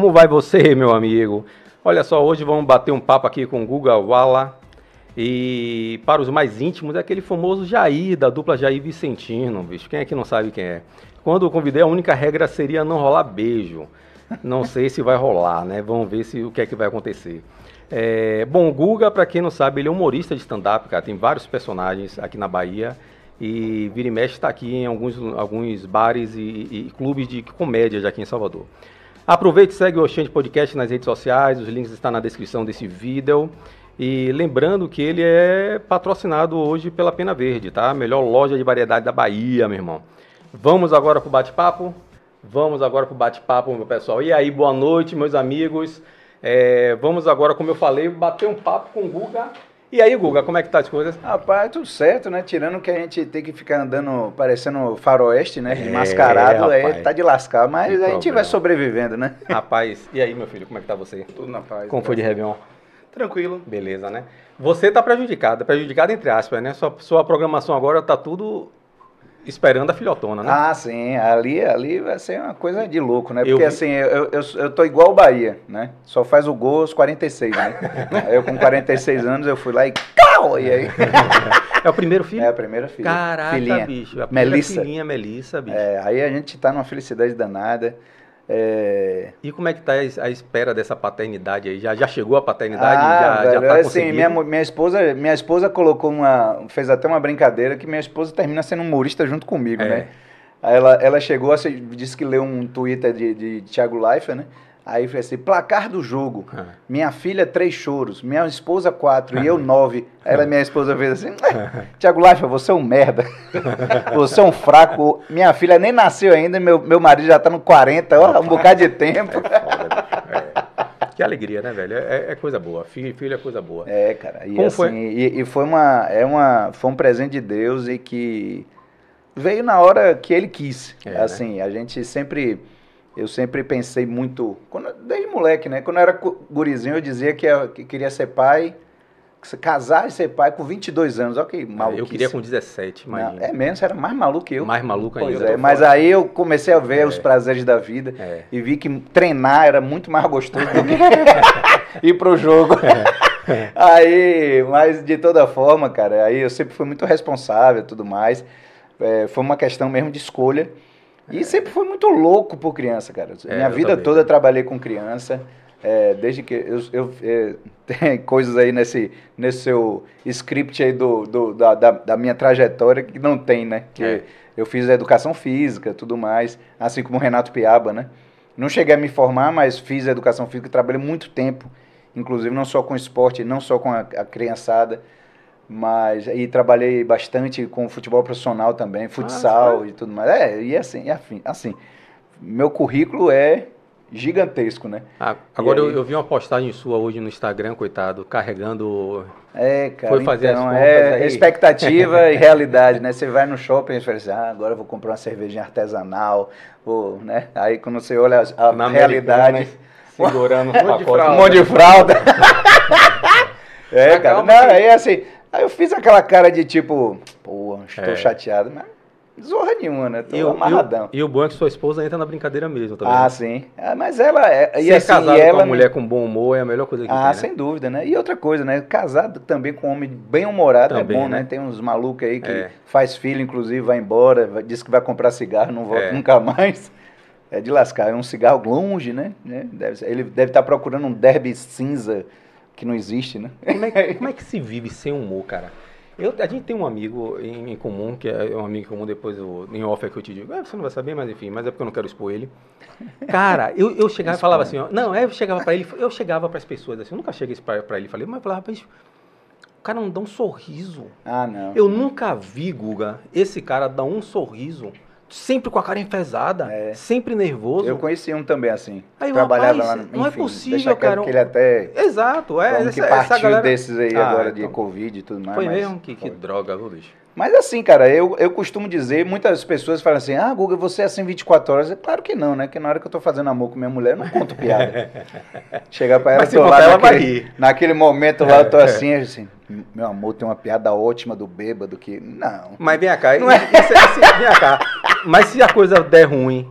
Como vai você, meu amigo? Olha só, hoje vamos bater um papo aqui com o Guga Wala. E para os mais íntimos, é aquele famoso Jair, da dupla Jair Vicentino, bicho. Quem é que não sabe quem é? Quando eu convidei, a única regra seria não rolar beijo. Não sei se vai rolar, né? Vamos ver se o que é que vai acontecer. É, bom, o Guga, para quem não sabe, ele é humorista de stand-up, cara. Tem vários personagens aqui na Bahia. E vira e mexe está aqui em alguns, alguns bares e, e, clubes de comédia já aqui em Salvador. Aproveite e segue o Oxente Podcast nas redes sociais, os links estão na descrição desse vídeo. E lembrando que ele é patrocinado hoje pela Pena Verde, tá? Melhor loja de variedade da Bahia, meu irmão. Vamos agora pro bate-papo? Vamos agora pro bate-papo, meu pessoal. E aí, boa noite, meus amigos. É, vamos agora, como eu falei, bater um papo com o Guga. E aí, Guga, como é que tá as coisas? Rapaz, tudo certo, né? Tirando que a gente tem que ficar andando parecendo faroeste, né? De é, mascarado, é, tá de lascar, mas a gente vai sobrevivendo, né? Rapaz, e aí, meu filho, como é que tá você? Tudo na paz. Como foi de Réveillon? Tranquilo. Beleza, né? Você tá prejudicado, prejudicado entre aspas, né? Sua, sua programação agora tá tudo esperando a filhotona, né? Ah, sim. Ali, ali vai ser uma coisa de louco, né? Porque eu assim, eu, eu, eu tô igual o Bahia, né? Só faz o gol aos 46, né? eu com 46 anos, eu fui lá e... Cau! E aí... É o primeiro filho? É a primeira filha. Caraca, filhinha. bicho. A Melissa. filhinha Melissa, bicho. É, aí a gente tá numa felicidade danada. É... E como é que está a espera dessa paternidade aí? Já, já chegou a paternidade? Ah, já, velho, já tá assim, minha, minha, esposa, minha esposa colocou uma. fez até uma brincadeira que minha esposa termina sendo humorista junto comigo, é. né? Ela, ela chegou, disse que leu um Twitter de, de Thiago Leifert, né? Aí falei assim, placar do jogo. Ah. Minha filha, três choros. Minha esposa, quatro. e eu, nove. Aí ela, minha esposa fez assim, Tiago Laifa, você é um merda. você é um fraco. Minha filha nem nasceu ainda, meu, meu marido já tá no 40, ó, um bocado de tempo. É. Que alegria, né, velho? É, é, coisa boa. Filho, filho é coisa boa. É, cara. E, Como assim, foi? E, e, foi, uma, é uma, foi um presente de Deus e que veio na hora que ele quis. É, né? assim, né? a gente sempre eu sempre pensei muito, quando, desde moleque, né? Quando eu era gurizinho, eu dizia que, eu, que queria ser pai, casar e ser pai com 22 anos. Olha que maluco. Eu queria com 17, imagina. é mesmo, você era mais maluco que eu. Mais maluco ainda. Pois é, mas aí eu comecei a ver é. os prazeres da vida é. e vi que treinar era muito mais gostoso do que ir pro jogo. É. Aí, mas de toda forma, cara, aí eu sempre fui muito responsável e tudo mais. É, foi uma questão mesmo de escolha. E sempre fui muito louco por criança, cara. É, Minha vida também. toda trabalhei com criança. É, desde que eu, eu é, tem coisas aí nesse, nesse seu script aí do, do da, da, da, minha trajetória que não tem, né? Que é. eu fiz educação física, tudo mais, assim como o Renato Piaba, né? Não cheguei a me formar, mas fiz educação física, trabalhei muito tempo, inclusive não só com esporte, não só com a, a criançada. Mas e trabalhei bastante com futebol profissional também, futsal ah, e tudo mais. É, e assim, e assim, assim, meu currículo é gigantesco, né? Ah, agora aí... eu, eu, vi uma postagem sua hoje no Instagram, coitado, carregando. É, cara. Foi fazer então, as é aí. expectativa e realidade, né? Você vai no shopping e fala assim, ah, agora eu vou comprar uma cervejinha artesanal, vou, né? Aí quando você olha a, a realidade, segurando um pacote, um monte de fralda. é, cara. Não, aí assim, Aí eu fiz aquela cara de tipo, pô, estou é. chateado, mas zorra nenhuma, né? Tô e, amarradão. E, e, o bom é que sua esposa entra na brincadeira mesmo também. Ah, sim. É, mas ela é. E assim, casado ela, com uma mulher com bom humor é a melhor coisa que ah, tem. Ah, sem né? dúvida, né? E outra coisa, né? Casado também com um homem bem humorado é também, é bom, né? né? Tem uns malucos aí que é. faz filho, inclusive, vai embora, diz que vai comprar cigarro, não volta é. nunca mais. É de lascar. É um cigarro longe, né? né? Deve, ele deve estar procurando um derby cinza que não existe, né? Como é, como é que se vive sem humor, cara? Eu, a gente tem um amigo em, em, comum, que é um amigo comum, depois eu, em off é que eu te digo, é, você não vai saber, mas enfim, mas é porque eu não quero expor ele. Cara, eu, eu chegava e falava assim, ó, não, é, eu chegava para ele, eu chegava para as pessoas assim, eu nunca cheguei para ele e falei, mas eu falava, mas o cara não dá um sorriso. Ah, não. Eu nunca vi, Guga, esse cara dar um sorriso sempre com a cara enfesada, é. sempre nervoso. Eu conheci um também assim. Aí, Trabalhava rapaz, lá, enfim, não é possível, cara. Que ele até Exato, é, essa, que partiu galera... desses aí ah, agora de então, Covid e tudo mais. Foi mas... mesmo? Que, que droga, viu, bicho? Mas assim, cara, eu, eu costumo dizer, muitas pessoas falam assim, ah, Guga, você é assim 24 horas. Claro que não, né? Porque na hora que eu tô fazendo amor com minha mulher, eu não conto piada. Chegar pra ela, Mas tô lá ela naquele, naquele momento lá, eu tô assim, assim, meu amor, tem uma piada ótima do bêbado que. Não. Mas vem cá, não é... Isso, assim, vem cá. Mas se a coisa der ruim,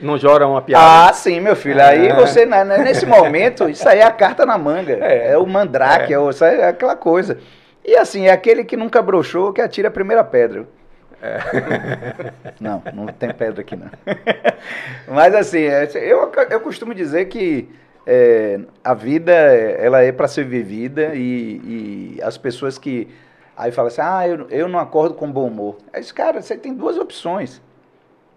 Não joga uma piada. Ah, sim, meu filho. Aí é. você, né, né, nesse momento, isso aí é a carta na manga. É, é o mandrake, é. é, é aquela coisa. E assim, é aquele que nunca broxou que atira a primeira pedra. É. Não, não tem pedra aqui não. Mas assim, é, eu, eu costumo dizer que é, a vida ela é para ser vivida e, e, as pessoas que aí falam assim, ah, eu, eu não acordo com bom humor. É isso, cara, você tem duas opções.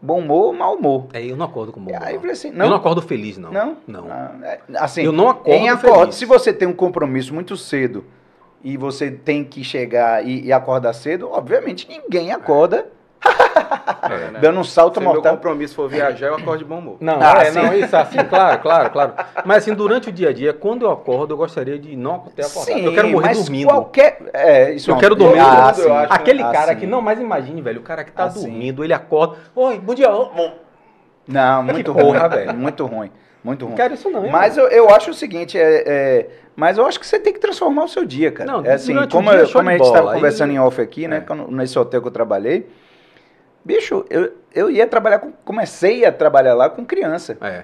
Bom humor ou mau humor. É, eu não acordo com bom humor. Aí, assim, não. Eu não acordo feliz, não. Não? Não. Ah, é, assim, eu não acordo em acordo, feliz. Se você tem um compromisso muito cedo e você tem que chegar e, e acordar cedo, obviamente ninguém acorda. É, né? Dando um salto Se mortal. Se meu compromisso for viajar, eu acordo de bom humor. Não, ah, é, não, isso assim, claro, claro, claro. Mas assim, durante o dia a dia, quando eu acordo, eu gostaria de não ter acordado. Sim, eu quero morrer dormindo. Qualquer, é, isso eu quero dormir. Ah, eu acho, Aquele ah, cara que, não, mas imagine, velho, o cara que tá dormindo, ele acorda. Oi, bom dia. Bom. Não, muito ruim, velho. Muito ruim. Muito ruim. Não quero isso não. Mas eu, eu acho o seguinte, é, é, mas eu acho que você tem que transformar o seu dia, cara. Não, é assim, como, eu, como a gente estava conversando em off aqui, né, é. quando, nesse hotel que eu trabalhei, bicho, eu, eu ia trabalhar com, comecei a trabalhar lá com criança. É.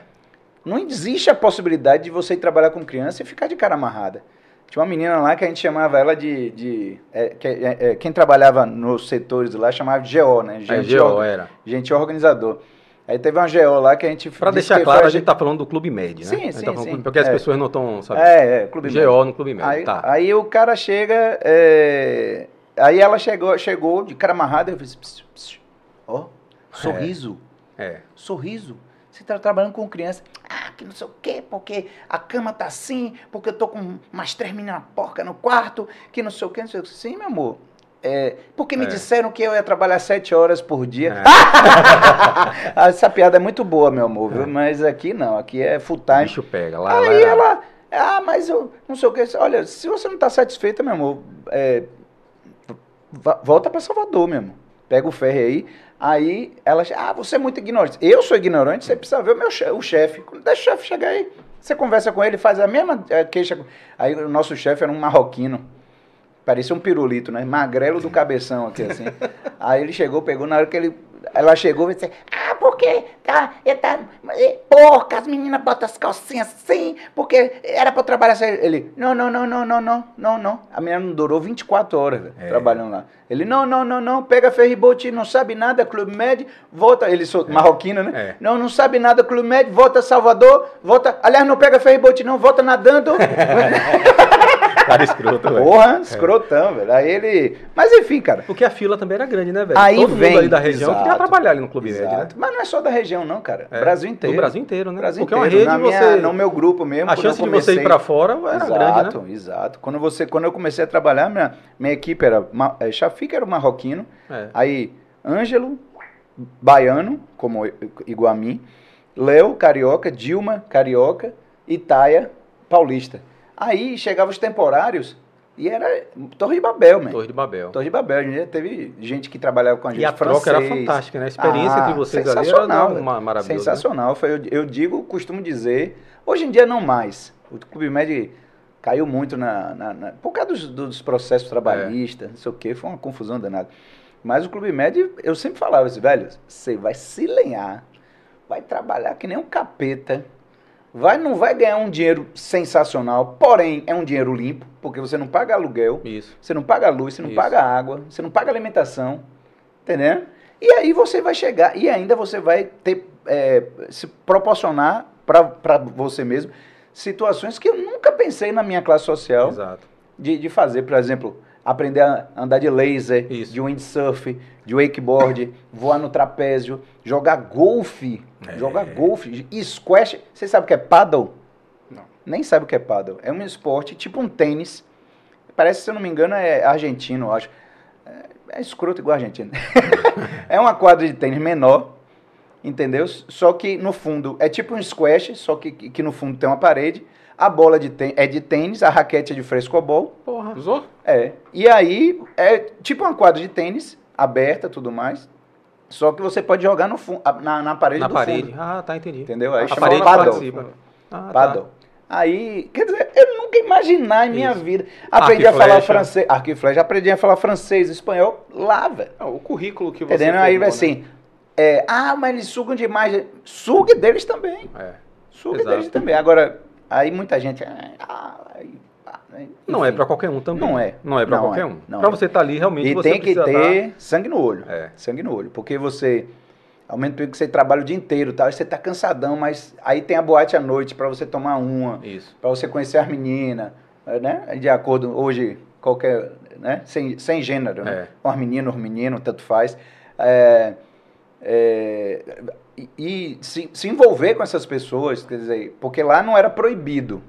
Não existe a possibilidade de você ir trabalhar com criança e ficar de cara amarrada. Tinha uma menina lá que a gente chamava ela de. de é, que, é, é quem trabalhava nos setores lá chamava de GO, né? É, gente, é, GO, era. Gente organizador. Aí teve uma GO lá que a gente. Pra deixar claro, a gente tá falando do Clube Med, né? Sim, sim, tá sim. Porque as é. pessoas não estão sabendo. É, é, Clube GO no Clube Med. Aí, tá. aí o cara chega. É... Aí ela chegou, chegou de cara amarrada, eu fiz. Ó, sorriso. É. é. Sorriso. Você tá trabalhando com criança. Ah, que não sei o quê, porque a cama tá assim, porque eu tô com umas três meninas porca no quarto, que não sei o quê, não sei o quê. Sim, meu amor. É, porque me é. disseram que eu ia trabalhar sete horas por dia. É. Essa piada é muito boa, meu amor, viu? É. mas aqui não, aqui é full time. Bicho pega lá. Aí lá, ela, ah, mas eu não sei o que. Olha, se você não está satisfeita, meu amor, é, volta para Salvador, meu amor. Pega o ferro aí. Aí ela, ah, você é muito ignorante. Eu sou ignorante, você precisa ver o meu chefe, o chefe. Deixa o chefe chegar aí. Você conversa com ele, faz a mesma é, queixa. Aí o nosso chefe era um marroquino. Parecia um pirulito, né? Magrelo do cabeção aqui, assim. Aí ele chegou, pegou, na hora que ele. Ela chegou e disse, ah, porque tá, tá porca, as meninas botam as calcinhas assim, porque era pra eu trabalhar assim. Ele, não, não, não, não, não, não, não, não. A menina não durou 24 horas é. trabalhando lá. Ele, não, não, não, não, pega ferribote, não sabe nada, Clube Med, volta, ele sou é. marroquino, né? É. Não, não sabe nada, Clube Med, volta Salvador, volta, aliás, não pega ferribote não, volta nadando. Cara escroto, velho. Porra, é. escrotão, velho. Aí ele. Mas enfim, cara. Porque a fila também era grande, né, velho? Aí Todo vem. mundo ali da região exato, queria trabalhar ali no Clube Médio, né? Mas não é só da região, não, cara. É. Brasil inteiro. Do Brasil inteiro, né? Brasil Porque inteiro. é uma rede Na você. no meu grupo mesmo. A chance de você ir pra fora era exato, grande, né? Exato, Quando, você, quando eu comecei a trabalhar, minha, minha equipe era. É, Chafica era o marroquino. É. Aí, Ângelo, baiano, como igual a mim. Léo, carioca. Dilma, carioca. Itaia, paulista. Aí chegavam os temporários, e era Torre de Babel, mesmo. Torre de Babel. Torre de Babel. A gente teve gente que trabalhava com a gente. E a francês. troca era fantástica, né? A experiência ah, entre vocês ali era uma maravilhosa. Né? Sensacional. Né? Foi, eu, eu, digo, costumo dizer, hoje em dia não mais. O Clube Med caiu muito na, na, na por causa dos, dos processos trabalhistas, é. não sei o quê, foi uma confusão danada. Mas o Clube Med, eu sempre falava assim, velho, você vai se lenhar, vai trabalhar que nem um capeta vai não vai ganhar um dinheiro sensacional, porém é um dinheiro limpo, porque você não paga aluguel, Isso. você não paga luz, você não Isso. paga água, você não paga alimentação, entendeu? E aí você vai chegar e ainda você vai ter é, se proporcionar para você mesmo situações que eu nunca pensei na minha classe social de, de fazer, por exemplo, aprender a andar de laser, Isso. de windsurf, de wakeboard, voar no trapézio, jogar golfe, é. jogar golfe, squash. Você sabe o que é paddle? Não. Nem sabe o que é paddle. É um esporte tipo um tênis. Parece, se eu não me engano, é argentino, eu acho. É, é escroto igual argentino. é uma quadra de tênis menor, entendeu? Só que no fundo é tipo um squash, só que, que no fundo tem uma parede a bola de é de tênis, a raquete é de frescobol. Porra. Usou? É. E aí, é tipo uma quadra de tênis, aberta tudo mais. Só que você pode jogar no fundo, na, na parede na do parede. fundo. Ah, tá, entendi. Entendeu? Aí a chama parede paddle. Ah, paddle. Tá. Aí, quer dizer, eu nunca imaginar em minha Isso. vida. Aprendi a falar francês, arco e flecha, aprendi a falar francês, espanhol lá, velho. o currículo que você Entendeu? Aí, formou, assim, É, ah, mas eles sugam demais. Sugue deles também. É. Sugue deles também. Agora, aí muita gente. Ah, ah, não é para qualquer um também. Não é. Não é para qualquer é. um. Para é. você estar tá ali, realmente e você tem que ter dar... sangue no olho. É. Sangue no olho. Porque você. Ao mesmo tempo que você trabalha o dia inteiro, tá? você tá cansadão, mas aí tem a boate à noite para você tomar uma. Isso. Para você conhecer as meninas, né? De acordo, hoje, qualquer. Né? Sem, sem gênero, né? É. Com as meninas, os meninos, tanto faz. É, é, e, e se, se envolver com essas pessoas, quer dizer, porque lá não era proibido.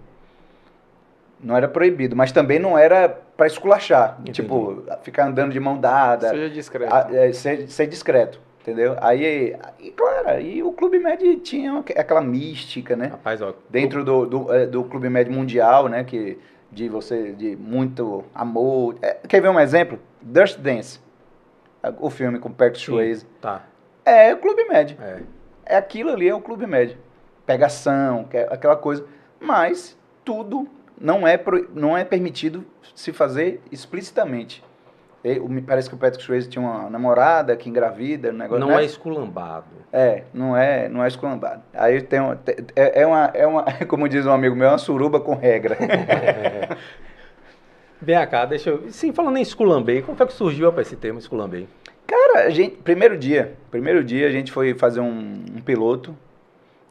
Não era proibido, mas também não era para esculachar. Entendi. Tipo, ficar andando de mão dada. Seja discreto. A, é, ser, ser, discreto, entendeu? Aí, e claro, aí o Clube Med tinha aquela mística, né? Rapaz, ó, Dentro do, do, é, do Clube Med Mundial, né? Que, de você, de muito amor. É, quer ver um exemplo? Dust Dance. O filme com Patrick Swayze. Tá. É o Clube Med. É. é aquilo ali, é o Clube Med. Pegação, é aquela coisa. Mas tudo não é, não é permitido se fazer explicitamente. me parece que o Patrick Swayze tinha uma namorada que engravida, um negócio. Não né? é esculambado. É, não é, não é esculambado. Aí tem é, é uma, é uma, como diz um amigo meu, é uma suruba com regra. Vem cá, deixa eu. Sim, falando em esculambei, como foi que surgiu esse termo esculambei? Cara, a gente, primeiro dia, primeiro dia a gente foi fazer um, um piloto,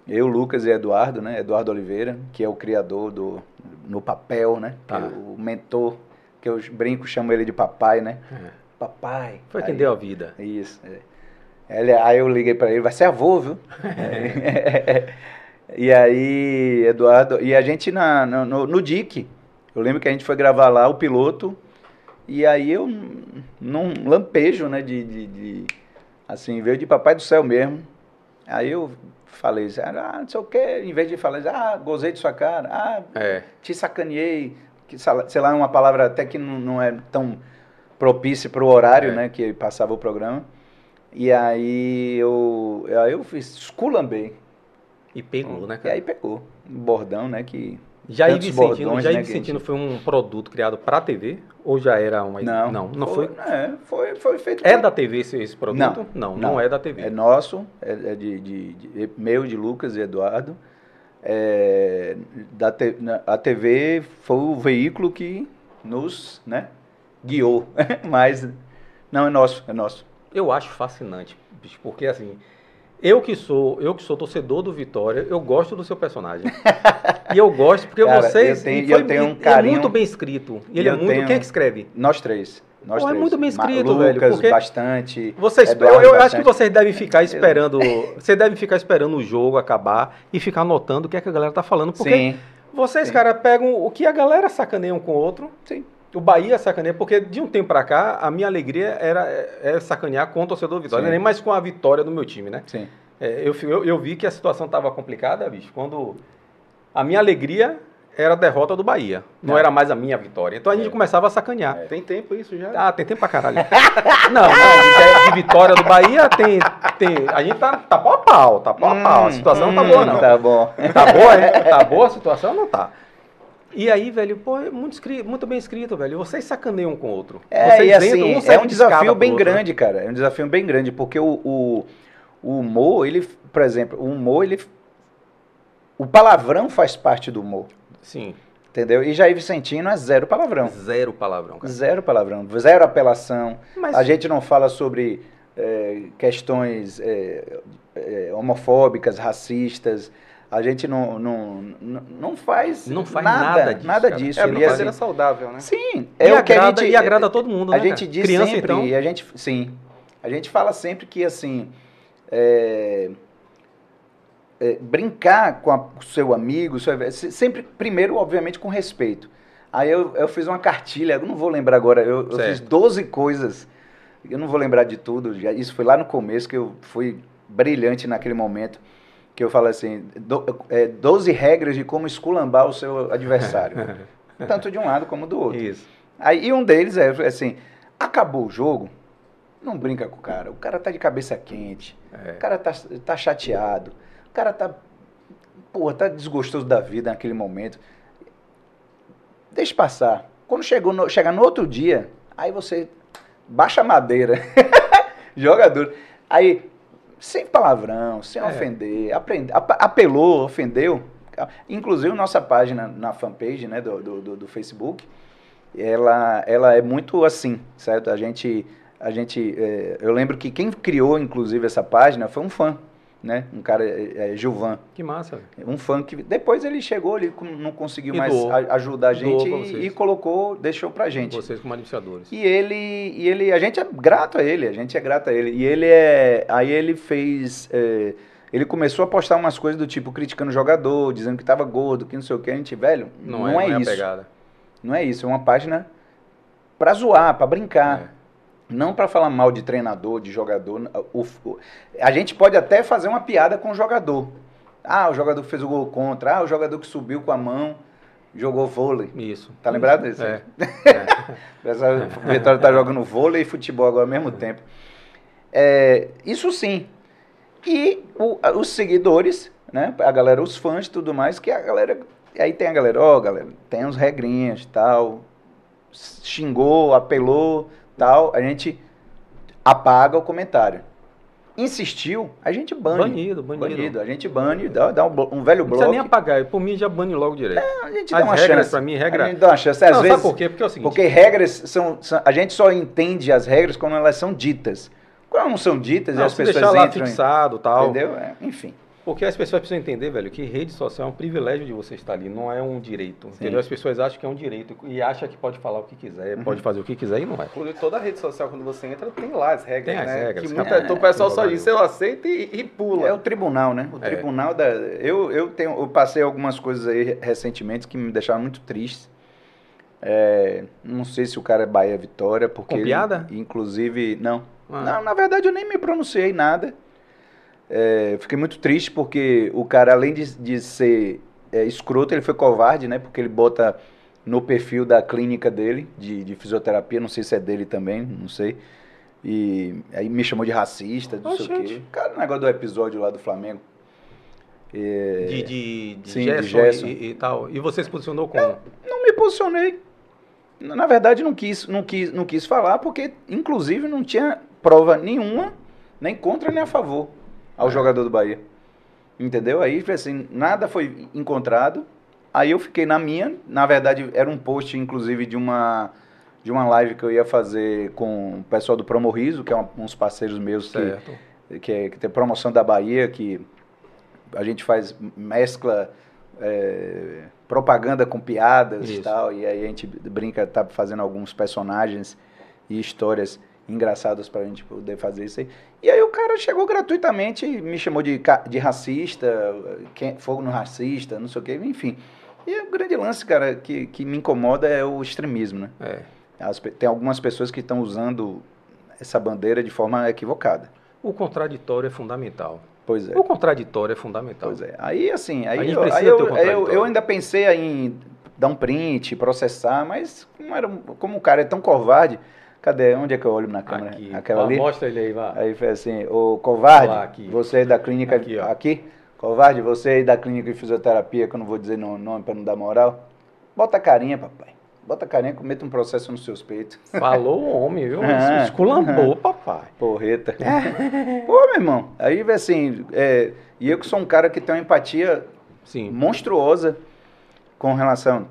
eu, Lucas e Eduardo, né? Eduardo Oliveira, que é o criador do No Papel, né? É ah. o mentor, que eu brinco, chamo ele de papai, né? É. Papai. Foi quem deu a vida. Isso. É. Ele, aí eu liguei para ele, vai ser avô, viu? É. e aí, Eduardo, e a gente na, no, no DIC, eu lembro que a gente foi gravar lá o piloto, e aí eu, num lampejo, né, de, de, de, assim, veio de papai do céu mesmo. Aí eu falei, ah, não sei o quê, em vez de falar, ah, gozei de sua cara, ah, é. te sacaneei, que, sei lá, uma palavra até que não, não é tão propícia para o horário, é. né, que passava o programa. E aí eu, aí eu fiz, esculambei. E pegou, né, cara? E aí pegou. Um bordão, né, que Jair Vicentino, Jair né, Vicentino foi um produto criado para a TV ou já era uma Não, não, não foi. Foi, é, foi, foi feito. É pra... da TV esse, esse produto? Não, não, não, não, é da TV. É nosso, é, é de, de, de, meu, de Lucas e Eduardo. É, da te, a TV foi o veículo que nos, né, guiou, mas não é nosso, é nosso. Eu acho fascinante, porque assim eu que sou, eu que sou torcedor do Vitória, eu gosto do seu personagem. e eu gosto porque Cara, vocês. Eu tenho, foi, eu tenho um carinho. É muito bem escrito. Ele é muito. Tenho, quem é que escreve? Nós três. Nós Pô, é muito bem escrito, Lucas, velho. Porque bastante. Vocês, eu, eu bastante. acho que vocês devem ficar esperando. vocês devem ficar esperando o jogo acabar e ficar anotando o que, é que a galera tá falando. Porque Sim. vocês, Sim. cara, pegam o que a galera sacaneia um com o outro. Sim o Bahia sacaneia, porque de um tempo para cá, a minha alegria era é, sacanear com o torcedor do Vitória, nem mais com a vitória do meu time, né? Sim. É, eu, eu, eu, vi que a situação estava complicada, bicho, quando a minha alegria era a derrota do Bahia, não é. era mais a minha vitória. Então a gente é. começava a sacanear. É. Tem tempo isso já? Ah, tem tempo pra caralho. não, não de, de, vitória do Bahia tem, tem. A gente tá, tá pau a pau, tá pau a pau. A hum, situação hum, não tá boa, não. Tá bom. Tá boa, é? Tá boa a situação? Não tá. E aí, velho, pô, é muito, escrito, muito bem escrito, velho. Vocês sacaneiam um com o outro. É, Vocês e assim, um é um desafio bem grande, cara. É um desafio bem grande, porque o, o, o humor, ele, por exemplo, o humor, ele. O palavrão faz parte do humor. Sim. Entendeu? E Jair Vicentino é zero palavrão. Zero palavrão, cara. Zero palavrão. Zero apelação. Mas... A gente não fala sobre é, questões é, é, homofóbicas, racistas. A gente não, não, não faz, não faz nada, nada disso. Nada disso. É a brincadeira assim, saudável, né? Sim. É e, o que agrada, a gente, e agrada a todo mundo, a né, gente cara? diz Criança, sempre, então... a gente, sim. A gente fala sempre que, assim, é, é, brincar com, a, com, o seu amigo, seu, sempre, primeiro, obviamente, com respeito. Aí eu, eu fiz uma cartilha, eu não vou lembrar agora, eu, eu fiz 12 coisas, eu não vou lembrar de tudo, já, isso foi lá no começo, que eu fui brilhante naquele momento, que eu falo assim, do, é, 12 regras de como esculambar o seu adversário, tanto de um lado como do outro. Isso. Aí, e um deles é assim, acabou o jogo, não brinca com o cara. O cara tá de cabeça quente. É. O cara tá, tá chateado. O cara tá. Pô, tá desgostoso da vida naquele momento. Deixa passar. Quando chegou no, chegar no outro dia, aí você baixa a madeira. Jogador. Aí, sem palavrão, sem é. ofender, aprende, apelou, ofendeu. Inclusive, nossa página na fanpage né, do, do, do Facebook, ela, ela é muito assim, certo? A gente, a gente é, eu lembro que quem criou, inclusive, essa página foi um fã né? Um cara, é, é, Gilvan. Que massa. Um fã que depois ele chegou, ele não conseguiu e mais doou. ajudar a gente e, e, colocou, deixou pra gente. Vocês como administradores. E ele, e ele, a gente é grato a ele, a gente é grato a ele. E ele é, aí ele fez, é, ele começou a postar umas coisas do tipo criticando o jogador, dizendo que tava gordo, que não sei o que, a gente, velho, não, não é, é, não isso. É não é isso, é uma página pra zoar, pra brincar. Não para falar mal de treinador, de jogador. O, o, a gente pode até fazer uma piada com o jogador. Ah, o jogador que fez o gol contra. Ah, o jogador que subiu com a mão, jogou vôlei. Isso. Tá lembrado disso? É. é. Essa Vitória tá jogando vôlei e futebol agora ao mesmo tempo. É, isso sim. E o, os seguidores, né? A galera, os fãs e tudo mais, que a galera. Aí tem a galera, ó, oh, galera, tem uns regrinhas tal. Xingou, apelou tal, a gente apaga o comentário. Insistiu, a gente bane. Banido, banido. banido. A gente bane, dá, dá um, um, velho bloco. Não precisa nem apagar, por mim já bane logo direto. Não, a gente As dá uma regras, chance. Pra mim, regra... A gente dá uma chance. Às não, vezes, sabe por quê? Porque é o seguinte... Porque regras são, são... A gente só entende as regras quando elas são ditas. Quando não são ditas não, as pessoas deixar lá entram... fixado tal. Entendeu? É, enfim. Porque as pessoas precisam entender, velho, que rede social é um privilégio de você estar ali, não é um direito. Sim. Entendeu? As pessoas acham que é um direito e acham que pode falar o que quiser, uhum. pode fazer o que quiser e não é. Inclusive, toda rede social, quando você entra, tem lá as regras. Tem as né? regras. Que muita, é, o pessoal só diz, eu aceito e, e, pula. É o tribunal, né? O é. tribunal da. Eu, eu, tenho, eu passei algumas coisas aí recentemente que me deixaram muito triste. É, não sei se o cara é Bahia Vitória, porque. Com piada? Ele, inclusive, não. Ah. Não, na verdade eu nem me pronunciei nada. É, fiquei muito triste porque o cara, além de, de ser é, escroto, ele foi covarde, né? Porque ele bota no perfil da clínica dele, de, de fisioterapia, não sei se é dele também, não sei. E aí me chamou de racista, não oh, sei gente. o quê. Cara, o negócio do episódio lá do Flamengo. É... De, de, de, Sim, Gerson, de Gerson. E, e, tal. E você se posicionou como? Não, não me posicionei. Na verdade, não quis, não, quis, não quis falar, porque, inclusive, não tinha prova nenhuma, nem contra nem a favor ao jogador do Bahia. Entendeu? Aí, assim, nada foi encontrado. Aí eu fiquei na minha. Na verdade, era um post, inclusive, de uma de uma live que eu ia fazer com o pessoal do Promorriso, que é um, uns parceiros meus que, que, é, que, tem promoção da Bahia, que a gente faz, mescla é, propaganda com piadas Isso. e tal, e aí a gente brinca, tá fazendo alguns personagens e histórias engraçadas pra gente poder fazer isso aí. E aí o cara chegou gratuitamente e me chamou de, de racista, fogo no racista, não sei o quê, enfim. E o grande lance, cara, que, que me incomoda é o extremismo, né? É. As, tem algumas pessoas que estão usando essa bandeira de forma equivocada. O contraditório é fundamental. Pois é. O contraditório é fundamental. Pois é. Aí, assim, aí, eu, aí eu, eu, eu, ainda pensei em dar um print, processar, mas como, era, como o cara é tão covarde, Cadê? Onde é que eu olho na câmera? Aqui. Aquela ali? Mostra ele aí, vá. Aí foi assim, o covarde, lá, você é da clínica aqui, aqui, covarde, você é da clínica de fisioterapia, que eu não vou dizer o nome para não dar moral. Bota a carinha, papai. Bota a carinha, cometa um processo nos seus peitos. Falou o homem, viu? Ah, Esculambou, papai. Porreta. Pô, meu irmão. Aí, assim, é, e eu que sou um cara que tem uma empatia Sim. monstruosa com relação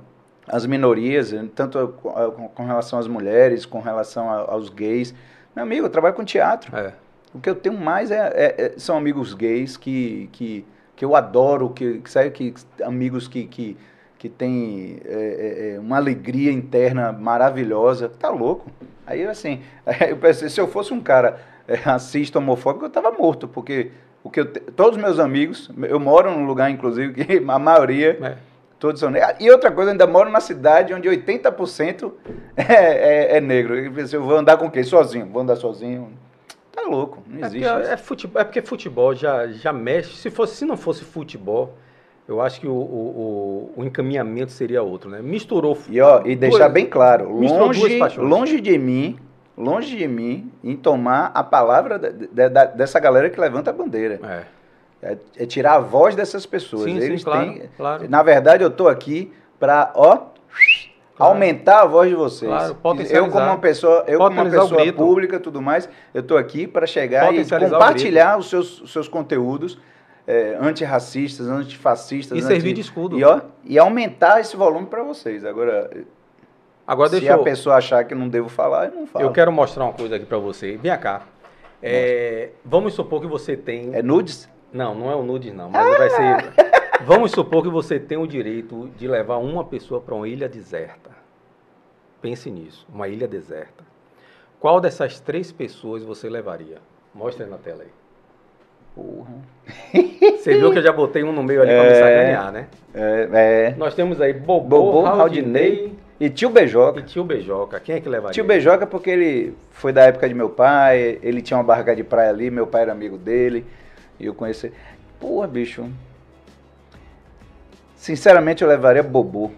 as minorias, tanto com relação às mulheres, com relação aos gays. Meu amigo, eu trabalho com teatro. É. O que eu tenho mais é, é, é, são amigos gays que, que, que eu adoro, que, que sabe que amigos que, que, que têm é, é, é uma alegria interna maravilhosa. Tá louco? Aí assim, eu pensei, se eu fosse um cara racista, homofóbico, eu tava morto, porque o que eu, todos os meus amigos, eu moro num lugar, inclusive, que a maioria Todos são negros. E outra coisa, eu ainda moro numa cidade onde 80% é, é, é negro. Eu vou andar com quem? Sozinho. Vou andar sozinho. Tá louco, não é existe. É, é, futebol, é porque futebol já, já mexe. Se, fosse, se não fosse futebol, eu acho que o, o, o, encaminhamento seria outro, né? Misturou. E, ó, e deixar bem claro, longe, longe de mim, longe de mim, em tomar a palavra de, de, de, dessa galera que levanta a bandeira. É. É, é, tirar a voz dessas pessoas. Sim, Eles sim, claro, têm, claro. Na verdade, eu estou aqui para, ó, Claro. Aumentar a voz de vocês. Claro, eu como uma pessoa, eu como uma pessoa pública, tudo mais, eu estou aqui para chegar e compartilhar os seus, os seus conteúdos é, antirracistas, antifascistas. E anti... servir de escudo. E, ó, e aumentar esse volume para vocês. Agora, Agora se a eu... pessoa achar que não devo falar, eu não falo. Eu quero mostrar uma coisa aqui para você. Vem cá. É, vamos supor que você tem. É nudes? Não, não é o nudes, não. Mas ah! vai ser. Vamos supor que você tem o direito de levar uma pessoa para uma ilha deserta. Pense nisso, uma ilha deserta. Qual dessas três pessoas você levaria? Mostra aí na tela aí. Porra. Você viu que eu já botei um no meio ali é, para me sacanear, né? É, é. Nós temos aí Bobô, Bobô Raudinei e tio Beijoca. E tio Beijoca. Quem é que levaria? Tio Beijoca porque ele foi da época de meu pai, ele tinha uma barraca de praia ali, meu pai era amigo dele, e eu conheci. Porra, bicho. Sinceramente eu levaria Bobô.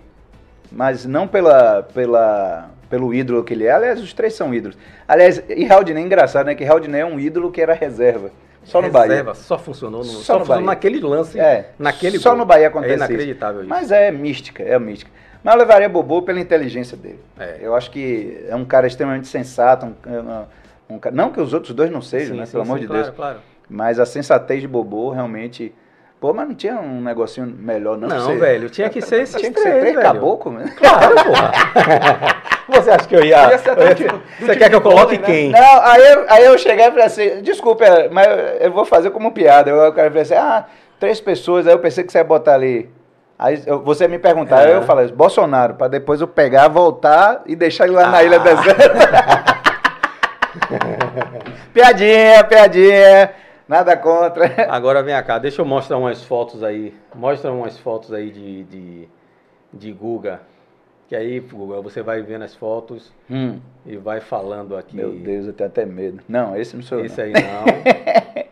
Mas não pela, pela, pelo ídolo que ele é. Aliás, os três são ídolos. Aliás, e Raudinei é engraçado, né? Que Raudinei é um ídolo que era reserva. Só no Bahia. Reserva, só funcionou, no, só, só no funcionou Bahia. naquele lance. É, naquele só gol. no Bahia acontece É inacreditável isso. Mas é mística, é mística. Mas eu levaria Bobô pela inteligência dele. É. Eu acho que é um cara extremamente sensato. Um, um, não que os outros dois não sejam, sim, né? Sim, pelo sim, amor de claro, Deus. Claro. Mas a sensatez de Bobô realmente. Pô, mas não tinha um negocinho melhor, não? Não, velho, tinha que ser esses Tinha que ser três, três velho. caboclo, né? Claro, porra. Você acha que eu ia. ia eu ia tipo, você quer que eu coloque né? quem? Não, aí eu, aí eu cheguei e falei assim: desculpa, mas eu vou fazer como piada. Eu, eu falei assim: ah, três pessoas. Aí eu pensei que você ia botar ali. Aí eu, você me perguntar, é. eu falei: Bolsonaro, para depois eu pegar, voltar e deixar ele lá ah. na ilha deserta. piadinha, piadinha. Nada contra. Agora vem cá, deixa eu mostrar umas fotos aí. Mostra umas fotos aí de, de, de Guga. Que aí, Google, você vai vendo as fotos hum. e vai falando aqui. Meu Deus, eu tenho até medo. Não, esse não sou eu. Esse aí não.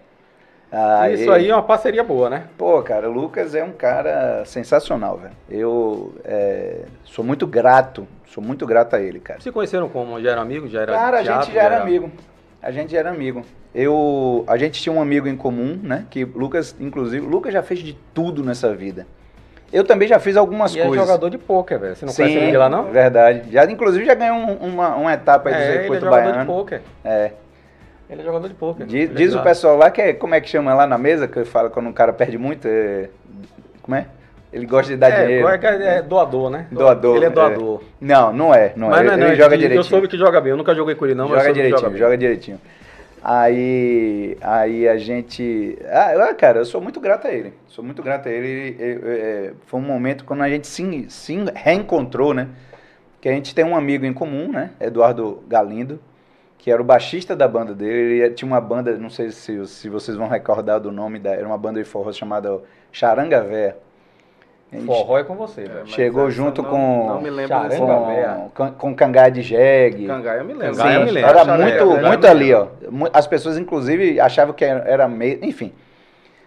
ah, Isso aí é uma parceria boa, né? Pô, cara, o Lucas é um cara sensacional, velho. Eu é, sou muito grato, sou muito grato a ele, cara. Se conheceram como? Já era amigo? Já era Cara, teatro, a gente já, já era, era amigo. A gente já era amigo. Eu, a gente tinha um amigo em comum, né? Que Lucas, inclusive, Lucas já fez de tudo nessa vida. Eu também já fiz algumas e coisas. é jogador de pôquer, velho. Você não Sim, conhece ele lá, não? verdade. Já, inclusive, já ganhou um, uma, uma etapa aí do é, circuito ele é baiano. jogador de pôquer. É. Ele é jogador de pôquer. Diz, diz o pessoal lá que é, como é que chama lá na mesa, que fala quando um cara perde muito, é, como é? Ele gosta de dar é, dinheiro. É, é doador, né? Doador. Ele é doador. É. Não, não é. Não Mas é. não, ele, não, ele joga direitinho. Eu soube que joga bem. Eu nunca joguei com ele, não, joga direitinho, joga, joga direitinho. Aí, aí a gente. Ah, cara, eu sou muito grato a ele. Sou muito grato a ele. É, foi um momento quando a gente se, se reencontrou, né? Que a gente tem um amigo em comum, né? Eduardo Galindo, que era o baixista da banda dele. Ele tinha uma banda, não sei se, se vocês vão recordar do nome da. Era uma banda de forró chamada Charanga Véia. Forró é com você, velho. Chegou junto não, com. Não me lembro com, com, com Cangai de Jegue. Cangai eu me lembro. Sim, eu me lembro. Era muito, muito ali, ó. As pessoas, inclusive, achavam que era meio. Enfim.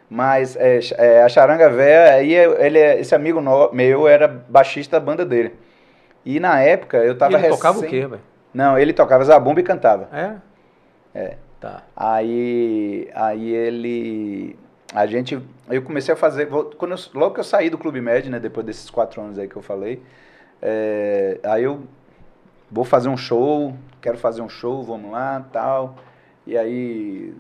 Mas é, é, a Charanga Véia, aí ele, é, esse amigo no, meu era baixista da banda dele. E na época eu tava e ele recém... tocava o quê, velho? Não, ele tocava zabumba e cantava. É? É. Tá. Aí, aí ele a gente, eu comecei a fazer, quando eu, logo que eu saí do Clube Med, né, depois desses quatro anos aí que eu falei, é, aí eu vou fazer um show, quero fazer um show, vamos lá, tal, e aí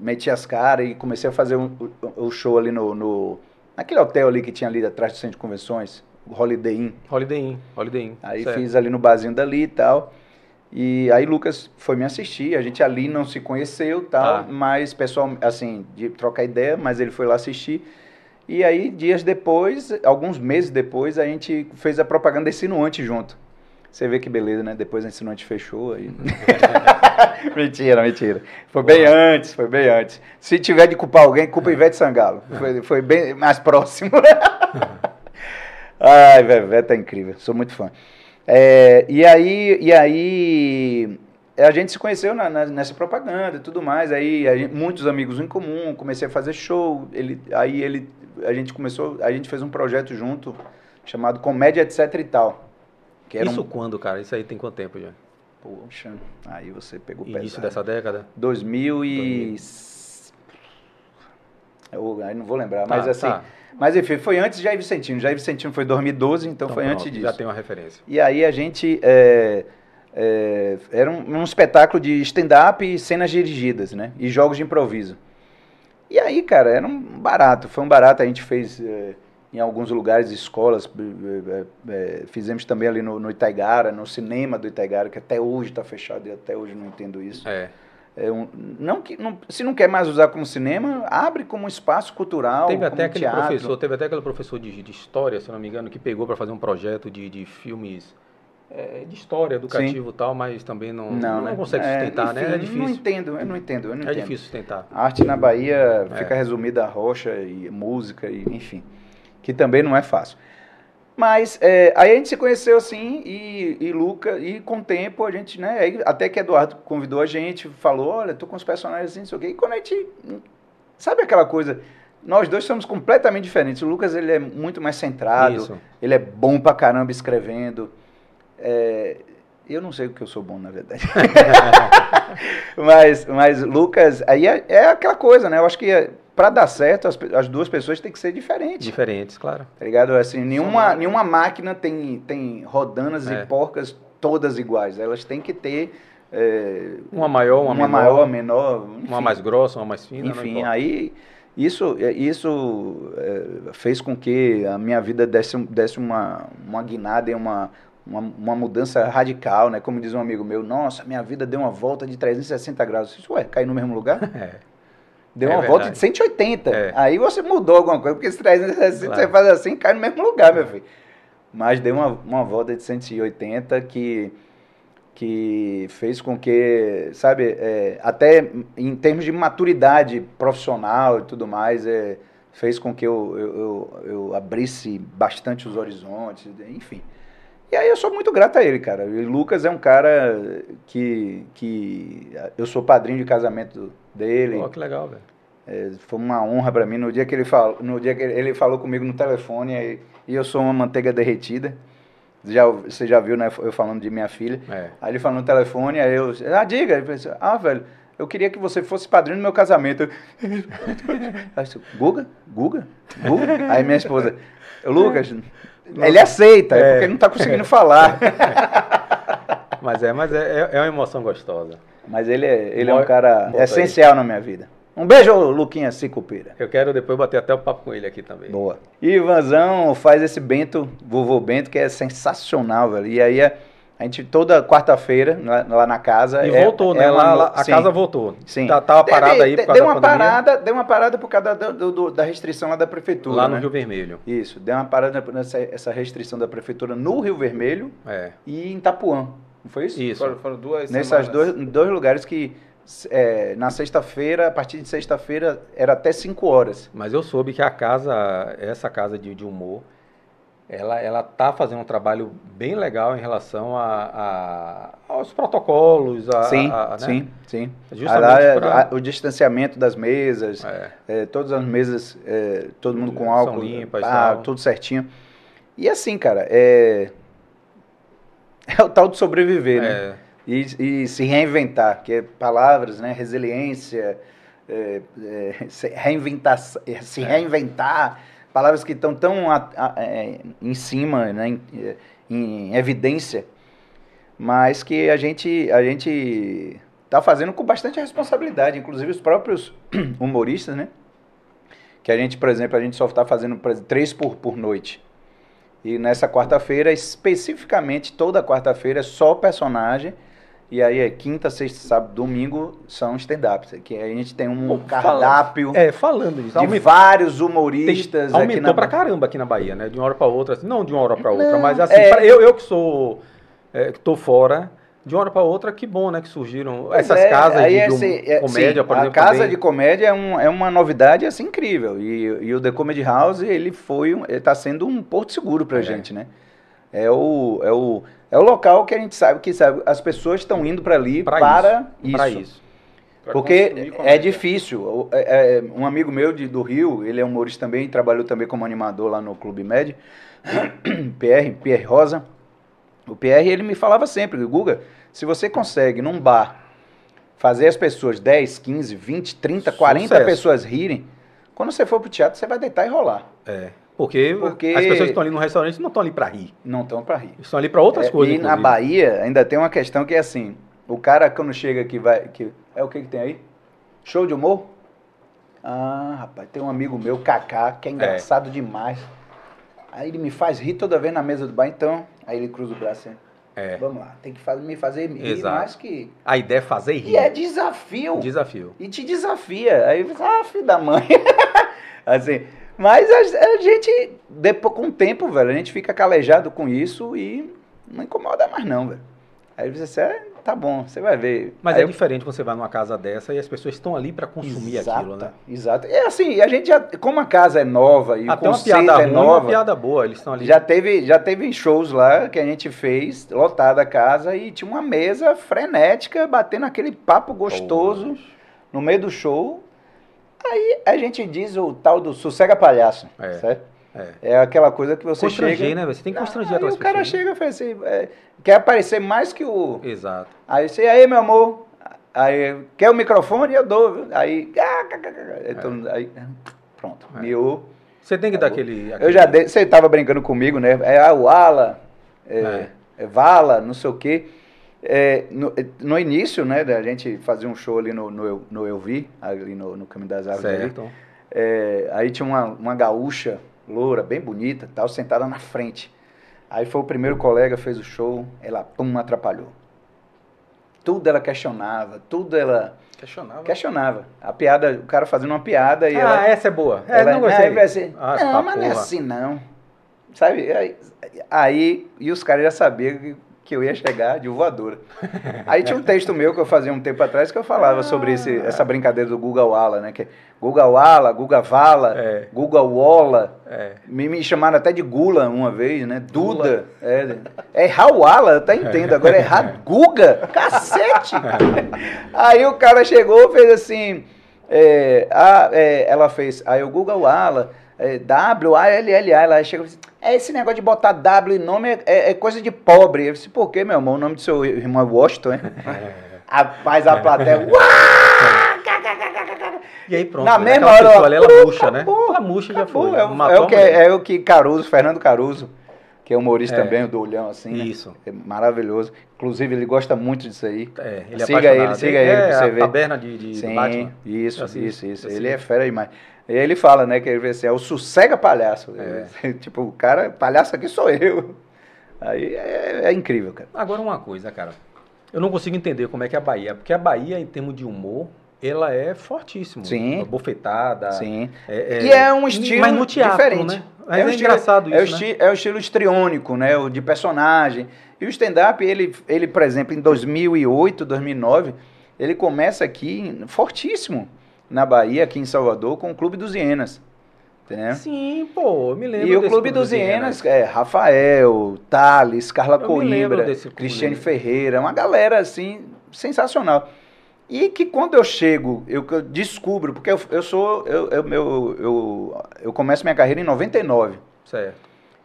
meti as caras e comecei a fazer o um, um, um show ali no, no, naquele hotel ali que tinha ali atrás do centro de convenções, Holiday Inn. Holiday Inn, Holiday Inn. Aí certo. fiz ali no barzinho dali e tal, e aí Lucas foi me assistir, a gente ali não se conheceu, tal, ah. mas pessoal, assim, de trocar ideia, mas ele foi lá assistir. E aí dias depois, alguns meses depois, a gente fez a propaganda da Insinuante junto. Você vê que beleza, né? Depois a Insinuante fechou aí. mentira, mentira. Foi bem antes, foi bem antes. Se tiver de culpar alguém, culpa Ivete Sangalo. Foi, foi bem mais próximo. Ai, Ivete é incrível, sou muito fã. É, e aí, e aí a gente se conheceu na, na, nessa propaganda e tudo mais. Aí gente, muitos amigos em comum, comecei a fazer show. Ele, aí ele, a gente começou, a gente fez um projeto junto chamado Comédia etc e tal. Isso um... quando, cara? Isso aí tem quanto tempo já? Poxa, aí você pegou Início pesado. dessa década? 2000 e... Eu, aí não vou lembrar, tá, mas assim. Tá. Mas enfim, foi antes de Jair Vicentino. Jair Vicentino foi 2012, então, então foi pronto, antes disso. Já tem uma referência. E aí a gente. É, é, era um, um, espetáculo de stand-up e cenas dirigidas, né? E jogos de improviso. E aí, cara, era um barato. Foi um barato. A gente fez é, em alguns lugares, escolas. É, é, fizemos também ali no, no Itaigara, no cinema do Itaigara, que até hoje está fechado e até hoje não entendo isso. É. É um, não que não, se não quer mais usar como cinema, abre como espaço cultural. Teve até aquele teatro. professor, teve até aquele professor de, de história, se não me engano, que pegou para fazer um projeto de, de filmes é, de história, educativo e tal, mas também não, não, não né? consegue é, sustentar, né? enfim, né? É difícil. Não entendo, eu não entendo, eu não é entendo. difícil sustentar. A arte na Bahia fica é. resumida a rocha e música, e enfim, que também não é fácil. Mas é, aí a gente se conheceu assim, e, e Luca, e com o tempo a gente, né? Aí, até que Eduardo convidou a gente, falou: olha, tô com os personagens assim, não sei o quê. E quando a gente. Sabe aquela coisa? Nós dois somos completamente diferentes. O Lucas ele é muito mais centrado, Isso. ele é bom pra caramba escrevendo. É, eu não sei o que eu sou bom, na verdade. mas, mas Lucas, aí é, é, aquela coisa, né? Eu acho que para dar certo, as, as, duas pessoas têm que ser diferentes. Diferentes, claro. Tá ligado? Assim, nenhuma, nenhuma máquina tem, tem rodanas é. e porcas todas iguais. Elas têm que ter. É, uma maior, uma, uma menor. maior, menor. Enfim. Uma mais grossa, uma mais fina. Enfim, aí isso, isso é, fez com que a minha vida desse, desse uma, uma guinada e uma, uma, uma, mudança radical, né? Como diz um amigo meu, nossa, minha vida deu uma volta de 360 graus. Isso, ué, cair no mesmo lugar? É. Deu é uma verdade. volta de 180. É. Aí você mudou alguma coisa, porque esse 360 claro. você faz assim cai no mesmo lugar, meu filho. Mas deu uma, uma volta de 180 que, que fez com que, sabe, é, até em termos de maturidade profissional e tudo mais, é, fez com que eu, eu, eu, eu abrisse bastante os horizontes, enfim. E aí eu sou muito grato a ele, cara. E Lucas é um cara que, que eu sou padrinho de casamento dele. Oh, que legal, velho. É, foi uma honra para mim no dia que ele falou, no dia que ele falou comigo no telefone e, e eu sou uma manteiga derretida. Já, você já viu, né, eu falando de minha filha. É. Aí ele falou no telefone, aí eu, ah, diga. Ele falou assim, ah, velho, eu queria que você fosse padrinho do meu casamento. Aí, Guga? Guga? Guga? Aí minha esposa, Lucas, ele aceita, é, é porque ele não está conseguindo falar. mas é, mas é, é uma emoção gostosa. Mas ele é, ele é um cara essencial aí. na minha vida. Um beijo, Luquinha Cicupeira. Eu quero depois bater até o papo com ele aqui também. Boa. E Ivanzão faz esse Bento, vovô Bento, que é sensacional, velho. E aí a, gente toda quarta-feira lá, na casa. E é, voltou, né? É uma, lá, a sim, casa voltou. Sim. Tá, tava parada aí por causa deu uma da parada, Deu uma parada por causa da, do, do, da restrição lá da prefeitura. Lá no né? Rio Vermelho. Isso. Deu uma parada nessa essa restrição da prefeitura no Rio Vermelho é. e em Itapuã. Não foi isso? Isso. Foram, foram duas Nessas dois, dois lugares que é, na sexta-feira, a partir de sexta-feira, era até 5 horas. Mas eu soube que a casa, essa casa de, de humor, ela, ela tá fazendo um trabalho bem legal em relação a, a aos protocolos. A, sim, a, né? sim, sim. Justamente pra... o distanciamento das mesas, é. É, todas as mesas, é, todo mundo com álcool, limpas, ah, tudo certinho. E assim, cara, é, é o tal de sobreviver, né? É e, e se reinventar, que é palavras, né? Resiliência, é, é, se, reinventar, se é. reinventar, palavras que estão tão a, a, é, em cima, né? Em, em, evidência, mas que a gente a gente está fazendo com bastante responsabilidade, inclusive os próprios humoristas, né? Que a gente, por exemplo, a gente só está fazendo três por, por noite. E nessa quarta-feira, especificamente, toda quarta-feira, é só personagem e aí é quinta, sexta, sábado, domingo são stand-ups. Que a gente tem um Pô, cardápio. é, falando disso. De vários humoristas. Tem, aumentou aqui na... pra caramba aqui na Bahia, né? De uma hora pra outra. Assim, não de uma hora pra outra, não, mas assim, é... eu, eu que sou. É, que tô fora. De uma hora para outra, que bom, né? Que surgiram essas é, casas de, esse, de é, comédia, sim, por exemplo. A casa também. de comédia é, um, é uma novidade assim incrível. E, e o The Comedy House, ele foi. Ele tá sendo um porto seguro pra é. gente, né? É o, é o é o local que a gente sabe que sabe, as pessoas estão indo para ali pra para isso. isso. isso. Porque é difícil. É, é, um amigo meu de, do Rio, ele é humorista também, trabalhou também como animador lá no Clube Med, PR, Pierre Rosa. O PR, ele me falava sempre, Guga, se você consegue num bar fazer as pessoas 10, 15, 20, 30, 40 Sucesso. pessoas rirem, Quando você for pro teatro, você vai deitar e rolar. É. Porque, Porque- as pessoas que estão ali no restaurante não estão ali para rir. Não estão pra rir. Estão ali para outras É, coisas. e na inclusive. Bahia ainda tem uma questão que é assim, o cara quando chega aqui vai. Que, é o que, que tem aí? Show de humor? Ah, rapaz, tem um amigo meu, Kaká, que é engraçado demais. Aí ele me faz rir toda vez na mesa do bar, então. Aí ele cruza o braço assim. É. Vamos lá, tem que fazer, me fazer rir Exato. mais que. A ideia é fazer rir. E é desafio. Desafio. E te desafia. Aí você, ah, filho da mãe. assim. Mas a, a gente, depois, com o tempo, velho, a gente fica calejado com isso e não incomoda mais não, velho. Aí você, é, tá bom, você vai ver. Mas Aí é diferente quando você vai numa casa dessa e as pessoas estão ali para consumir Exata, aquilo, né? Exato. É assim, a gente já, como a casa é nova e Até o uma conceito piada é ruim, uma nova, piada boa. Eles estão ali. já teve, já teve shows lá que a gente fez, lotada a casa, e tinha uma mesa frenética, batendo aquele papo gostoso no meio do show. Aí a gente diz o tal do sossega palhaço, É. certo? É. É aquela coisa que você Constranger, chega... né? Você tem que constranger aí aquelas o cara pessoas. né? chega e fala assim, é, quer aparecer mais que o... Exato. Aí você, aí meu amor, aí quer o microfone? Eu dou. viu? Aí, ah, aí, pronto, É. miou. Você tem que dar aquele. Eu já dei, você estava brincando comigo, né? É a Wala, é, é Vala, não sei o quê. É, no, no início, né, da gente fazia um show ali no, no, no Eu Vi, ali no, no Caminho das Árvores. ali. Certo. É, aí tinha uma, uma gaúcha, loura, bem bonita, tal, sentada na frente. Aí foi o primeiro colega, fez o show, ela, pum, atrapalhou. Tudo ela questionava, tudo ela Questionava. questionava. A piada, o cara fazendo uma piada e ah, ela... essa é boa. É, ela não gostei. aí vai assim, Ah, não, tá mas não é porra. assim não. Sabe? Aí, aí- e os caras já sabiam que, que eu ia chegar de voadora. Aí tinha um texto meu que eu fazia um tempo atrás que eu falava sobre esse, essa brincadeira do Guga Wala, né? Que é Guga Wala, Guga Vala, É. Guga Wola. É. Me, me chamaram até de Gula uma vez, né? Duda. É, é Hawala, eu até entendo. Agora é Raguga. Cacete! Aí o cara chegou fez assim. é, a- é, ela fez. Aí o Guga Wala. É, W-A-L-L-A. Ela chegou e disse: É esse negócio de botar W em nome é, é- é coisa de pobre. Eu disse: Por quê, meu irmão? O nome do seu irmão é Washington, é? Rapaz, a plateia. "Uá!" E aí pronto. Na né? mesma hora, pessoa ali, ela murcha, né? Ela murcha já foi. É, é o a que, é o que Caruso, Fernando Caruso, que é humorista É. também, o do olhão assim. né? Isso. É maravilhoso. Inclusive, ele gosta muito disso aí. É, ele é Siga apaixonado. ele, siga é ele pra você a ver. taberna de, de Sim, Batman. isso, isso, isso. eu Ele é fera demais. E ele fala, né, que ele vê assim, é o sossega palhaço. tipo, o cara, palhaço aqui sou eu. Aí é, é incrível, cara. Agora uma coisa, cara. Eu não consigo entender como é que é a Bahia. Porque a Bahia, em termos de humor, ela é fortíssimo. Sim. Bofetada. Sim. É, E é um estilo mas no teatro, diferente. né? Mas é, um estilo- engraçado é o isso, né? esti- É o estilo histriônico, né? O de personagem. E o stand-up, ele, ele, por exemplo, em 2008, 2009, ele começa aqui fortíssimo na Bahia, aqui em Salvador, com o Clube dos Hienas. Entendeu? Sim, pô, eu me lembro E o Clube dos Hienas é Rafael, Thales, Carla Eu Coimbra. Cristiane Ferreira, uma galera assim, sensacional. E que quando eu chego, eu eu descubro, porque eu, eu sou, eu, eu, meu, eu, eu começo minha carreira em 99, Certo.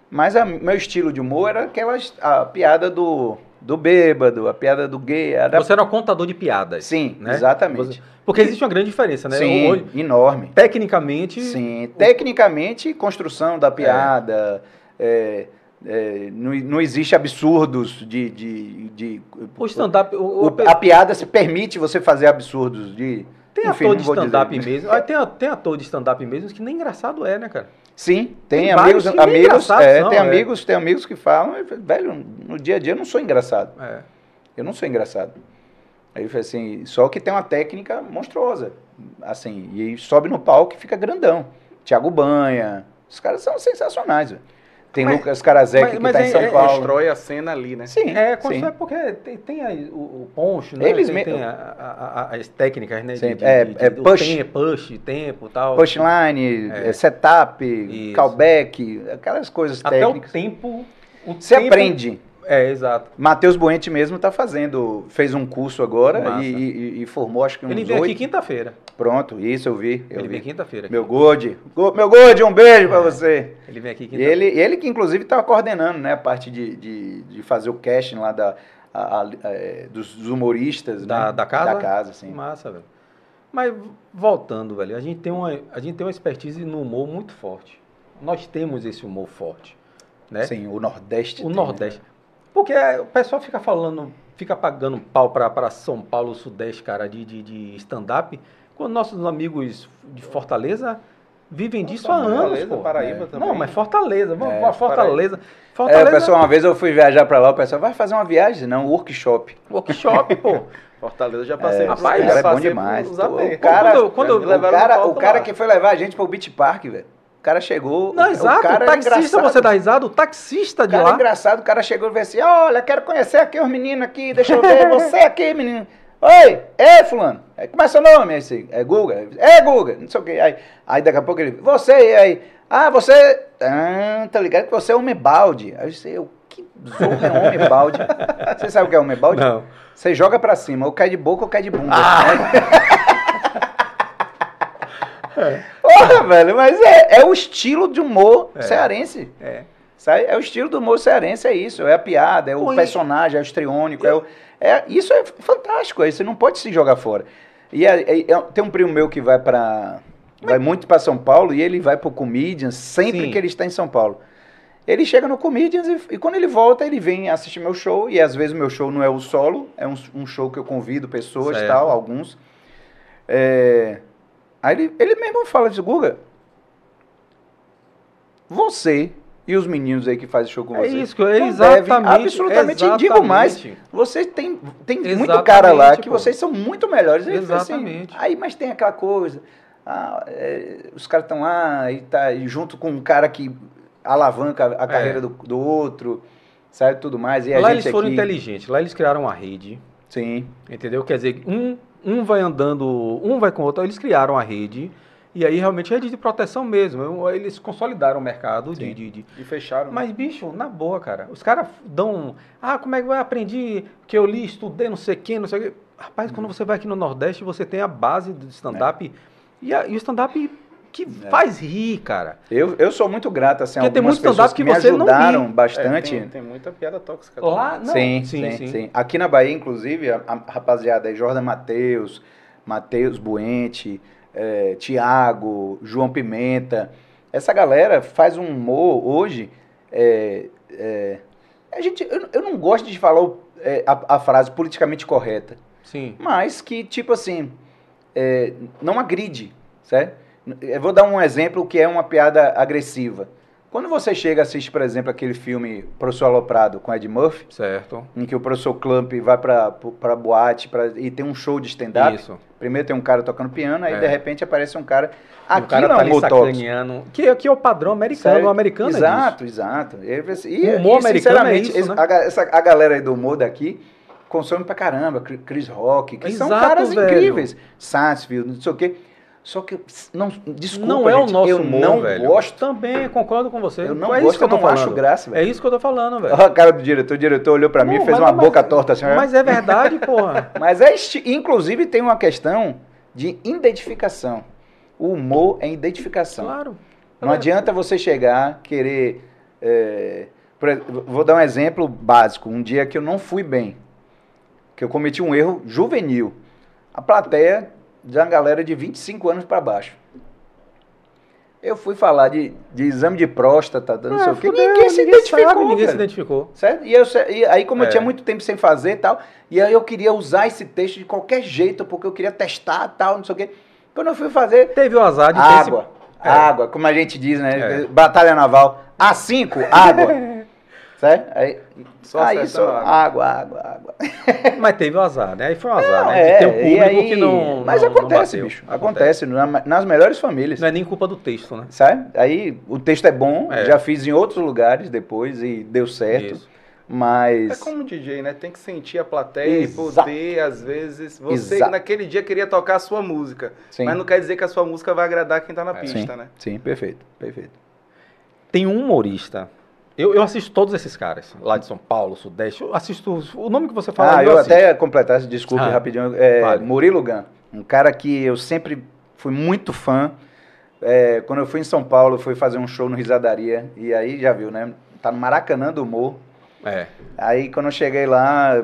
mas a- meu estilo de humor era aquela, a piada do, do bêbado, a piada do gay, era... Você era um contador de piadas. Sim, né? exatamente. Porque existe uma grande diferença, né? Sim, Hoje, enorme. tecnicamente, Sim, tecnicamente, construção da piada, é, é, não, não existe absurdos de... de, de o stand-up. o- o- o- a piada se permite você fazer absurdos de... tem enfim, ator de stand-up mesmo. Tem, tem ator de stand-up mesmo que nem engraçado é, né, cara? Sim, tem, Tem amigos, amigos, é, são, tem é. amigos, tem amigos que falam, velho, no dia a dia eu não sou engraçado. É. Eu não sou engraçado. Aí ele falou assim, só que tem uma técnica monstruosa, assim, e sobe no palco e fica grandão. Tiago Banha, os caras são sensacionais, velho. Tem Mas- Lucas Carazek mas- que mas tá em é- São é- Paulo. Constrói a cena ali, né? Sim, É, sim. constrói porque tem, tem aí o, o poncho, né? Eles tem, tem a- a- a- as técnicas, né? Sim, de, de, é- de- é push. tem- push, tempo e tal. Punchline, É. é, setup, Isso. callback, aquelas coisas Até o técnicas. tempo. O Você tempo- aprende. É, exato. Matheus Buente mesmo está fazendo, fez um curso agora e, e- e formou acho que uns Ele vem aqui quinta-feira. Pronto, isso eu vi. Eu Ele vi. vem quinta-feira. Meu Gode. Go- Meu Gode, um beijo pra você. Ele vem aqui quinta-feira. ele, ele que inclusive estava coordenando né, a parte de, de, de fazer o casting lá da, a- a- é, dos, dos humoristas. Da, né? da casa? Da casa, sim. Massa, velho. Mas voltando, velho, a gente tem uma, a gente tem uma expertise no humor muito forte. Nós temos esse humor forte, né? Sim, o Nordeste. O tem, Nordeste. Né? Porque o pessoal fica falando, fica pagando pau para São Paulo, Sudeste, cara, de, de, de stand-up, quando nossos amigos de Fortaleza vivem disso há anos. Fortaleza, Paraíba é. também. Não, mas Fortaleza, vamos é, Fortaleza. Fortaleza. É, pessoal, uma vez eu fui viajar para lá, o pessoal vai fazer uma viagem, não, workshop. Workshop, pô. Fortaleza já passei é, Rapaz, cara é bom demais. O cara, quando, quando, o cara, o cara que foi levar a gente pro Beach Park, velho. O cara chegou. Não, o, exato. O, cara o taxista, você dá risada, o taxista de o cara lá. É engraçado, o cara chegou e falou assim: olha, quero conhecer aqui os meninos aqui, deixa eu ver você aqui, menino. Oi, é fulano. Aí, como é seu nome? Aí, assim, é Guga. É Guga, não sei o quê. Aí, aí daqui a pouco ele, você, aí, ah, você, ah, tá ligado que você é homem balde. Aí eu disse, eu, que zorro é homem balde? Você sabe o que é homem balde? Não. Você joga pra cima, ou cai de boca ou cai de bunda. Ah. Porra, velho, mas é, é o estilo de humor é. cearense. É. Sabe? É o estilo do humor cearense, é isso. É a piada, é o Oi. personagem, é o estriônico. É o, é, isso é fantástico, aí você não pode se jogar fora. E é, é, é tem um primo meu que vai para vai muito para São Paulo e ele vai pro Comedians sempre Sim. que ele está em São Paulo. Ele chega no Comedians e, e, quando ele volta, ele vem assistir meu show. E às vezes meu show não é o solo, é um, um show que eu convido pessoas e tal, alguns. É, Aí ele, ele mesmo fala assim, Guga, você e os meninos aí que fazem show com é você. Isso, é exatamente. absolutamente exatamente. digo mais. Vocês têm, tem muito cara lá que pô. vocês são muito melhores. Assim, exatamente. Assim, aí, mas tem aquela coisa. Ah, é, os caras estão lá e tá junto com um cara que alavanca a, a é. carreira do, do outro, sabe tudo mais. E lá eles foram aqui... inteligentes, lá eles criaram uma rede. Sim. Entendeu? Quer dizer, um um vai andando, um vai com o outro, eles criaram a rede. E aí, realmente, rede de proteção mesmo. Eles consolidaram o mercado de, de, de, E fecharam. Né? Mas, bicho, na boa, cara. Os caras dão. Ah, como é que eu aprendi que eu li, estudei, não sei quem, não sei o quê. Rapaz, quando você vai aqui no Nordeste, você tem a base do stand-up. É. E, a, e o stand-up que é. faz rir, cara. Eu, eu sou muito grato, assim, Porque algumas pessoas que, que me ajudaram bastante. É, tem, tem, muita piada tóxica. Lá, não. Sim, sim, sim, sim, Aqui na Bahia, inclusive, a, a rapaziada aí, Jordan Matheus, Matheus Buente, é, Tiago, João Pimenta, essa galera faz um humor hoje, é, é, a gente, eu, eu, não gosto de falar o, é, a, a, frase politicamente correta. Sim. Mas que, tipo assim, é, não agride, certo? Eu vou dar um exemplo que é uma piada agressiva. Quando você chega e assiste, por exemplo, aquele filme Professor Aloprado com Ed Murphy, certo. em que o professor Clump vai pra, pra boate pra, e tem um show de stand-up. Primeiro tem um cara tocando piano, aí é. de repente aparece um cara. Aqui o cara não tá é um que, que é o padrão americano, Sério? o americano Exato, é exato. E, o humor e, americano é isso, né? a, essa, a galera aí do humor daqui consome pra caramba, Chris Rock, que Exato, são caras velho. incríveis. Sarsfield, não sei o quê. Só que, não, desculpa, Não é gente, o nosso eu humor, não velho. gosto. Também, concordo com você. Eu não é gosto, isso que eu, tô não falando. acho graça, velho. É isso que eu tô falando, velho. Olha a cara do diretor, o diretor olhou pra mim e fez uma mas, boca torta assim. Mas é verdade, porra. mas é, inclusive tem uma questão de identificação. O humor é identificação. Claro. Não é. adianta você chegar, querer... É, vou dar um exemplo básico. Um dia que eu não fui bem, que eu cometi um erro juvenil. A plateia de uma galera de 25 anos para baixo. Eu fui falar de, de exame de próstata, não ah, sei o quê. Ninguém se identificou. Sabe, ninguém se identificou. Certo? E, eu, e aí, como é. eu tinha muito tempo sem fazer e tal, e aí eu queria usar esse texto de qualquer jeito, porque eu queria testar tal, não sei o quê. Quando eu fui fazer. Teve o azar de água. Esse... É. Água, como a gente diz, né? É. Batalha naval. A5, água. Certo? Aí, só aí só água, água, água. Mas teve o azar, né? Aí foi um azar, não, né? É, de ter um público aí, que não. Mas não, acontece, não bicho. Acontece, acontece, nas melhores famílias. Não é nem culpa do texto, né? Sabe? Aí o texto é bom, é. já fiz em outros lugares depois e deu certo. Isso. Mas. É como DJ, né? Tem que sentir a plateia Exato. e poder, às vezes. Você Exato. naquele dia queria tocar a sua música. Sim. Mas não quer dizer que a sua música vai agradar quem tá na é. pista, sim. né? Sim, perfeito, perfeito. Tem um humorista eu, eu assisto todos esses caras, lá de São Paulo, Sudeste. Eu assisto o nome que você fala. Ah, eu, eu até completar, desculpe ah, rapidinho. É, vale. Murilo Gun, um cara que eu sempre fui muito fã. É, quando eu fui em São Paulo, fui fazer um show no Risadaria. E aí já viu, né? Tá no Maracanã do Humor. É. Aí quando eu cheguei lá,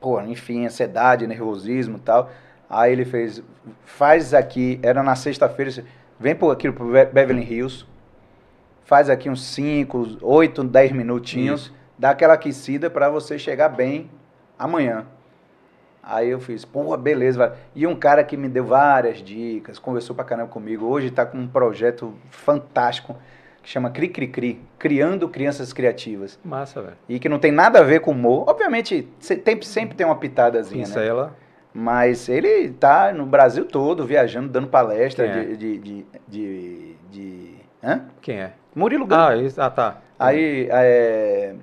pô, enfim, ansiedade, nervosismo e tal. Aí ele fez, faz aqui, era na sexta-feira, vem por aqui pro Beverly Hills, faz aqui uns 5, 8, 10 minutinhos, Isso. dá aquela aquecida para você chegar bem amanhã. Aí eu fiz, porra, beleza. E um cara que me deu várias dicas, conversou pra caramba comigo, hoje tá com um projeto fantástico que chama Cri Cri Cri, Criando Crianças Criativas. Massa, velho. E que não tem nada a ver com humor. Obviamente, tem, sempre tem uma pitadazinha, Pincela. né? Mas ele tá no Brasil todo, viajando, dando palestra é? de, de, de, de, de... Hã? Quem é? Murilo Gano. Ah, ah, tá. Aí, é,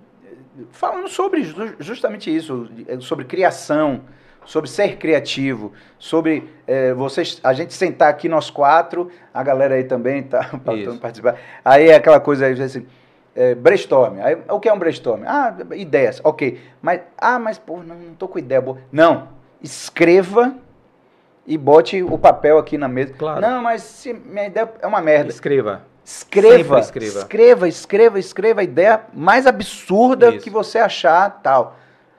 falando sobre justamente isso, sobre criação, sobre ser criativo, sobre é, vocês, a gente sentar aqui nós quatro, a galera aí também tá participar. Aí é aquela coisa aí, assim, é, brainstorm. Aí, o que é um brainstorm? Ah, ideias, ok. Mas, ah, mas, pô, não, não tô com ideia boa. Não, escreva e bote o papel aqui na mesa. Claro. Não, mas se minha ideia é uma merda. Escreva. Escreva, escreva, escreva, escreva, escreva a ideia mais absurda Isso. que você achar, tal.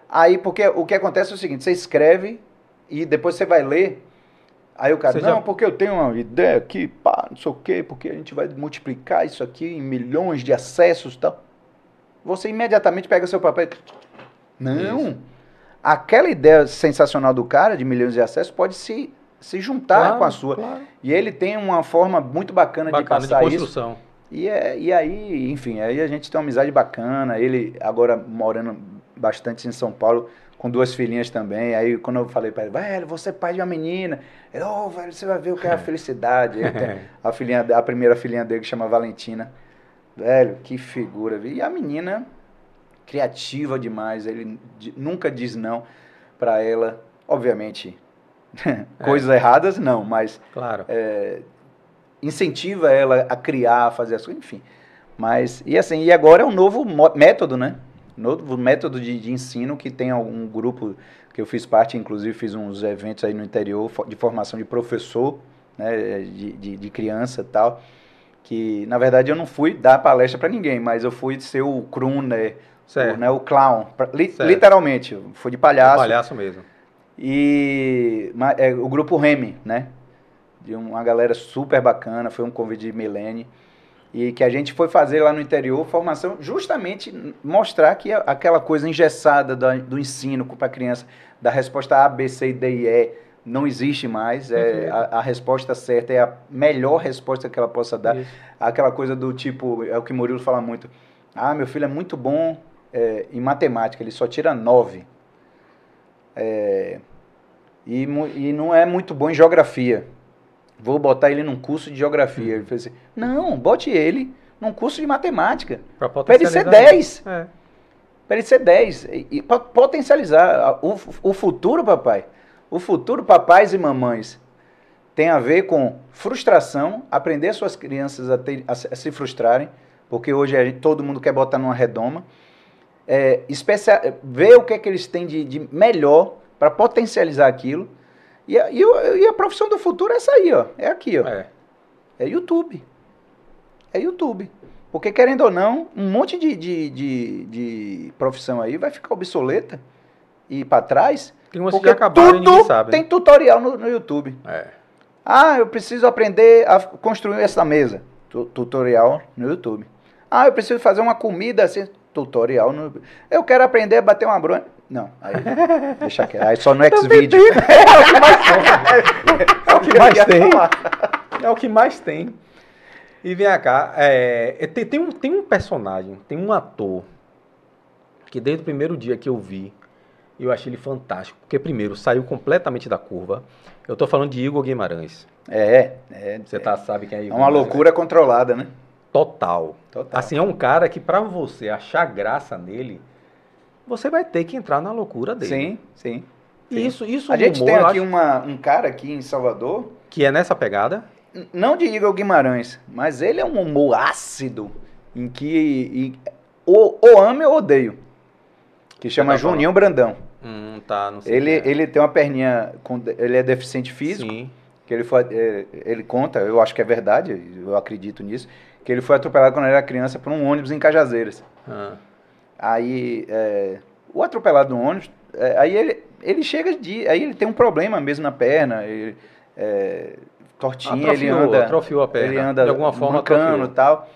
Aí, porque o que acontece é o seguinte, você escreve e depois você vai ler, aí o cara, você não, já... porque eu tenho uma ideia aqui, pá, não sei o quê, porque a gente vai multiplicar isso aqui em milhões de acessos e tal. Você imediatamente pega seu papel Não, isso. aquela ideia sensacional do cara, de milhões de acessos, pode se se juntar claro, com a sua. Claro. E ele tem uma forma muito bacana, bacana de passar de construção. isso. E, é, e aí, enfim, aí a gente tem uma amizade bacana. Ele agora morando bastante em São Paulo, com duas filhinhas também. Aí quando eu falei para ele, velho, você é pai de uma menina. Ele, oh, velho, você vai ver o que é a felicidade. a, filhinha, a primeira filhinha dele que chama Valentina. Velho, que figura. E a menina, criativa demais. Ele nunca diz não para ela. Obviamente, Coisas é. erradas, não, mas. Claro. É, incentiva ela a criar, a fazer as coisas, enfim. Mas, e assim, e agora é um novo método, né? Novo método de, de ensino que tem algum grupo que eu fiz parte, inclusive fiz uns eventos aí no interior de formação de professor, né, de, de, de criança e tal, que na verdade eu não fui dar palestra para ninguém, mas eu fui ser o crooner, o, né, o clown, pra, li, literalmente, fui de palhaço. De palhaço mesmo. E é, o grupo Remy, né? De uma galera super bacana, foi um convite de Milene. E que a gente foi fazer lá no interior, formação, justamente mostrar que aquela coisa engessada do, do ensino para a criança, da resposta A, B, C, D e E, não existe mais. É, a, a, resposta certa é a melhor resposta que ela possa dar. Isso. Aquela coisa do tipo, é o que Murilo fala muito. Ah, meu filho é muito bom é, em matemática, ele só tira nove. É, e, e não é muito bom em geografia. Vou botar ele num curso de geografia. Ele fez assim, não, bote ele num curso de matemática. Para ele ser 10. É. Para ele ser 10. E, e potencializar. O, o futuro, papai, o futuro, papais e mamães, tem a ver com frustração, aprender suas crianças a, ter, a, a se frustrarem, porque hoje gente, todo mundo quer botar numa redoma é, especial, ver o que é que eles têm de, de melhor para potencializar aquilo. E a, e, e a, profissão do futuro é essa aí, ó. É aqui, ó. É. é YouTube. É YouTube. Porque, querendo ou não, um monte de, de, de, de profissão aí vai ficar obsoleta e para trás. Tem umas porque que acabaram, tudo sabe, né? tem tutorial no, no YouTube. É. Ah, eu preciso aprender a construir essa mesa. tutorial no YouTube. Ah, eu preciso fazer uma comida assim tutorial. No... Eu quero aprender a bater uma bronha. Não, aí deixa quieto. Aí só no X-Video. É o que mais tem. É o que mais tem. É o que mais tem. E vem cá, é, tem, tem, um, tem um personagem, tem um ator que desde o primeiro dia que eu vi, eu achei ele fantástico. Porque, primeiro, saiu completamente da curva. Eu tô falando de Igor Guimarães. É, é. Você tá, sabe quem é Igor É uma loucura controlada, né? Total. Total. Assim, é um cara que para você achar graça nele, você vai ter que entrar na loucura dele. Sim, sim. sim. Isso, isso A gente humor, tem aqui acho... uma, um cara aqui em Salvador... Que é nessa pegada? Não de Igor Guimarães, mas ele é um humor ácido, em que em, ou, ou ame ou odeio. Que chama tá Juninho Brandão. Hum, tá, não sei. Ele, é. ele tem uma perninha, ele é deficiente físico. Sim. Que ele, foi, é, ele conta, eu acho que é verdade, eu acredito nisso que ele foi atropelado quando ele era criança por um ônibus em Cajazeiras. Ah. Aí, é, o atropelado do ônibus, é, aí ele, ele chega de. Aí ele tem um problema mesmo na perna. Ele, é, tortinha, atrofiou, ele anda. Atrofiou a perna. Ele anda de alguma forma mancando e tal.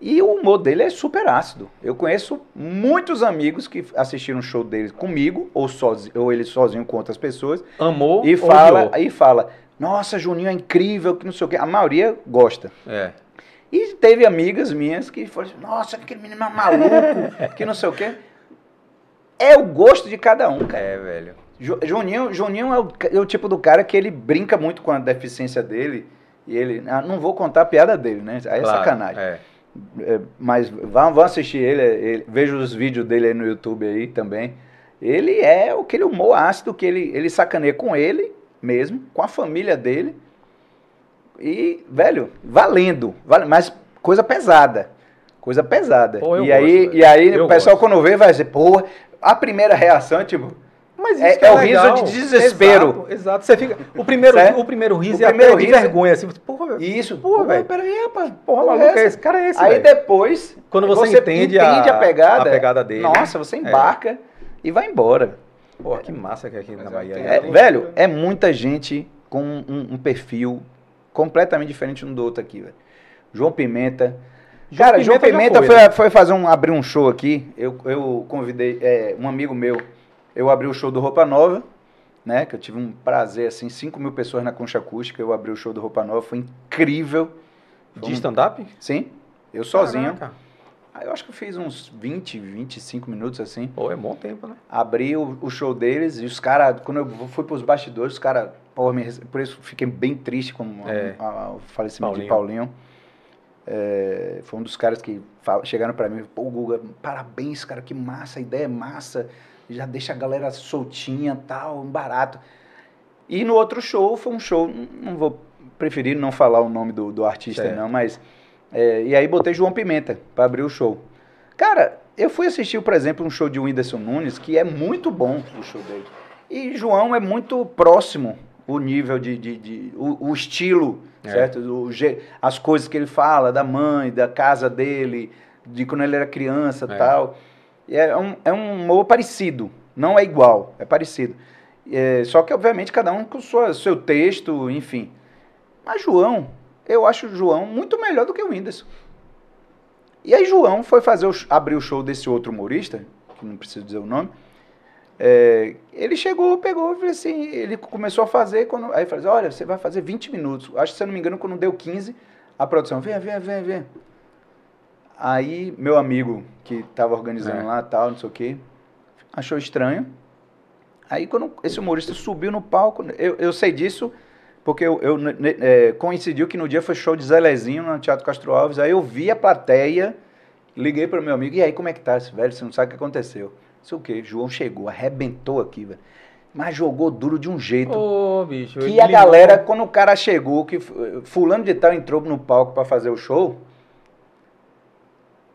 E o humor dele é super ácido. Eu conheço muitos amigos que assistiram o show dele comigo, ou, sozinho, ou ele sozinho com outras pessoas. Amou e fala E fala, nossa, Juninho é incrível, que não sei o quê. A maioria gosta. É. E teve amigas minhas que falaram, nossa, aquele menino é maluco, que não sei o quê. É o gosto de cada um, cara. É, velho. Juninho, Juninho é o, é o tipo do cara que ele brinca muito com a deficiência dele. E ele. Ah, não vou contar a piada dele, né? Aí é claro, sacanagem. É. É, mas vão, vão assistir ele, ele, veja os vídeos dele aí no YouTube aí também. Ele é aquele humor ácido que ele, ele sacaneia com ele mesmo, com a família dele. E, velho, valendo. Vale, mas coisa pesada. Coisa pesada. Pô, e, gosto, aí, e aí o pessoal gosto. quando vê vai dizer, pô, a primeira reação é tipo, mas é, é, é, o riso de desespero. Exato, exato. Você fica. O primeiro, o primeiro riso o é primeiro riso, de vergonha, assim. Porra, isso. Porra, velho. Peraí, rapaz. Porra, maluco, é esse cara é esse. Aí véio. depois. Quando você, você entende, entende a, a, pegada. A pegada dele. Nossa, você embarca é. e vai embora. Pô, que massa que é aqui na Bahia. É, velho, é muita gente com um, um, perfil completamente diferente um do outro aqui, velho. João Pimenta. João Cara, Pimenta João Pimenta foi, foi, né? foi, fazer um, abrir um show aqui. Eu, eu convidei é, um amigo meu. Eu abri o show do Roupa Nova né? Que eu tive um prazer, assim, 5 mil pessoas na concha acústica, eu abri o show do Roupa Nova, foi incrível. Foi de um... stand-up? Sim, eu sozinho. Caraca. Eu acho que eu fiz uns 20, 25 minutos assim. Pô, é bom tempo, né? Abri o, o show deles e os caras, quando eu fui pros bastidores, os caras, por isso fiquei bem triste com é. a, a, o falecimento Paulinho. de Paulinho. É, foi um dos caras que fala, chegaram para mim, pô, Guga, parabéns, cara, que massa, a ideia é massa já deixa a galera soltinha, tal, barato. E no outro show, foi um show, não vou preferir não falar o nome do, do artista não, mas... É, e aí botei João Pimenta para abrir o show. Cara, eu fui assistir, por exemplo, um show de Whindersson Nunes, que é muito bom o show dele. E João é muito próximo o nível de, de, de o, o, estilo, é. certo? O, as coisas que ele fala da mãe, da casa dele, de quando ele era criança, é. tal. É um, é um humor parecido, não é igual, é parecido. É, só que, obviamente, cada um com o seu texto, enfim. Mas João, eu acho o João muito melhor do que o Whindersson. E aí João foi fazer o, abrir o show desse outro humorista, que não preciso dizer o nome. É, ele chegou, pegou, assim, ele começou a fazer, quando, aí falou assim, olha, você vai fazer 20 minutos. Acho que, se eu não me engano, quando deu 15, a produção, vem, vem, vem, vem. Aí, meu amigo, que estava organizando é. lá tal, não sei o quê, achou estranho. Aí, quando esse humorista subiu no palco, eu, eu sei disso porque eu, eu é, coincidiu que no dia foi show de Zelezinho no Teatro Castro Alves. Aí eu vi a plateia, liguei para o meu amigo, e aí, como é que tá esse velho? Você não sabe o que aconteceu. Isso o quê? João chegou, arrebentou aqui, velho. Mas jogou duro de um jeito. Ô, bicho. Que a galera, quando o cara chegou, que fulano de tal entrou no palco para fazer o show,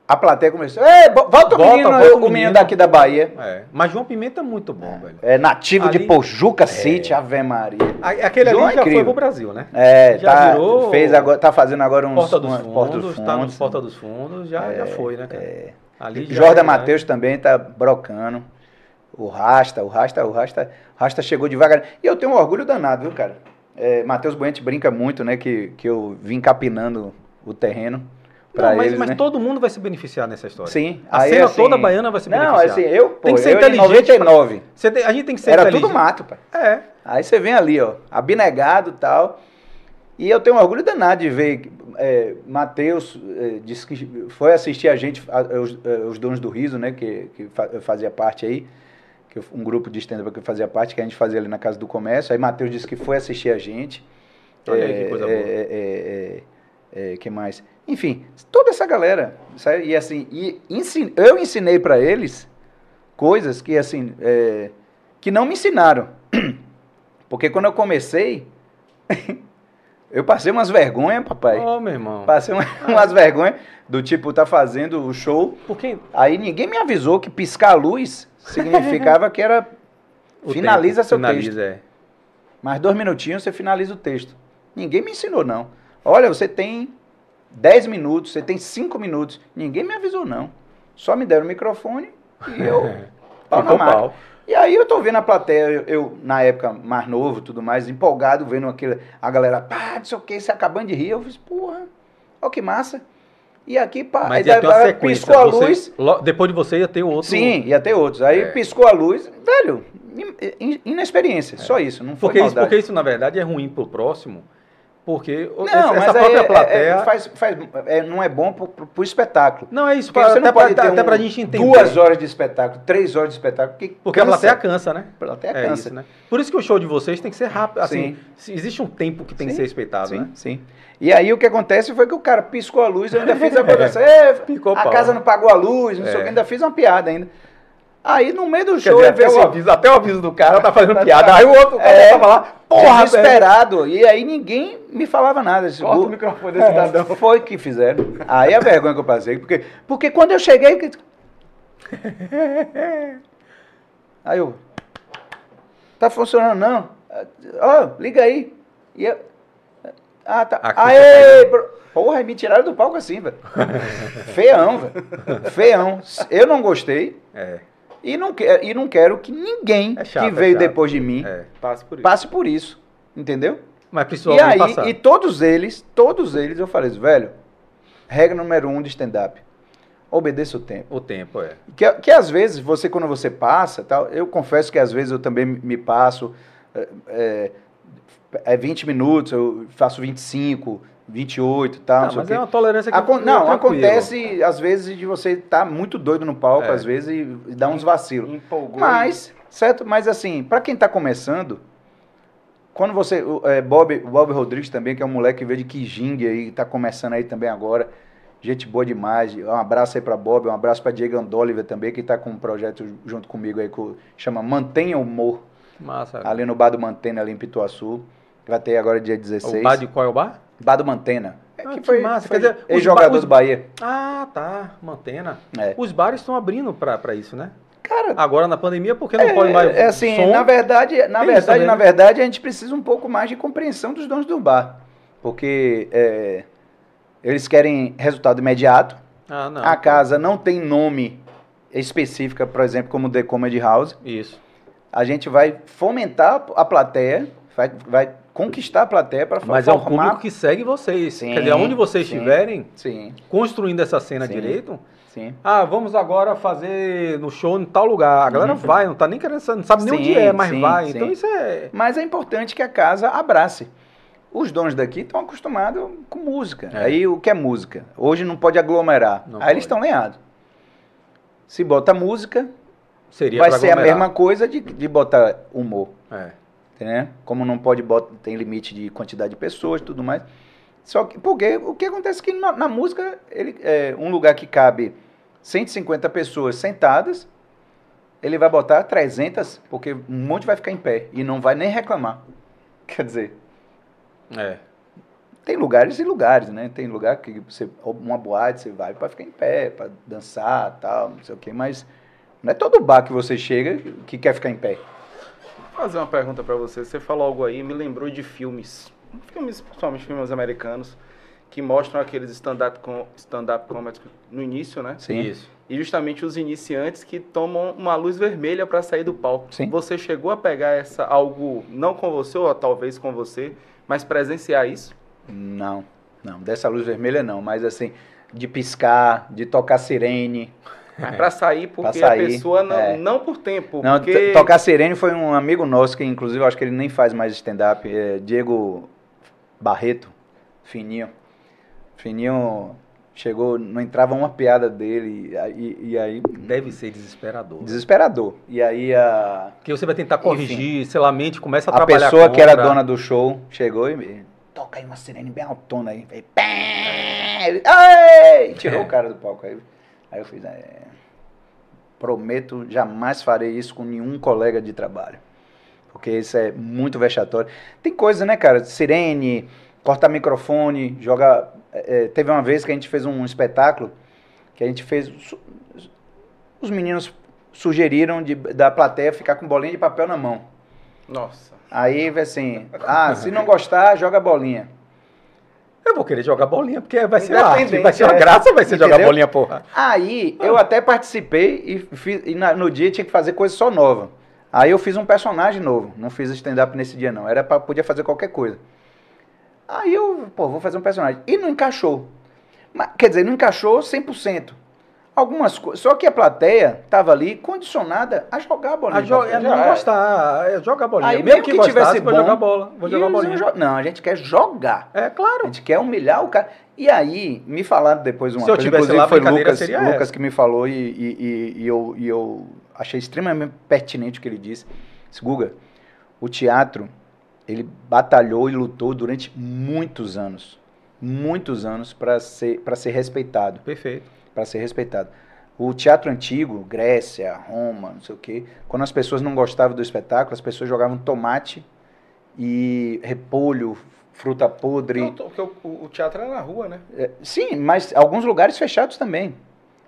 a plateia começou. Ei, volta, o menino, volta o, menino, daqui da Bahia. É. Mas João Pimenta é muito bom, é. velho. É nativo ali, de Pojuca é. City, Ave Maria. Aquele João ali é já foi pro Brasil, né? É, já tá, virou. Fez agora, tá fazendo agora uns. Porta dos Fundos, porta dos fundos tá nos Porta dos Fundos, já, já é, foi, né, cara? É. Ali Jordan é Matheus também tá brocando. O Rasta, o Rasta, o Rasta, o Rasta chegou devagar. E eu tenho um orgulho danado, viu, cara? É, Matheus Buente brinca muito, né? Que, que eu vim capinando o terreno. Não, mas, eles, mas né? todo mundo vai ser beneficiado nessa história. Sim. A cena assim, toda baiana vai se beneficiar. Não, assim, eu, pô, tem que ser eu inteligente. Em 99. Pra... Tem, a gente tem que ser Era tudo mato, pai. É. Aí você vem ali, ó, abnegado e tal. E eu tenho um orgulho danado de ver é, Matheus é, disse que foi assistir a gente, a, os, é, os, donos do riso, né, que, que fazia parte aí, que um grupo de stand-up que fazia parte, que a gente fazia ali na Casa do Comércio. Aí Matheus disse que foi assistir a gente. Olha aí, que coisa boa. É, é, que mais? Enfim, toda essa galera. Sabe? E assim, e ensin, eu ensinei para eles coisas que assim, é, que não me ensinaram. Porque quando eu comecei, eu passei umas vergonhas, papai. Oh, meu irmão. Passei uma, umas vergonhas do tipo, tá fazendo o show. Porque... Aí ninguém me avisou que piscar a luz significava que era o finaliza tempo, seu finaliza, texto. É. Mais dois minutinhos você finaliza o texto. Ninguém me ensinou, não. Olha, você tem 10 minutos, você tem 5 minutos. Ninguém me avisou, não. Só me deram o microfone e eu pau na. Pau. E aí eu tô vendo a plateia, eu, na época mais novo tudo mais, empolgado, vendo aquele, a galera, pá, não sei o que, se acabando de rir. Eu fiz, porra, olha que massa. E aqui, pá, Mas aí, piscou a luz. Você, depois de você ia ter outro. Sim, ia ter outros. Aí é. piscou a luz, velho, inexperiência, é. só isso. Não porque, isso, porque isso, na verdade, é ruim pro próximo porque não, essa própria é, plateia. É, faz, faz, é, não é bom pro, pro, espetáculo. Não, é isso, pra, até um, pra gente entender. Duas horas de espetáculo, três horas de espetáculo. Porque, porque cansa. a plateia cansa, né? A plateia é cansa. Isso, né? Por isso que o show de vocês tem que ser rápido. Assim, sim. existe um tempo que tem sim, que ser respeitado, sim, né? Sim. E aí o que acontece foi que o cara piscou a luz, eu ainda fiz a coisa assim, a casa não pagou a luz, não sei o que, ainda fiz uma piada ainda. Aí no meio do show. Dizer, até, o aviso, até o aviso do cara tá fazendo piada. Aí o outro cara é, tava lá, porra, desesperado. E aí ninguém me falava nada. Corta o microfone desse cidadão. Foi que fizeram. Aí a vergonha que eu passei. Porque, porque quando eu cheguei. Aí eu. Tá funcionando não? Ó, oh, liga aí. E eu, ah, tá. Aqui Aê! Tá Porra, me tiraram do palco assim, velho. Feião, velho. Feião. Eu não gostei. É. E não, quer, e não quero que ninguém é chato, que é veio é depois de mim é. passe, por passe por isso. Entendeu? Mas precisou e aí, passar. E todos eles, todos eles, eu falei assim, velho, regra número um de stand-up. Obedeça o tempo. O tempo, é. Que, que às vezes, você, quando você passa, tal, eu confesso que às vezes eu também me passo. É, é 20 minutos, eu faço 25, 28 e tal. Não, mas é uma tolerância que Acon Não, acontece às vezes de você estar tá muito doido no palco, é. às vezes, e, e dar uns vacilos. Empolgou. Mas, certo? Mas assim, para quem está começando, quando você. É, Bob, Bob Rodrigues também, que é um moleque que veio de Kijing aí, está começando aí também agora. Gente boa demais. Um abraço aí para Bob, um abraço para Diego Andoliver também, que está com um projeto junto comigo aí que chama Mantenha o Humor. Massa. Ali no bar do Mantena, ali em Pituaçu. Vai ter agora dia 16. O bar de qual é o bar? Bar do Mantena. É ah, que, que foi, massa. Foi Quer dizer, ex-jogador os... do Bahia. Ah, tá. Mantena. É. Os bares estão abrindo para isso, né? Cara, agora na pandemia, porque não é, pode mais. É assim, som? na verdade, na verdade, também, na né? verdade, a gente precisa um pouco mais de compreensão dos donos do bar. Porque é, eles querem resultado imediato. Ah, não. A casa não tem nome específica, por exemplo, como The Comedy House. Isso. A gente vai fomentar a plateia, vai, vai conquistar a plateia para formar... Mas é o público que segue vocês. Sim, Quer dizer, onde vocês sim, estiverem, sim. construindo essa cena sim, direito... Sim. Ah, vamos agora fazer no show em tal lugar. A galera uhum. vai, não tá nem querendo, não sabe nem onde é, mas vai. Então isso é. Mas é importante que a casa abrace. Os donos daqui estão acostumados com música. É. Aí o que é música? Hoje não pode aglomerar. Não Aí pode. eles estão lenhados. Se bota música, Seria vai ser a mesma coisa de, de botar humor. É né? Como não pode botar, tem limite de quantidade de pessoas, tudo mais. Só que porque o que acontece é que na, na música ele é um lugar que cabe 150 pessoas sentadas, ele vai botar 300, porque um monte vai ficar em pé e não vai nem reclamar. Quer dizer, é. Tem lugares e lugares, né? Tem lugar que você uma boate você vai para ficar em pé, para dançar, tal, não sei o quê, mas não é todo bar que você chega que quer ficar em pé fazer uma pergunta para você. Você falou algo aí, me lembrou de filmes. Filmes, principalmente filmes americanos, que mostram aqueles stand-up com, stand comedy no início, né? Sim. Isso. E justamente os iniciantes que tomam uma luz vermelha para sair do palco. Sim. Você chegou a pegar essa algo, não com você, ou talvez com você, mas presenciar isso? Não, não. Dessa luz vermelha não, mas assim, de piscar, de tocar sirene. Mas pra sair, porque pra sair, a pessoa não, é. não por tempo. Não, porque... tocar Serene foi um amigo nosso, que inclusive eu acho que ele nem faz mais stand-up, é Diego Barreto, fininho. Fininho chegou, não entrava uma piada dele, e, e aí... Deve ser desesperador. Desesperador. E aí a... Que você vai tentar corrigir, Enfim, sei lá, mente começa a, a trabalhar A pessoa contra. que era dona do show chegou e. Toca aí uma sirene bem autona aí. Ai! Tirou é. o cara do palco aí. Aí eu fiz, é, prometo, jamais farei isso com nenhum colega de trabalho. Porque isso é muito vexatório. Tem coisa, né, cara? Sirene, cortar microfone, jogar. É, teve uma vez que a gente fez um espetáculo que a gente fez. Os meninos sugeriram de, da plateia ficar com bolinha de papel na mão. Nossa. Aí, assim, ah, se não gostar, joga bolinha. Eu vou querer jogar bolinha, porque vai ser arte, vai ser uma é. graça, vai ser Entendeu? jogar bolinha, porra. Aí, eu até participei e, fiz, e na, no dia tinha que fazer coisa só nova. Aí eu fiz um personagem novo, não fiz stand-up nesse dia não, era para podia fazer qualquer coisa. Aí eu, pô, vou fazer um personagem. E não encaixou. Mas, quer dizer, não encaixou 100% algumas coisas. Só que a plateia estava ali condicionada a jogar a bolinha. A jo é não gostar, é jogar bolinha. Aí mesmo que, que tivesse bom, jogar bola, vou jogar bolinha. Não, a gente quer jogar. É, claro. A gente quer humilhar o cara. E aí, me falaram depois uma Se coisa, inclusive lá, foi Lucas, Lucas que me falou e, e, e, e, eu, e eu achei extremamente pertinente o que ele disse. Disse, Guga, o teatro, ele batalhou e lutou durante muitos anos. Muitos anos para ser, ser respeitado. Perfeito para ser respeitado. O teatro antigo, Grécia, Roma, não sei o quê, quando as pessoas não gostavam do espetáculo, as pessoas jogavam tomate e repolho, fruta podre. Não, porque o, o, teatro era na rua, né? É, sim, mas alguns lugares fechados também.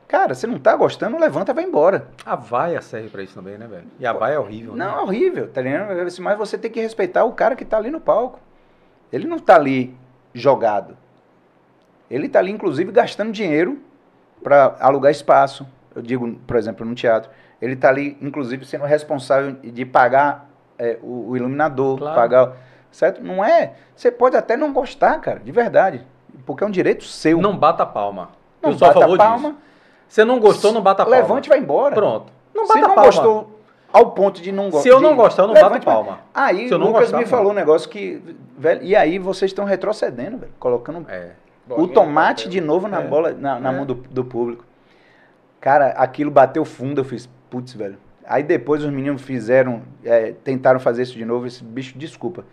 Cara, você não tá gostando, levanta e vai embora. A vaia serve para isso também, né, velho? E a vaia é horrível, Não, né? é horrível, tá ligado? Mas você tem que respeitar o cara que tá ali no palco. Ele não tá ali jogado. Ele tá ali, inclusive, gastando dinheiro para alugar espaço. Eu digo, por exemplo, no teatro. Ele está ali, inclusive, sendo responsável de pagar é, o, o, iluminador, claro. pagar. Certo? Não é. Você pode até não gostar, cara, de verdade. Porque é um direito seu. Não bata palma. Não eu bata a palma. Disso. Você não gostou, não bata palma. Levante e vai embora. Pronto. Não bata Se não palma. gostou ao ponto de não gostar. Se eu não gostar, eu não bato palma. Aí o Lucas gostar, me falou um negócio que. Velho, e aí vocês estão retrocedendo, velho. Colocando. É o tomate de novo na é, bola, na, na é. mão do, do público. Cara, aquilo bateu fundo, eu fiz, putz, velho. Aí depois os meninos fizeram, é, tentaram fazer isso de novo, esse bicho, desculpa.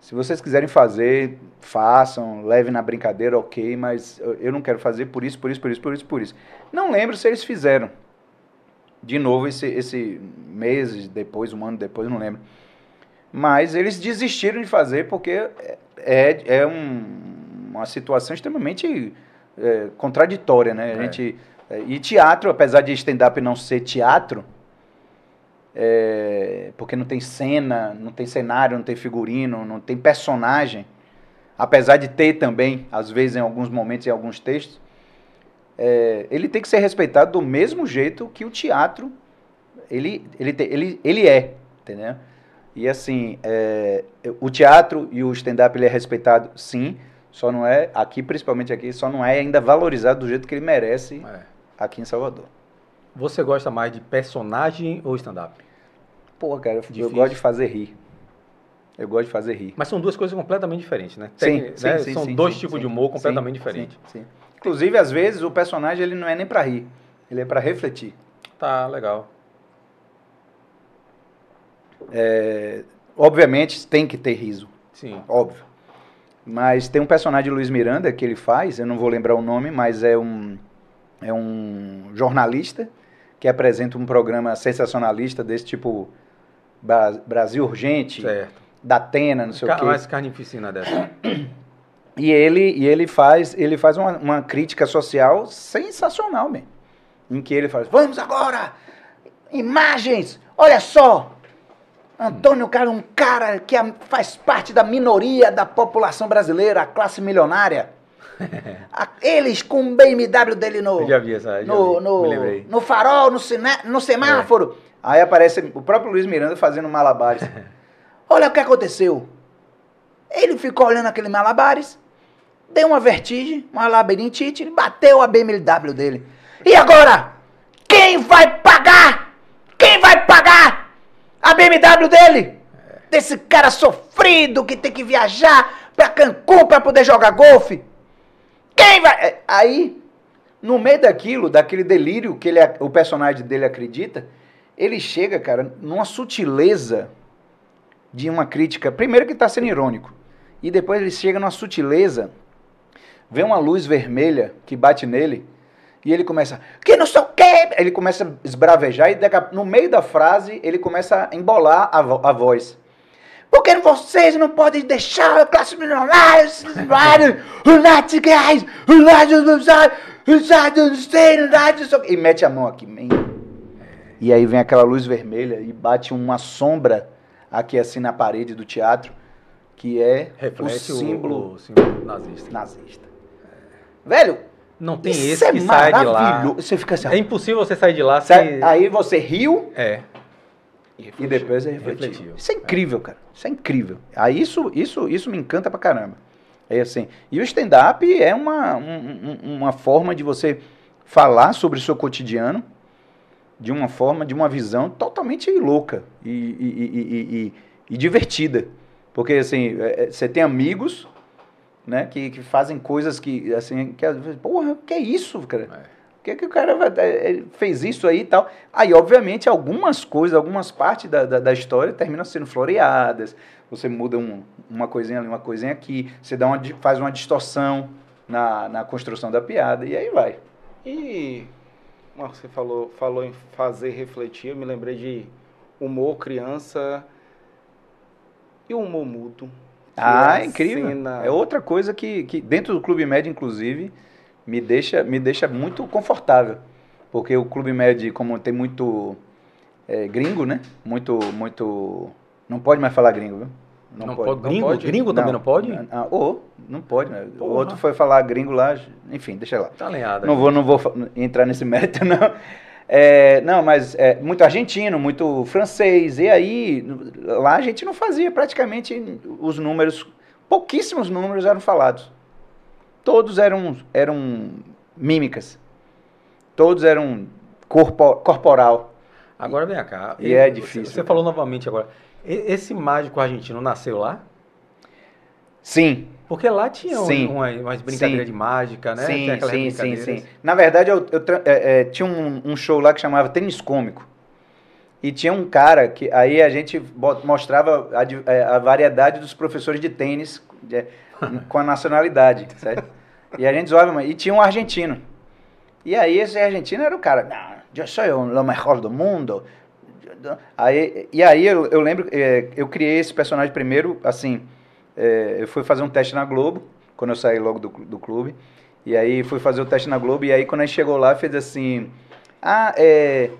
Se vocês quiserem fazer, façam, levem na brincadeira, ok, mas eu não quero fazer por isso, por isso, por isso, por isso, por isso. Não lembro se eles fizeram. De novo, esse, esse meses depois, um ano depois, não lembro. Mas eles desistiram de fazer porque é, é, é um, uma situação extremamente é, contraditória, né? A é. gente, é, e teatro, apesar de stand-up não ser teatro, é, porque não tem cena, não tem cenário, não tem figurino, não tem personagem, apesar de ter também, às vezes, em alguns momentos, em alguns textos, é, ele tem que ser respeitado do mesmo jeito que o teatro ele, ele, ele, ele é, entendeu? E assim, é, o teatro e o stand-up ele é respeitado, sim, só não é, aqui, principalmente aqui, só não é ainda valorizado do jeito que ele merece é. aqui em Salvador. Você gosta mais de personagem ou stand-up? Pô, cara, eu, eu gosto de fazer rir. Eu gosto de fazer rir. Mas são duas coisas completamente diferentes, né? Tem, sim, né? sim, São sim, dois sim, tipos de humor completamente diferentes. Sim, Inclusive, às vezes, o personagem ele não é nem para rir. Ele é para refletir. Tá, legal. É, obviamente, tem que ter riso. Sim. Óbvio. Mas tem um personagem de Luiz Miranda que ele faz, eu não vou lembrar o nome, mas é um, é um jornalista que apresenta um programa sensacionalista desse tipo Brasil Urgente, certo. da Atena, não sei Ca o quê. Mais carnificina dessa. E ele, e ele faz, ele faz uma, uma crítica social sensacional, mesmo. Em que ele faz, vamos agora! Imagens! Olha só! Antônio Carlos, um cara que faz parte da minoria da população brasileira, a classe milionária. Eles com o BMW dele no. Eu já vi essa, já no, vi, no, no farol, no, cine, no semáforo. É. Aí aparece o próprio Luiz Miranda fazendo malabares. Olha o que aconteceu. Ele ficou olhando aquele malabares, deu uma vertigem, uma labirintite, bateu a BMW dele. E agora? Quem vai pagar? Quem vai pagar? A BMW dele, desse cara sofrido que tem que viajar para Cancún para poder jogar golfe. Quem vai. É, aí, no meio daquilo, daquele delírio que ele, o personagem dele acredita, ele chega, cara, numa sutileza de uma crítica. Primeiro que está sendo irônico. E depois ele chega numa sutileza, vê uma luz vermelha que bate nele e ele começa, que não sei o quê. Ele começa a esbravejar e no meio da frase ele começa a embolar a, vo a voz. Porque vocês não podem deixar a classe milionária, United guys, e mete a mão aqui. E aí vem aquela luz vermelha e bate uma sombra aqui assim na parede do teatro. que é Reflete o símbolo, o, o símbolo nazista. nazista. Velho, Não tem isso esse é que sai de lá. Você fica assim, É impossível você sair de lá sem... aí você riu É. e depois é refletiu. Refletiu. Isso é incrível, cara. Isso é incrível. Aí isso, isso, isso me encanta pra caramba. É assim. E o stand-up é uma, um- um- uma forma de você falar sobre o seu cotidiano de uma forma, de uma visão totalmente louca e, e- e- e- e- e divertida. Porque, assim, é, é, você tem amigos, né, que, que fazem coisas que, assim, que às vezes, porra, que é isso, cara? Por que, que o cara é, é, fez isso aí e tal? Aí, obviamente, algumas coisas, algumas partes da, da, da história terminam sendo floreadas. Você muda um- uma coisinha ali, uma coisinha aqui. Você dá uma, faz uma distorção na, na construção da piada e aí vai. E você falou, falou em fazer refletir, eu me lembrei de humor criança e o humor mudo. Ah, é incrível. cena- É outra coisa que, que dentro do Clube Med, inclusive, me deixa, me deixa muito confortável. Porque o Clube Med, como tem muito é, gringo, né? Muito, muito... Não pode mais falar gringo, viu? Não, pode. Não Gringo, pode? gringo também não pode? Ah, ou, não pode, né? O outro foi falar gringo lá, enfim, deixa lá. Tá alinhado. Não vou, não vou entrar nesse mérito, não. É, não, mas é, muito argentino, muito francês. E aí, lá a gente não fazia praticamente os números, pouquíssimos números eram falados. Todos eram, eram mímicas. Todos eram corpo, corporal. Agora vem cá. E é Você- difícil, Você cara. falou novamente agora. Esse mágico argentino nasceu lá? Sim, Porque lá tinha um- Sim. uma- umas brincadeiras Sim. de mágica, né? sim, sim, sim, sim. Na verdade, eu, eu é, é, tinha um, um show lá que chamava Tênis Cômico. E tinha um cara que aí a gente mostrava a, é, a variedade dos professores de tênis de- com a nacionalidade, certo? E a gente zoava, e tinha um argentino. E aí esse argentino era o cara, não, eu sou o melhor do mundo. Aí, e aí eu, eu lembro, é, eu criei esse personagem primeiro, assim, é, eu fui fazer um teste na Globo, quando eu saí logo do, do clube. E aí fui fazer o teste na Globo, e aí quando a gente chegou lá, fez assim, ah, é,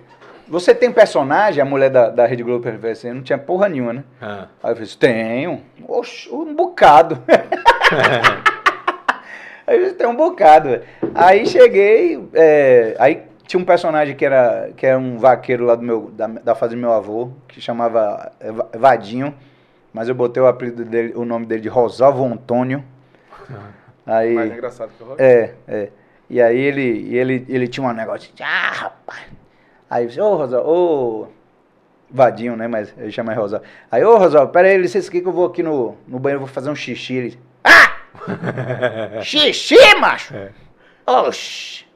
você tem personagem? A mulher da, da Rede Globo falou assim, não tinha porra nenhuma, né? Ah. Aí eu fiz, tenho. Oxe, um bocado. aí eu disse, tem um bocado. Aí cheguei, é, aí tinha um personagem que era, que era um vaqueiro lá do meu, da, da fazenda do meu avô, que chamava Va- Vadinho, mas eu botei o apelido dele, o nome dele de Rosalvo Antônio. Aí, Mais engraçado que o rock. é, é. E aí ele, ele, ele tinha um negócio de, ah, rapaz. Aí eu disse, ô, Rosa, ô, Vadinho, né, mas ele chama Rosa. Aí, ô, Rosa, pera aí, licença aqui que eu vou aqui no, no banheiro, vou fazer um xixi. Ele, ah! xixi, macho? É. Oxi,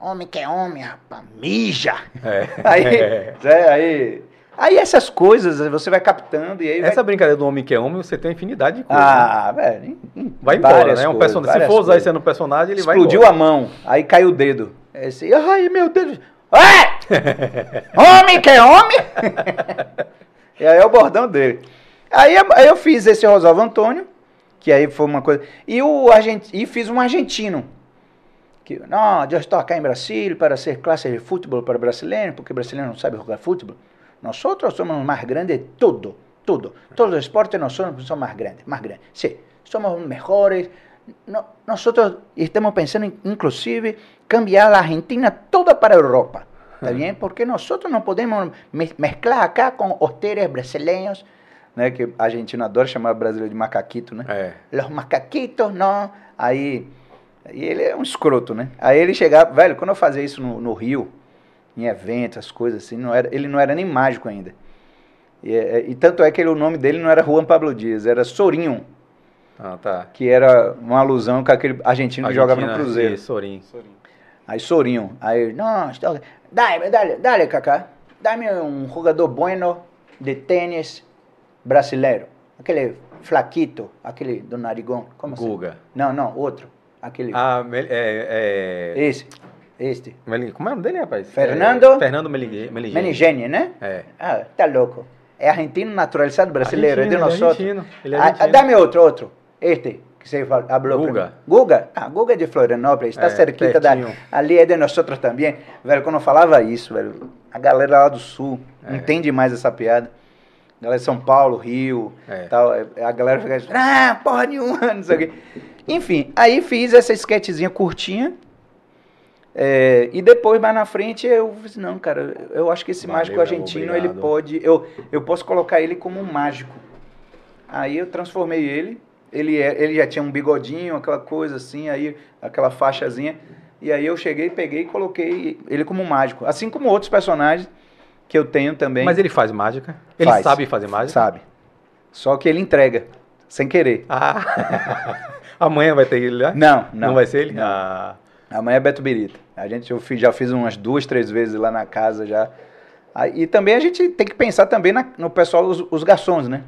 homem que é homem, rapaz, mija. É. Aí, é, aí, aí essas coisas você vai captando e aí vai Essa brincadeira do homem que é homem, você tem infinidade de coisas. né? ah, velho. em- em Vai embora, né? Um coisas, personagem. Se for usar isso no personagem, ele Explodiu vai a mão, aí caiu o dedo. Esse, ai, meu Deus. É! homem que é homem? e aí é o bordão dele. Aí, aí eu fiz esse Rosalvo Antônio, que aí foi uma coisa. E, o argent, e fiz um argentino. Que, não, estou aqui em Brasil para ser classe de futebol para brasileiro, porque brasileiro não sabe jogar futebol. Nós somos os mais grandes de tudo, tudo. Todos os esportes nós somos, mais grandes, mais grandes. Sim, somos mejores. No- nosotros estamos pensando, en, inclusive, cambiar a Argentina toda para a Europa. ¿Está bien? Porque nosotros no podemos me- mezclar acá con hosteres brasileños, né? Que a Argentina adora chamar brasileiro de macaquito, né? É. Los macaquitos, não. Aí, aí ele é um escroto, né? Aí ele chegava, velho, quando eu fazia isso no, no Rio, em eventos, as coisas assim, não era, ele não era nem mágico ainda. E, é- e tanto é que ele- o nome dele não era Juan Pablo Dias, era Sorinho, Ah, tá. que era uma alusão com aquele argentino que jogava no Cruzeiro. Isso, Sorin. Sorinho. Aí Sorinho, aí, não, estou... dale, dale, dale, Kaká, dá-me um jogador bueno de tênis brasileiro. Aquele flaquito, aquele do narigão, como Guga. Não, não, outro. Aquele. Ah, é, é, Esse. Este. Como é o nome dele, rapaz? Fernando? É, Fernando Melige- Meligeni. Menigene, né? É. Ah, tá louco. É argentino naturalizado brasileiro, é de Argentino, nós ele é argentino, ele é Ah, argentino. Dá-me outro, outro. Este, que você falou, Guga. Guga? Ah, Guga é de Florianópolis, está É, cerquita da, ali é de nós outros também. Velho, quando eu falava isso, velho, a galera lá do sul É. entende mais essa piada. galera de São Paulo, Rio, é. tal. É, a galera fica assim, ah, porra nenhuma, não sei o quê. Enfim, aí fiz essa sketchzinha curtinha. É, e depois, mais na frente, eu disse, não, cara, eu acho que esse Valeu, mágico argentino, obrigado. ele pode. Eu, eu posso colocar ele como um mágico. Aí eu transformei ele. Ele, é, ele já tinha um bigodinho, aquela coisa assim, aí aquela faixazinha. E aí eu cheguei, peguei e coloquei ele como um mágico. Assim como outros personagens que eu tenho também. Mas ele faz mágica? Ele faz. sabe fazer mágica? Sabe. Só que ele entrega, sem querer. Ah. Amanhã vai ter ele lá? Não, não. Não vai ser ele? Não. Ah. Amanhã é Beto Birita. A gente eu fiz, já fiz umas duas, três vezes lá na casa já. E também a gente tem que pensar também na, no pessoal, os, os garçons, né?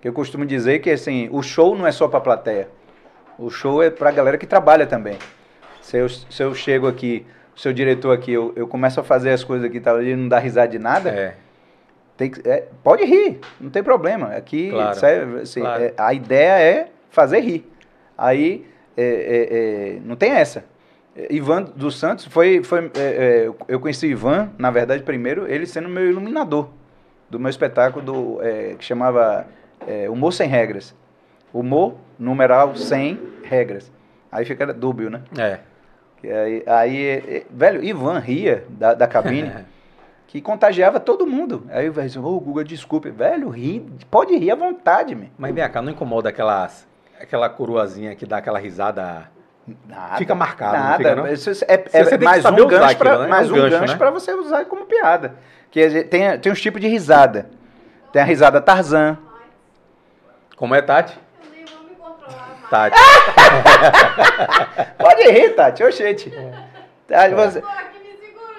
Que eu costumo dizer que assim, o show não é só para plateia. O show é para a galera que trabalha também. Se eu, se eu chego aqui, o seu diretor aqui, eu, eu começo a fazer as coisas aqui tal, e não dá risada de nada, é. Tem que, é, pode rir, não tem problema. Aqui, claro, assim, claro. É, a ideia é fazer rir. Aí, é, é, é, não tem essa. Ivan dos Santos foi, foi eu conheci o Ivan, na verdade, primeiro, ele sendo meu iluminador do meu espetáculo do, que chamava Humor Sem Regras. Humor, numeral, sem regras. Aí fica dúbio, né? É. Aí, aí, velho, Ivan ria da, da cabine, que contagiava todo mundo. Aí o velho disse, ô, Guga, desculpe. Velho, ri, pode rir à vontade, me. Mas vem cá, não incomoda aquelas, aquela coroazinha que dá aquela risada... Nada, fica marcado, nada. Fica, não? É, é, é mais um gancho para né? mais um gancho, gancho né? para você usar como piada. Que tem, tem uns tipos de risada. Tem a risada Tarzan. Como é, Tati? Tati. Pode rir, Tati. Oxente. Tati, você...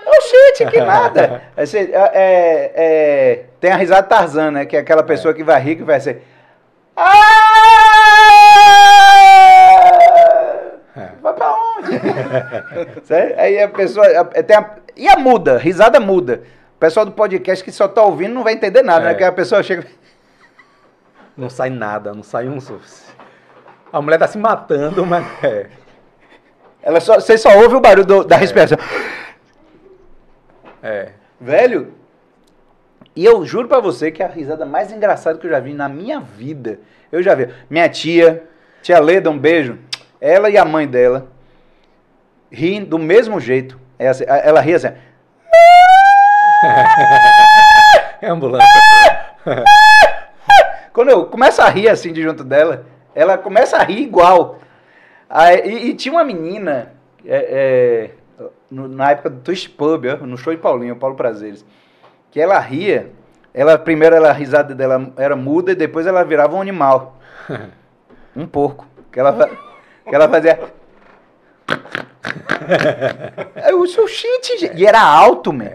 Oxente, que nada. É, é, é, tem a risada Tarzan, né? Que é aquela pessoa é. que vai rir, que vai ser... Ah! Vai pra onde? Aí a pessoa... Tem a, e a muda, risada muda. O pessoal do podcast que só tá ouvindo não vai entender nada, né? é. né? Que a pessoa chega... Não sai nada, não sai um... A mulher tá se matando, mas é. Ela só, você só ouve o barulho do, da é. respiração. É. Velho, e eu juro para você que é a risada mais engraçada que eu já vi na minha vida. Eu já vi. Minha tia, tia Leda, um beijo. Ela e a mãe dela riem do mesmo jeito. É assim, ela ri assim. É ambulância. Quando eu começo a rir assim de junto dela, ela começa a rir igual. E, e, tinha uma menina, é, é, na época do Twist Pub, no show de Paulinho, Paulo Prazeres, que ela ria, ela primeiro ela, a risada dela era muda e depois ela virava um animal. um porco. Que ela, que ela fazia. Eu sou shit, e era alto, man.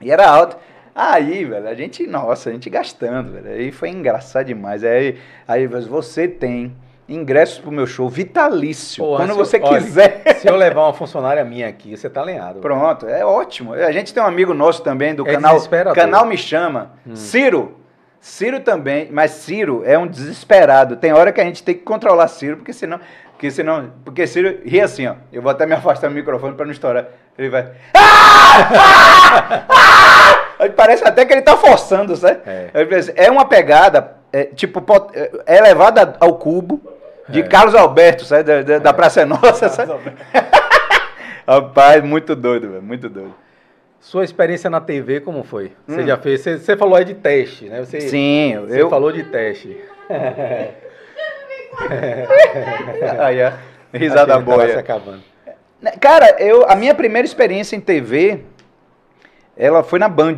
E era alto. Aí, velho, a gente, nossa, a gente gastando, velho. Aí foi engraçado demais. Aí, aí você tem ingressos pro meu show vitalício. Quando você eu, quiser. Olha, se eu levar uma funcionária minha aqui, você tá alinhado. Pronto, é ótimo. A gente tem um amigo nosso também do é canal. Canal Me Chama. Hum. Ciro. Ciro também, mas Ciro é um desesperado. Tem hora que a gente tem que controlar Ciro, porque senão. Porque senão. Porque Ciro ri assim, ó. Eu vou até me afastar do microfone para não estourar. Ele vai. Ah! Ah! Ah! Parece até que ele tá forçando, sabe? É, é uma pegada, é, tipo, é elevada ao cubo de é. Carlos Alberto, sabe? Da, da, da é. Praça Nossa, sabe? Rapaz, muito doido, velho, muito doido. Sua experiência na TV, como foi? Você hum. já fez. Você, você, falou aí de teste, né? Você, Sim, você eu. falou de teste. aí, a risada boa. Acabando. Cara, eu, a minha primeira experiência em TV ela foi na Band.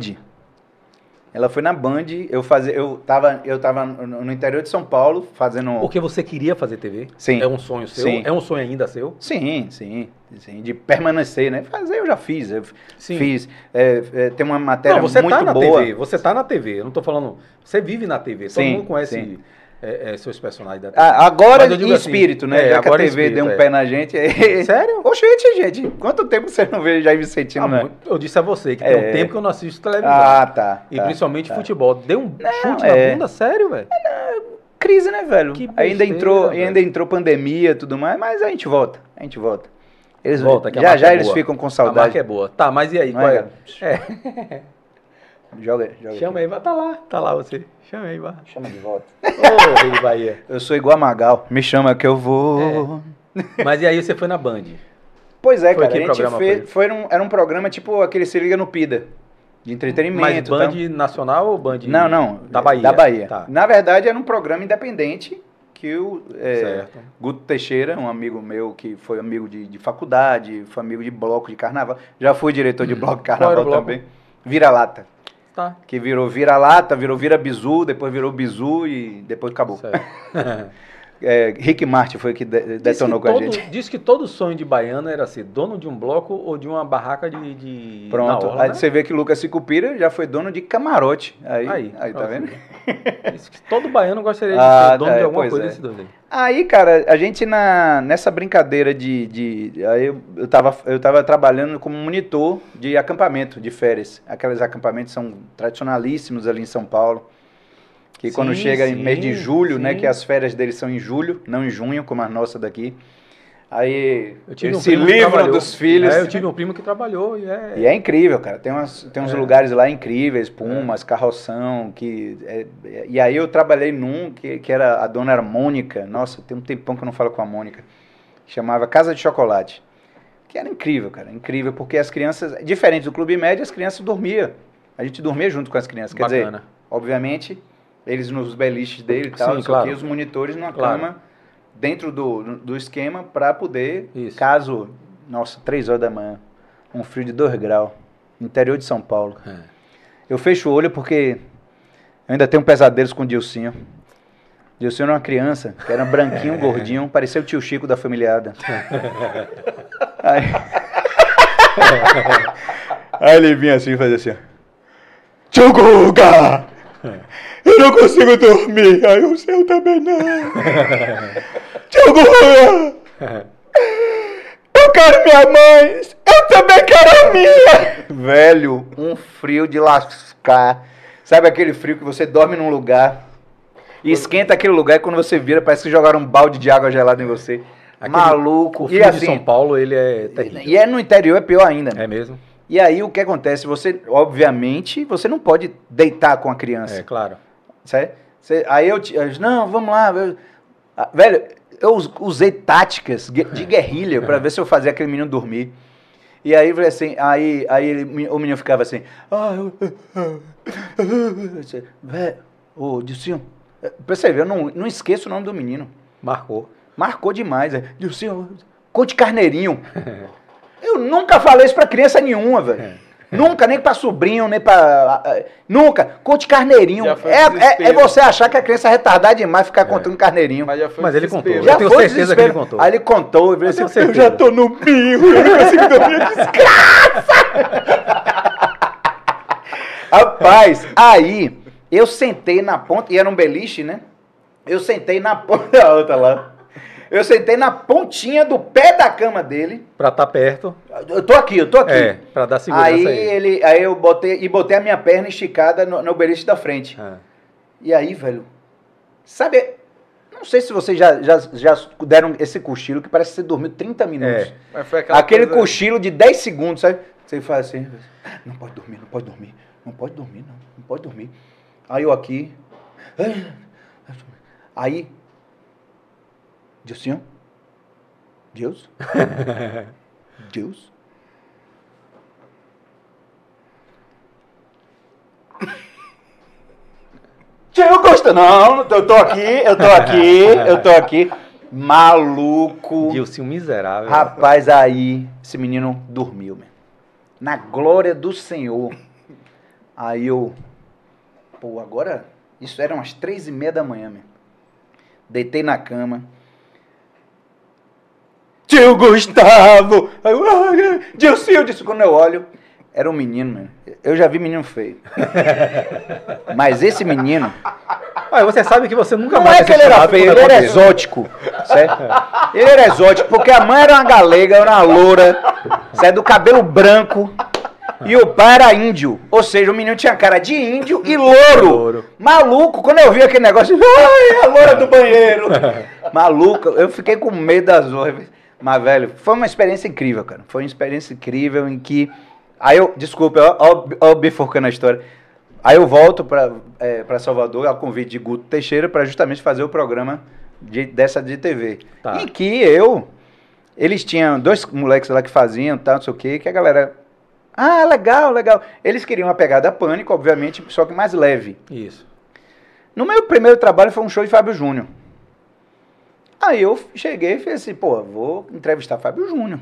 Ela foi na Band, eu fazia, eu tava, eu tava no interior de São Paulo fazendo. Porque você queria fazer TV? Sim. É um sonho seu? Sim. É um sonho ainda seu? Sim, sim, sim, de permanecer, né? Fazer eu já fiz, eu sim. fiz. É, é, tem uma matéria não, você muito tá na boa. TV, você tá na TV. Eu não tô falando, você vive na TV. Todo sim, mundo conhece. Sim é, é, seus personagens da TV. Ah, agora em assim, espírito, né? É, Já que a TV espírito, deu um é. pé na gente. Sério? Oxente, gente. Quanto tempo você não vê Jair Vicentino, ah, né? Eu disse a você que tem um é. tempo que eu não assisto televisão. Ah, tá. E tá, principalmente tá. futebol. Deu um não, chute na é. bunda, sério, velho? Crise, né, velho? Besteira, ainda entrou, velho. ainda entrou pandemia e tudo mais, mas a gente volta. A gente volta. Eles volta, já já eles ficam com saudade. A marca é boa. Tá, mas e aí? Não qual é? é? Joga, joga. Chama aí, vai. Tá lá, tá lá você. Chama aí, vai. Chama de volta. Ô, Rei de Bahia. Eu sou igual a Magal. Me chama que eu vou. Mas e aí você foi na Band? Pois é, Foi cara. que a gente fez, foi um, era um programa tipo aquele Se Liga no Pida. De Mas entretenimento. Band tal. nacional ou Band Não, não. da Bahia? Da Bahia. Tá. Na verdade, era um programa independente que o é. Guto Teixeira, um amigo meu que foi amigo de, de faculdade, foi amigo de bloco de carnaval. Já fui diretor de bloco de Hum. Qual era carnaval bloco? também. Vira-lata. Tá. Que virou vira-lata, virou vira-bizu, depois virou bizu e depois acabou. É, Rick Martin foi que de- detonou que com a todo- gente. Diz que todo sonho de baiano era ser dono de um bloco ou de uma barraca de. de Pronto. na orla, Aí né? você vê que Lucas Sicupira já foi dono de camarote. Aí, aí, Aí, tá vendo? Diz que todo baiano gostaria de Ah, ser dono é, de alguma pois coisa é. desse dono aí. Aí, cara, a gente na, nessa brincadeira de. de aí eu, eu, tava, eu tava trabalhando como monitor de acampamento, de férias. Aqueles acampamentos são tradicionalíssimos ali em São Paulo. Que quando Sim, chega em sim, mês de julho, né? sim. Que as férias deles são em julho, não em junho, como as nossas daqui. Aí eles um se livram dos filhos. É, eu tive um primo que trabalhou e é. E é incrível, cara. Tem, umas, tem uns É. lugares lá incríveis, Pumas, Carroção, que... é- é- e aí eu trabalhei num que, que era, a dona era Mônica. Nossa, tem um tempão que eu não falo com a Mônica. Chamava Casa de Chocolate. Que era incrível, cara. Incrível, porque as crianças... Diferente do Clube Médio, as crianças dormiam. A gente dormia junto com as crianças. Quer dizer, Bacana. obviamente, eles nos beliches dele e tal, Sim, claro. o quê, os monitores numa Claro. cama dentro do, do esquema para poder, Isso. caso, nossa, três horas da manhã, um frio de 2 graus, interior de São Paulo. É. Eu fecho o olho porque eu ainda tenho pesadelos com o Dilcinho. Dilcinho era uma criança, que era branquinho, gordinho, parecia o tio Chico da familiada. Aí... Aí ele vinha assim e fazia assim, ó. Eu não consigo dormir. Aí o seu também não. Guga! Eu quero minha mãe! Eu também quero a minha! Velho, um frio de lascar. Sabe aquele frio que você dorme num lugar e esquenta aquele lugar e quando você vira parece que jogaram um balde de água gelada em você. Aquele- Maluco. O E frio de assim, São Paulo, ele é terrível. e é no interior é pior ainda. né? É mesmo? E aí o que acontece? Você, obviamente, você não pode deitar com a criança. É, claro. Certo? Aí eu, eu disse, não, vamos lá. eu- ah, velho, eu us- usei táticas de guerrilha pra ver se eu fazia aquele menino dormir. E aí, falei assim, aí, aí ele- o menino ficava assim, ah, velho, ô, Dilcinho, eh, percebe, eu não, não esqueço o nome do menino. Marcou. Marcou demais. é. Dilcinho, conte carneirinho. Eu nunca falei isso pra criança nenhuma, velho. Nunca, nem pra sobrinho, nem pra. ah, Nunca. Conte carneirinho. É, é, desespero. é você achar que a criança é retardada demais ficar contando carneirinho. Mas já foi Mas ele desespero. contou. Já eu tenho foi certeza que ele desespero. contou. Aí ele contou e falou assim: Eu Eu, já tô no birro, eu não consigo dormir. Desgraça! Rapaz, aí eu sentei na ponta, e era um beliche, né? Eu sentei na ponta da outra lá. Eu sentei na pontinha do pé da cama dele. Pra estar perto. Eu tô aqui, eu tô aqui. É, pra dar segurança aí, aí. ele, aí eu botei e botei a minha perna esticada no, no beliche da frente. Ah. E aí, velho, sabe, não sei se vocês já, já, já deram esse cochilo que parece que você dormiu 30 minutos. É. Mas foi aquela Aquele coisa- cochilo de 10 segundos, sabe? Você faz assim, não pode dormir, não pode dormir, não pode dormir, não, não pode dormir. Aí eu aqui, aí, Dilcinho, Deus, Deus. Tio Costa, não, eu tô aqui, eu tô aqui, eu tô aqui. Maluco. Dilcinho miserável. Rapaz, aí esse menino dormiu, meu. Na glória do Senhor. Aí eu. Pô, agora. Isso era umas três e meia da manhã, meu. Deitei na cama. Tio Gustavo! Aí eu. "Ah, Dilcinho, disse quando eu olho. Era um menino, meu. Eu já vi menino feio. Mas esse menino. Olha, você sabe que você nunca Não mais é vai que ele era feio, ele era exótico, certo? Ele era exótico porque a mãe era uma galega, era uma loura, certo? Do cabelo branco. E o pai era índio. Ou seja, o menino tinha cara de índio e louro. Louro. Maluco, quando eu vi aquele negócio, ai, a loura do banheiro. Maluco, eu fiquei com medo das loiras. Mas, velho, foi uma experiência incrível, cara. Foi uma experiência incrível em que. Aí eu, desculpa, ó, bifurcando a história. Aí eu volto para é, Salvador, a convite de Guto Teixeira, para justamente fazer o programa de, dessa de TV. Tá. Em que eu. Eles tinham dois moleques lá que faziam, tal, não sei o quê, que a galera. Ah, legal, legal. Eles queriam uma pegada pânico, obviamente, só que mais leve. Isso. No meu primeiro trabalho foi um show de Fábio Júnior. Aí eu cheguei e falei assim, pô, vou entrevistar Fábio Júnior.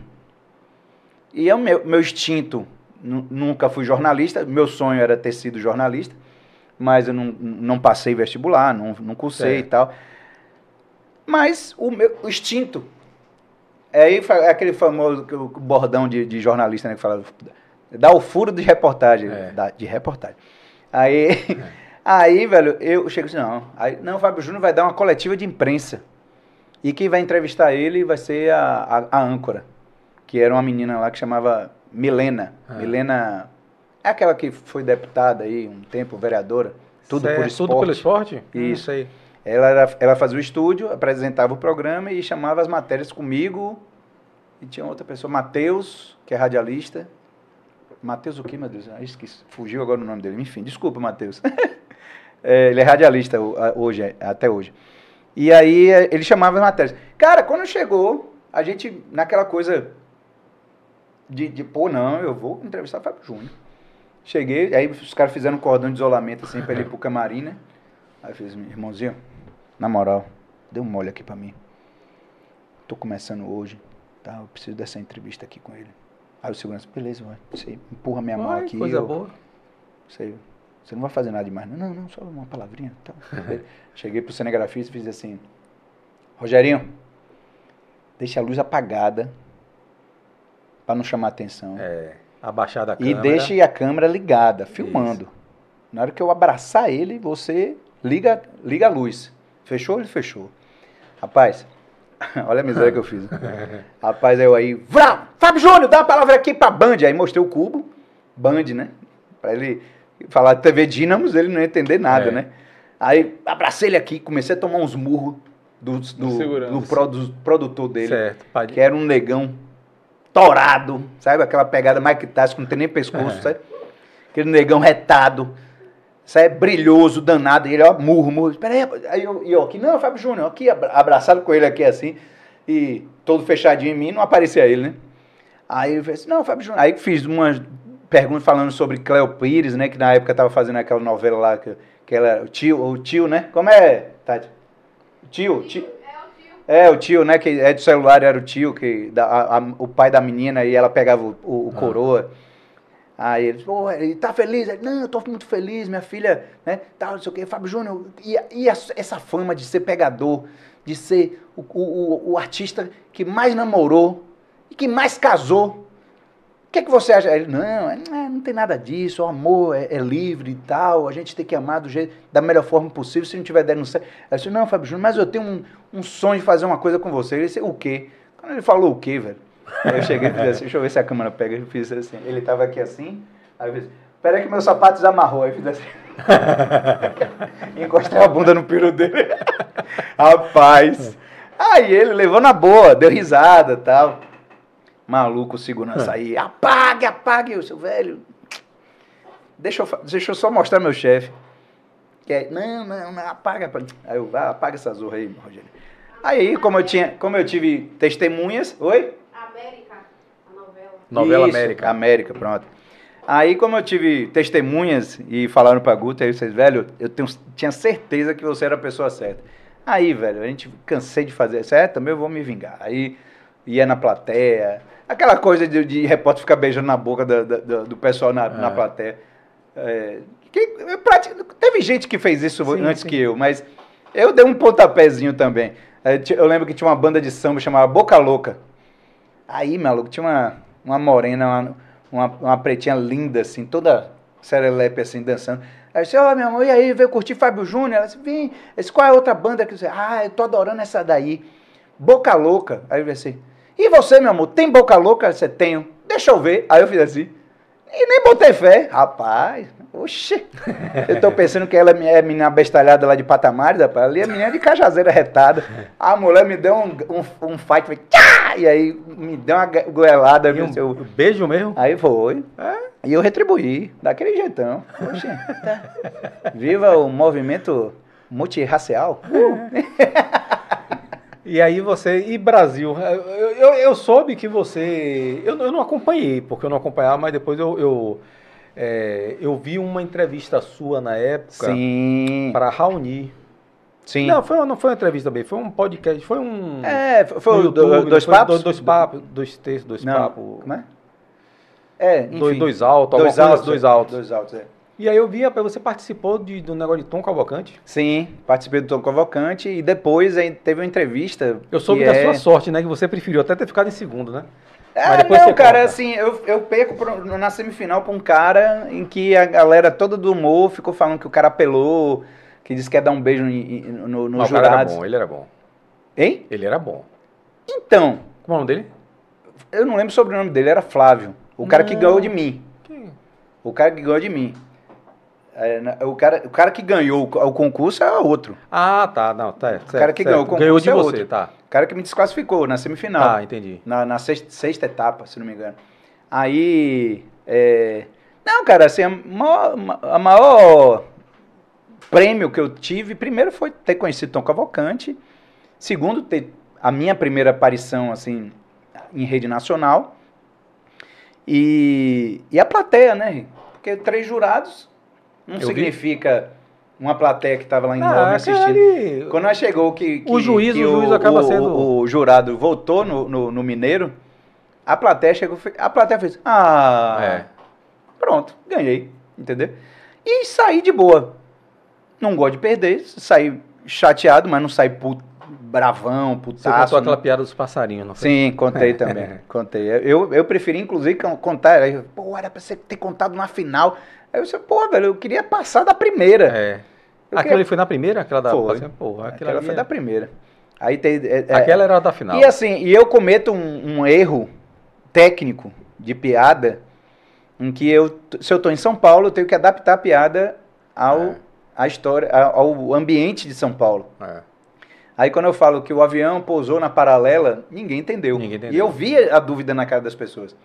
E é o meu, meu instinto, nunca fui jornalista, meu sonho era ter sido jornalista, mas eu não, não passei vestibular, não, não cursei e tal. Mas o meu o instinto. É aí é aquele famoso bordão de, de jornalista né, que fala. Dá o furo de reportagem. É. Da, de reportagem. Aí, é. aí, velho, eu chego assim, não. Aí, não, o Fábio Júnior vai dar uma coletiva de imprensa. E quem vai entrevistar ele vai ser a, a, a âncora, que era uma menina lá que chamava Milena. Ah. Milena é aquela que foi deputada aí um tempo, vereadora. Tudo certo, por esporte. Tudo pelo esporte? Hum, Isso aí. Ela, era, ela fazia o estúdio, apresentava o programa e chamava as matérias comigo. E tinha outra pessoa, Matheus, que é radialista. Matheus o quê, meu Deus? Ah, esqueci. Fugiu agora o nome dele. Enfim, desculpa, Matheus. é, ele é radialista hoje, até hoje. E aí ele chamava as matérias. Cara, quando chegou, a gente, naquela coisa de, de pô, não, eu vou entrevistar o Fábio Júnior. Cheguei, aí os caras fizeram um cordão de isolamento assim pra ele ir pro camarim, né? Aí eu fiz, irmãozinho, na moral, dê um mole aqui pra mim. Tô começando hoje, tá? Eu preciso dessa entrevista aqui com ele. Aí o segurança, beleza, vai. Você empurra minha mão aqui. Coisa eu, boa. Você, você não vai fazer nada demais. Não, não, não só uma palavrinha. Tá. Cheguei pro cinegrafista e fiz assim, Rogerinho, deixa a luz apagada para não chamar atenção. É, abaixar da câmera. E deixe a câmera ligada, filmando. Isso. Na hora que eu abraçar ele, você liga, liga a luz. Fechou? Ele fechou. Rapaz, olha a miséria que eu fiz. Rapaz, eu aí, vrá, Fábio Júnior, dá uma palavra aqui pra Band. Aí mostrei o cubo, Band, né? Pra ele falar TV Dínamos, ele não ia entender nada, é. né? Aí abracei ele aqui, comecei a tomar uns murros do, do, do, pro, do produtor dele, certo, que era um negão torado, sabe? Aquela pegada Mike Tyson, que não tem nem pescoço, é. sabe? Aquele negão retado, sabe? Brilhoso, danado. E ele, ó, murro, murro. Espera aí, aí eu, eu aqui, não, Fábio Júnior, aqui, abraçado com ele aqui assim, e todo fechadinho em mim, não aparecia ele, né? Aí eu falei assim, não, Fábio Júnior. Aí fiz umas perguntas falando sobre Cleo Pires, né? Que na época tava fazendo aquela novela lá, que, que ela, o tio, o tio, né? Como é, Tati? Tio, tio. É, o tio, né? Que é do celular, era o tio, que da, a, a, o pai da menina e ela pegava o, o, o ah. coroa. Aí ele, pô, ele tá feliz? Ele, não, eu tô muito feliz, minha filha, né? Tal, não sei o quê. Fábio Júnior, e, e a, essa fama de ser pegador, de ser o, o, o, artista que mais namorou e que mais casou. O que, é que você acha? Ele, não, é, não tem nada disso, o amor é, é, livre e tal, a gente tem que amar do jeito, da melhor forma possível, se não tiver dando certo. Ele disse, não, Fábio Júnior, mas eu tenho um, um sonho de fazer uma coisa com você. Ele disse, o quê? Quando ele falou o quê, velho? Aí eu cheguei e fiz assim, deixa eu ver se a câmera pega. Eu fiz assim, ele tava aqui assim, aí eu fiz, peraí que meu sapato desamarrou. Aí eu fiz assim. Encostei a bunda no piro dele. Rapaz. Aí ele levou na boa, deu risada tal. Maluco, segurança aí, apague, apague, o seu velho. Deixa eu, deixa eu só mostrar meu chefe. Que é, não, não, não, apaga, apaga. Aí eu, ah, apaga essa zorra aí, Rogério. Aí, como eu, tinha, como eu tive testemunhas, oi? América, a novela. Novela Isso, América. América, pronto. Aí, como eu tive testemunhas e falaram pra Guta, aí vocês, velho, eu tenho, tinha certeza que você era a pessoa certa. Aí, velho, a gente cansei de fazer certo, também eu vou me vingar. Aí ia na plateia, Aquela coisa de, de repórter ficar beijando na boca do, do, do pessoal na, é. na plateia. É, que, teve gente que fez isso sim, antes sim. que eu, mas eu dei um pontapézinho também. É, eu lembro que tinha uma banda de samba chamada Boca Louca. Aí, maluco, tinha uma, uma morena, uma, uma pretinha linda, assim, toda serelepe, assim, dançando. Aí eu disse, ó, oh, meu amor, e aí, veio curtir Fábio Júnior? Ela disse, vem, disse, qual é a outra banda que você... Ah, eu tô adorando essa daí. Boca Louca. Aí eu disse assim, e você, meu amor, tem boca louca? Você tenho. Deixa eu ver. Aí eu fiz assim. E nem botei fé. Rapaz, oxi. Eu tô pensando que ela é menina bestalhada lá de Patamares, rapaz. Ali é menina de cajazeira retada. A mulher me deu um, um, um fight, foi, tchá! e aí me deu uma goelada. E um, seu... beijo mesmo? Aí foi. É? E eu retribuí, daquele jeitão. Oxi. Viva o movimento multirracial. E aí você. E Brasil? Eu, eu, eu soube que você. Eu, eu, não acompanhei, porque eu não acompanhava, mas depois eu. eu, é, eu vi uma entrevista sua na época. Sim. Para Raoni. Sim. Não, foi, não foi uma entrevista bem, foi um podcast, foi um. É, foi o YouTube, dois papos? Dois, dois papos, dois textos, dois papos. Como é? É, enfim. Dois, dois altos, dois altos, assim, dois altos. Dois altos, é. E aí eu vi, você participou de, do negócio de Tom Cavalcante? Sim, participei do Tom Cavalcante e depois teve uma entrevista. Eu soube da é... sua sorte, né? Que você preferiu até ter ficado em segundo, né? É, não, cara, conta. assim, eu, eu perco pro, na semifinal pra um cara em que a galera toda do humor ficou falando que o cara apelou, que disse que ia dar um beijo no, no, no não, jurados. O cara era bom, ele era bom. Hein? Ele era bom. Então. Como é o nome dele? Eu não lembro sobre o nome dele, era Flávio. O cara não. que ganhou de mim. Quem? O cara que ganhou de mim. É, o, cara, o cara que ganhou o concurso é outro. Ah, tá. Não, tá. Certo, o cara que certo. ganhou o concurso ganhou de é você, outro. tá. O cara que me desclassificou na semifinal. Ah, entendi. Na, na sexta, sexta, etapa, se não me engano. Aí. É... Não, cara, assim, a maior, a maior prêmio que eu tive, primeiro foi ter conhecido Tom Cavalcante. Segundo, ter a minha primeira aparição, assim, em rede nacional. E, e a plateia, né? Porque três jurados não eu significa vi. uma plateia que estava lá em ah, assistindo. Ali... Quando nós chegou que, que o juiz, que o, juiz acaba o, sendo o, o jurado voltou no, no, no, Mineiro, a plateia chegou, a plateia fez, ah, é. pronto, ganhei, entendeu? E saí de boa. Não gosto de perder, saí chateado, mas não saí puto bravão, putaço. Você contou aquela piada dos passarinhos, não foi? Sim, contei também. contei. Eu, eu preferi, inclusive, contar. Pô, era pra você ter contado na final. Aí eu disse, pô, velho, eu queria passar da primeira. É. Eu aquela queria... foi na primeira? Aquela da foi. Porra, aquela, aquela foi é... da primeira. Aí tem, é, é, aquela era da final. E assim, e eu cometo um, um, erro técnico de piada em que eu, se eu estou em São Paulo, eu tenho que adaptar a piada ao, é. a história, ao ambiente de São Paulo. É. Aí quando eu falo que o avião pousou na paralela, ninguém entendeu. Ninguém entendeu. E eu vi a dúvida na cara das pessoas.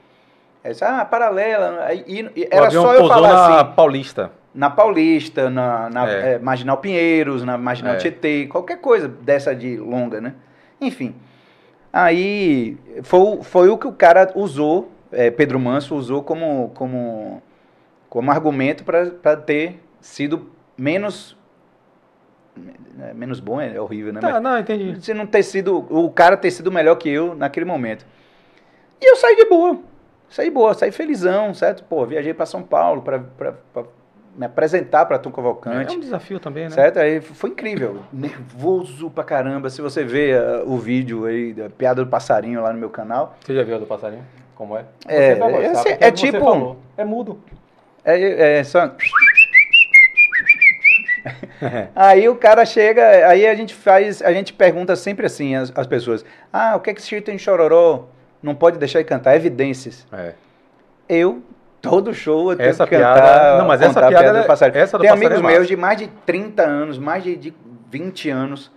Aí disse, ah, paralela. E, e era só eu falar na assim. Paulista. Na Paulista, na, na é. É, Marginal Pinheiros, na Marginal é. Tietê, qualquer coisa dessa de longa, né? Enfim. Aí foi, foi o que o cara usou, é, Pedro Manso usou como, como, como argumento para ter sido menos menos bom é horrível, né? Tá, Mas, não, entendi. Se não ter sido, o cara ter sido melhor que eu naquele momento. E eu saí de boa. Saí boa, saí felizão, certo? Pô, viajei para São Paulo para me apresentar para Tom Cavalcante. É um desafio também, né? Certo? Aí foi incrível. Nervoso pra caramba. Se você vê uh, o vídeo aí da piada do passarinho lá no meu canal. Você já viu a do passarinho? Como é? É, gostar, é, é tipo. É mudo. É, é só. aí o cara chega, aí a gente faz, a gente pergunta sempre assim as, as pessoas: Ah, o que é que escrito em Chororó? Não pode deixar de cantar evidências. É. Eu, todo show, eu tenho essa que piada, cantar. Não, mas essa piada, piada do é- passarinho. Essa do Tem amigos é meus de mais de 30 anos, mais de, de 20 anos,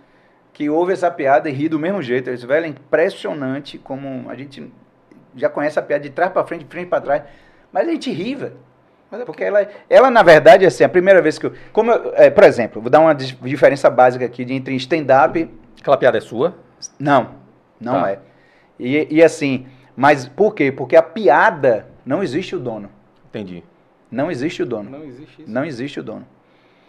que ouvem essa piada e ri do mesmo jeito. Eles, velho, é impressionante como a gente já conhece a piada de trás para frente, de frente para trás, mas a gente ri, velho. É porque ela, ela, na verdade, assim, a primeira vez que eu. Como eu, é, por exemplo, vou dar uma diferença básica aqui de, entre stand-up. Aquela piada é sua? Não, não tá. é. E, e assim, mas por quê? Porque a piada não existe o dono. Entendi. Não existe o dono. Não existe isso. Não existe o dono.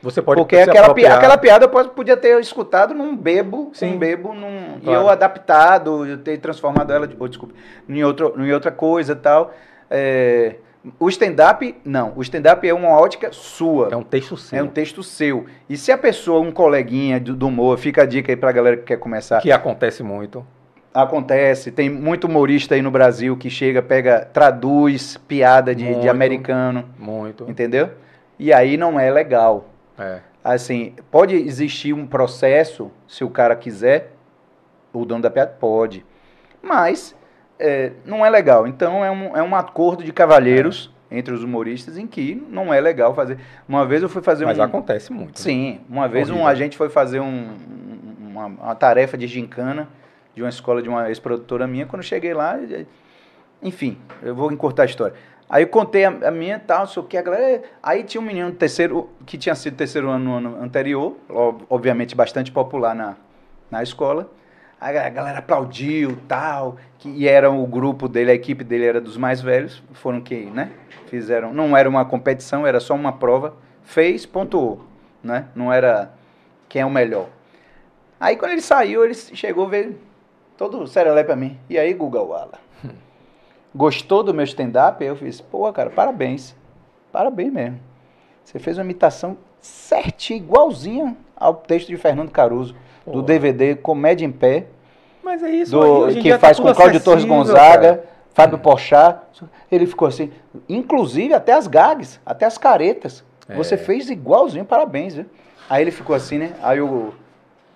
Você pode Porque aquela, apropriar... aquela piada eu podia ter escutado num bebo, Sim. um bebo, num, claro. e eu adaptado, eu ter transformado ela, oh, desculpa, em, outro, em outra coisa e tal. É, o stand-up, não. O stand-up é uma ótica sua. É um texto seu. É um texto seu. E se a pessoa, um coleguinha do, do humor, fica a dica aí pra galera que quer começar. Que acontece muito. Acontece, tem muito humorista aí no Brasil que chega, pega, traduz piada de, muito, de americano. Muito. Entendeu? E aí não é legal. É. Assim, pode existir um processo, se o cara quiser, o dono da piada pode. Mas é, não é legal. Então é um, é um acordo de cavalheiros entre os humoristas em que não é legal fazer. Uma vez eu fui fazer Mas um. acontece muito. né? Sim, uma vez um Horrível. agente foi fazer um- uma, uma tarefa de gincana de uma escola de uma ex-produtora minha. Quando eu cheguei lá, enfim, eu vou encurtar a história. Aí eu contei a, a minha tal, o que, a galera. Aí tinha um menino terceiro, que tinha sido terceiro ano no ano anterior, ob- obviamente bastante popular na, na escola. A galera aplaudiu tal, que, e era o grupo dele, a equipe dele era dos mais velhos, foram que, né? Fizeram, não era uma competição, era só uma prova, fez, pontuou, né? Não era quem é o melhor. Aí quando ele saiu, ele chegou, veio todo serelepe pra mim. E aí, Guga Wala? Gostou do meu stand-up? Eu fiz, pô, cara, parabéns. Parabéns mesmo. Você fez uma imitação certinha, igualzinha ao texto de Fernando Caruso, do Pô. DVD Comédia em Pé, Mas é isso. do, que tá faz tudo com Cláudio Torres Gonzaga, cara. Fábio Pochá. Ele ficou assim, inclusive até as gags, até as caretas. É. Você fez igualzinho, parabéns, viu? Aí ele ficou assim, né? Aí o,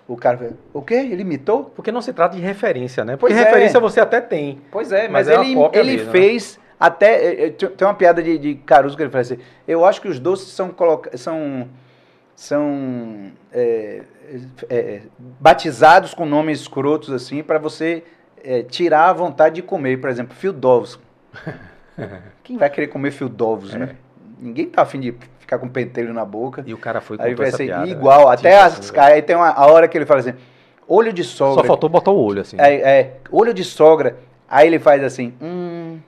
o cara falou, o quê? Ele imitou? Porque não se trata de referência, né? Porque Pois é. referência você até tem. Pois é, mas, Mas é ele, ele mesmo, né? fez até. eh, eh, Tem uma piada de, de Caruso que ele fala assim: Eu acho que os doces são, coloca, são, são eh, eh, batizados com nomes escrotos assim, para você eh, tirar a vontade de comer. Por exemplo, fio d'ovos. Quem vai querer comer fio d'ovos, É. né? Ninguém tá afim de ficar com pentelho na boca. E o cara foi com Aí vai ser piada. igual, né? até Tipo as. assim, Aí tem uma a hora que ele fala assim: olho de sogra. Só faltou botar o olho, assim. É, é, olho de sogra. Aí ele faz assim, hum,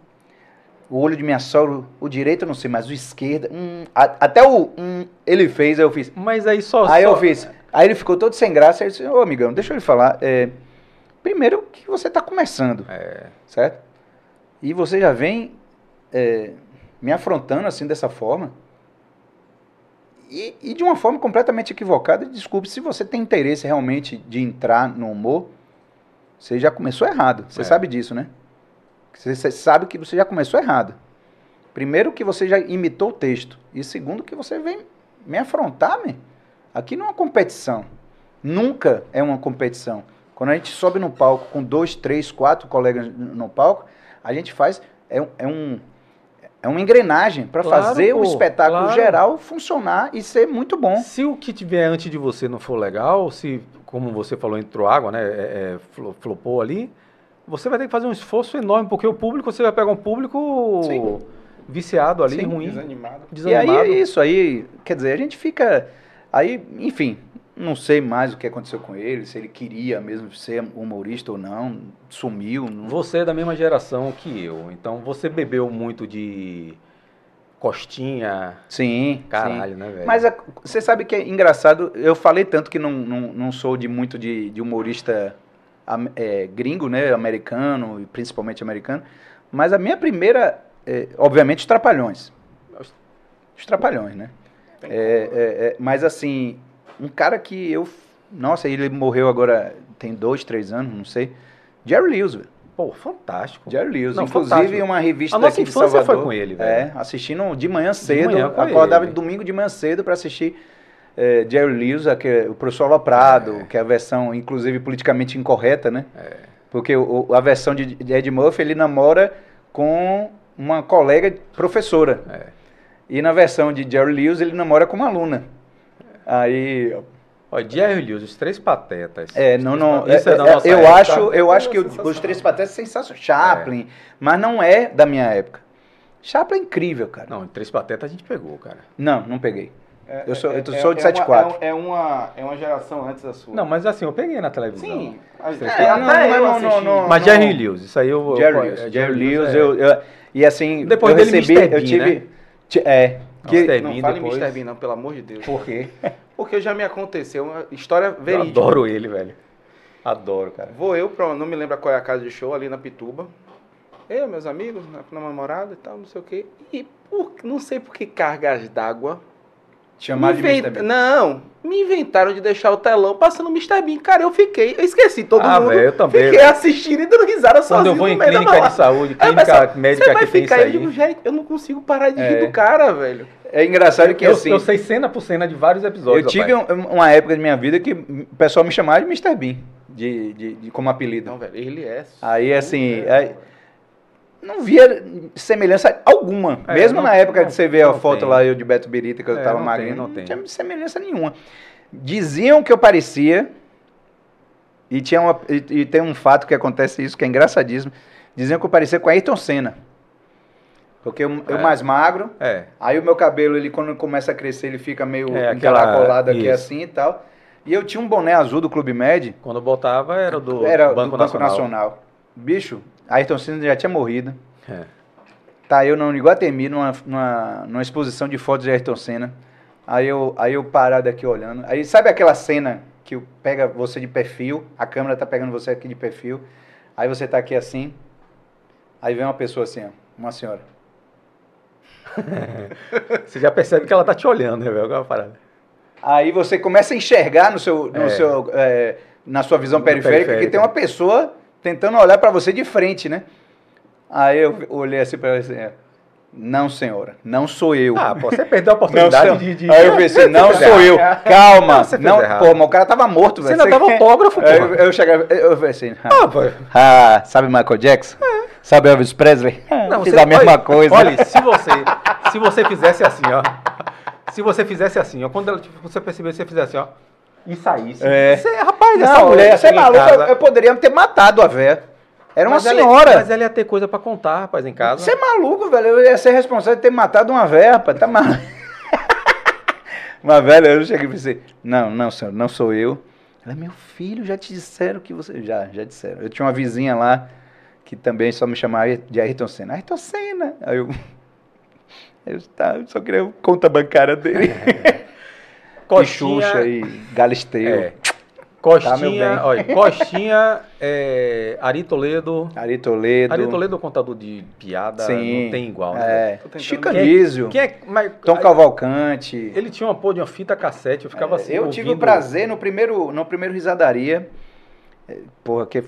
o olho de minha sogra, o direito eu não sei, mas o esquerdo, hum, a- até o hum, ele fez, aí eu fiz. Mas aí só. Aí só- eu fiz. Aí ele ficou todo sem graça, aí eu disse, ô amigão, deixa eu lhe falar. é, primeiro que você está começando, É, certo? E você já vem é, me afrontando assim dessa forma. E, e de uma forma completamente equivocada. Desculpe, se você tem interesse realmente de entrar no humor, você já começou errado. Você É. sabe disso, né? Você, você sabe que você já começou errado. Primeiro que você já imitou o texto. E segundo que você vem me afrontar, me. Aqui não é uma competição. Nunca é uma competição. Quando a gente sobe no palco com dois, três, quatro colegas no palco, a gente faz. É, é um. É uma engrenagem para Claro, fazer o pô, espetáculo claro. geral funcionar e ser muito bom. Se o que tiver antes de você não for legal, se, como você falou, entrou água, né? É, é, flo- flopou ali, você vai ter que fazer um esforço enorme, porque o público, você vai pegar um público Sim. viciado ali, Sim, ruim, Desanimado. E desanimado. aí é isso aí, quer dizer, a gente fica. Aí, enfim, não sei mais o que aconteceu com ele, se ele queria mesmo ser humorista ou não, sumiu. Não... Você é da mesma geração que eu, então você bebeu muito de costinha, Sim, caralho, sim. né, velho? Mas a- você sabe que é engraçado, eu falei tanto que não, não, não sou de muito de, de humorista é, gringo, né, americano, e principalmente americano, mas a minha primeira, é, obviamente, os Trapalhões. Os Trapalhões, né? É, é, é, mas assim, um cara que eu. Nossa, ele morreu agora tem dois, três anos, não sei. Jerry Lewis, velho. Pô, fantástico. Jerry Lewis. Não, Inclusive, fantástico. uma revista A nossa daqui de infância Salvador. foi com ele, velho. É, assistindo de manhã cedo. manhã com acordava ele. domingo de manhã cedo para assistir é, Jerry Lewis, aquele- o professor Aloprado, que é a versão, inclusive, politicamente incorreta, né? É. Porque o- a versão de, de Ed Murphy, ele namora com uma colega professora. É. E na versão de Jerry Lewis, ele namora com uma aluna. Aí, Ó, Jerry Lewis, os três patetas. é, não, não, patetas. Isso é, da é, é, nossa eu época. acho, eu É acho que os Três Patetas é sensacional. Chaplin, mas não é da minha época. Chaplin é incrível, cara. Não, três patetas a gente pegou, cara. Não, não peguei. É, Eu sou- é- eu é- sou de é 74. Uma, é, um- é uma, é uma geração antes da sua. Não, mas assim, eu peguei na televisão. Sim. A, Três é, Não, não, não, não, Mas. Jerry Lewis, isso aí eu... Jerry Lewis. é, Jerry Lewis, é- eu, eu- e assim, Depois eu dele, recebi, Mr. eu Bean, tive, né? é, que, Mr. Não Bean fale depois. Mr. Bean, não, pelo amor de Deus. por quê? Porque já me aconteceu uma história Eu verídica. adoro ele, velho. Adoro, cara. Vou eu pra, não me lembro qual é a casa de show, ali na Pituba. Eu, meus amigos, na, na namorada e tal, não sei o quê. E por, não sei por que cargas d'água. Chamar de Mr. Bean. Não, me inventaram de deixar o telão passando Mr. Bean. Cara, eu fiquei, eu esqueci todo Ah, mundo. velho, eu também, Fiquei velho. assistindo e dando risada sozinho Quando eu vou em clínica de saúde, Aí, clínica pessoal, médica você vai que tem ficar, isso eu aí. digo, gente, eu não consigo parar de rir É. do cara, velho. É engraçado que eu, assim, eu sei cena por cena de vários episódios. eu tive rapaz. um- uma época de minha vida que o pessoal me chamava de Mr. Bean, de, de, de- como apelido. Não, velho, ele é. Aí assim, aí- não via semelhança alguma. É, Mesmo não, na época não, que você vê a foto tem. lá, eu de Beto Birita, que eu é, tava magrinho, não, tinha semelhança nenhuma. Diziam que eu parecia, e, tinha uma, e, e, tem um fato que acontece isso, que é engraçadíssimo. Diziam que eu parecia com Ayrton Senna. Porque eu, eu é. mais magro, é. aí o meu cabelo, ele quando começa a crescer, ele fica meio é, encaracolado aqui isso. assim e tal. E eu tinha um boné azul do Clube Med. Quando botava era do era Banco, do Banco Nacional. Nacional. Bicho, Ayrton Senna já tinha morrido. É. Tá eu no Iguatemi, numa, numa, numa exposição de fotos de Ayrton Senna. Aí eu, aí eu parado aqui olhando. Aí sabe aquela cena que pega você de perfil, a câmera tá pegando você aqui de perfil, aí você tá aqui assim, aí vem uma pessoa assim, ó, uma senhora. você já percebe que ela tá te olhando, né, velho? parada. Aí você começa a enxergar no seu, no é. seu, é, na sua visão periférica, periférica que tem uma pessoa tentando olhar para você de frente, né? Aí eu olhei assim para ela assim, é, não, senhora, não sou eu. Ah, pô, você perdeu a oportunidade não, de, de, Aí eu pensei, não sou eu. Calma. Não, não pô, mas o cara tava morto, velho. Você ainda dava autógrafo, pô. Eu, eu chegava, eu pensei, ah, ah, pô. ah sabe Michael Jackson? É. Sabe Elvis Presley? Não, Fiz você, a mesma olha, coisa. Olha, se você, se você fizesse assim, ó. Se você fizesse assim, ó, quando ela, tipo, você percebesse, você fizesse assim, ó. E saísse. É. Você, rapaz, não, mulher, você é maluco, eu, eu poderia ter matado a véia. Era mas uma senhora. mas ela ia ter coisa para contar, rapaz, em casa. Você é maluco, velho. Eu ia ser responsável de ter matado uma véia, rapaz. Tá maluco. uma velha, eu cheguei e pensei, não, não, senhor, não sou eu. Ela, meu filho, já te disseram que você. Já, já disseram. Eu tinha uma vizinha lá que também só me chamava de Ayrton Senna. Ayrton Senna! Aí eu. Eu, tá, eu só queria conta bancária dele. Coxinha, Xuxa e Galisteu. É. Costinha, tá, olha, Costinha, é, Ari Toledo. Ari Toledo. Ari Toledo é contador de piada, Sim, não tem igual, né? É. Chico Anísio. Quem é, quem é, mas, Tom aí, Cavalcante. Ele tinha uma porra de uma fita cassete, eu ficava é, assim. Eu ouvindo... tive o prazer no primeiro, no primeiro Risadaria. É, porra, que é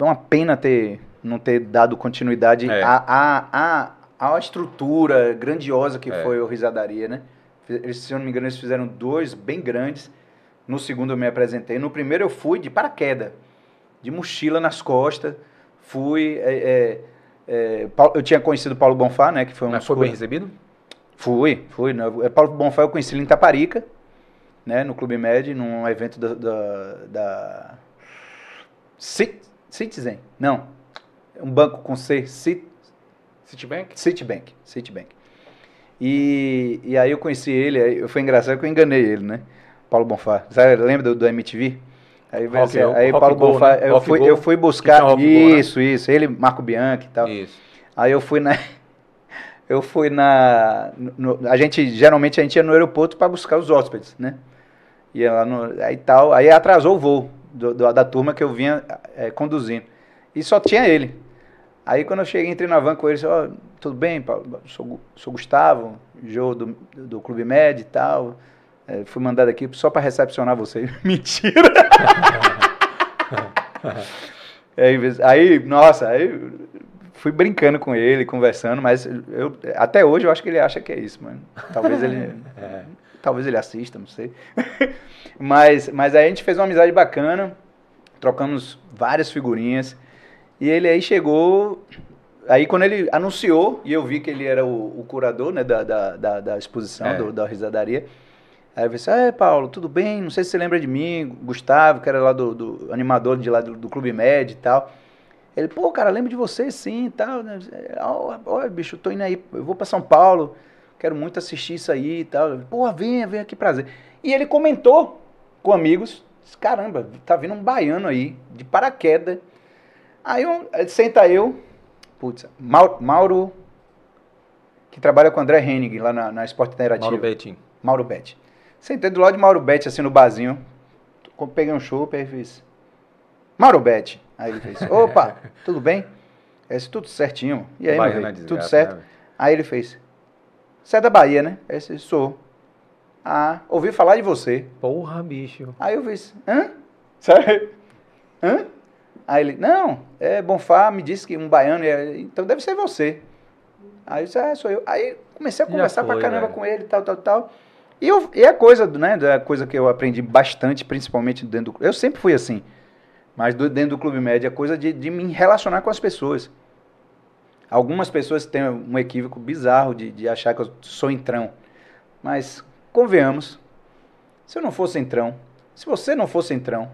uma pena ter, não ter dado continuidade é. à, a a, a estrutura grandiosa que é. foi o Risadaria, né? Eles, se eu não me engano, eles fizeram dois bem grandes. No segundo eu me apresentei. No primeiro eu fui de paraquedas, de mochila nas costas. Fui. É, é, é, eu tinha conhecido Paulo Bonfá, né? Que foi um Mas foi bem recebido? Fui, fui. Né, é, Paulo Bonfá eu conheci ele em Taparica, né? No Clube Med, num evento da. da, da Citizen? Não. Um banco com C. Citibank? Citibank. Citibank. E, e aí eu conheci ele, foi engraçado que eu enganei ele, né? Paulo Bonfá. Sabe, lembra do, do MTV? Aí, rock, assim, aí rock Paulo Bonfá, né? eu, fui, eu fui buscar. Isso, Go, né? isso. Ele, Marco Bianchi e tal. Isso. Aí eu fui na. Eu fui na. No, a gente, geralmente, a gente ia no aeroporto para buscar os hóspedes, né? Ia lá no. Aí tal. Aí atrasou o voo do, do, da turma que eu vinha é, conduzindo. E só tinha ele. Aí quando eu cheguei, entrei na van com ele, ó, oh, tudo bem, Paulo? Sou, sou Gustavo, Jô do, do Clube Med e tal. É, fui mandado aqui só para recepcionar você. Mentira! aí, aí, nossa, aí fui brincando com ele, conversando, mas eu, até hoje eu acho que ele acha que é isso, mano. Talvez ele. é. Talvez ele assista, não sei. mas, mas aí a gente fez uma amizade bacana, trocamos várias figurinhas. E ele aí chegou. Aí quando ele anunciou, e eu vi que ele era o, o curador né, da, da, da, da exposição, é. do, da risadaria. Aí eu disse, é Paulo, tudo bem? Não sei se você lembra de mim, Gustavo, que era lá do, do animador de lá do, do Clube Med e tal. Ele, pô, cara, lembro de você sim e tal. Ó, oh, bicho, eu tô indo aí, eu vou para São Paulo, quero muito assistir isso aí e tal. Pô, venha, venha aqui, prazer. E ele comentou com amigos, caramba, tá vindo um baiano aí, de paraquedas. Aí eu, senta eu, putz, Mauro, que trabalha com o André Henning lá na, na Esporte Interativo. Mauro Betting. Mauro Betting. Sentei do lado de Mauro Betti, assim, no barzinho. Peguei um chopp, aí fiz. Mauro Betti. Aí ele fez, opa, tudo bem? Eu disse, tudo certinho. E aí, meu tudo certo? Né? Aí ele fez, você é da Bahia, né? Aí eu disse, sou. Ah, ouvi falar de você. Porra, bicho. Aí eu fiz, hã? Sabe? Hã? Aí ele, não, é Bonfá, me disse que um baiano, então deve ser você. Aí eu disse, ah, sou eu. Aí comecei a conversar foi, pra caramba velho. com ele, tal, tal, tal. E, eu, e a coisa, né, da coisa que eu aprendi bastante, principalmente dentro do Eu sempre fui assim, mas do, dentro do Clube Média, a coisa de, de me relacionar com as pessoas. Algumas pessoas têm um equívoco bizarro de, de achar que eu sou entrão. Mas, convenhamos, se eu não fosse entrão, se você não fosse entrão,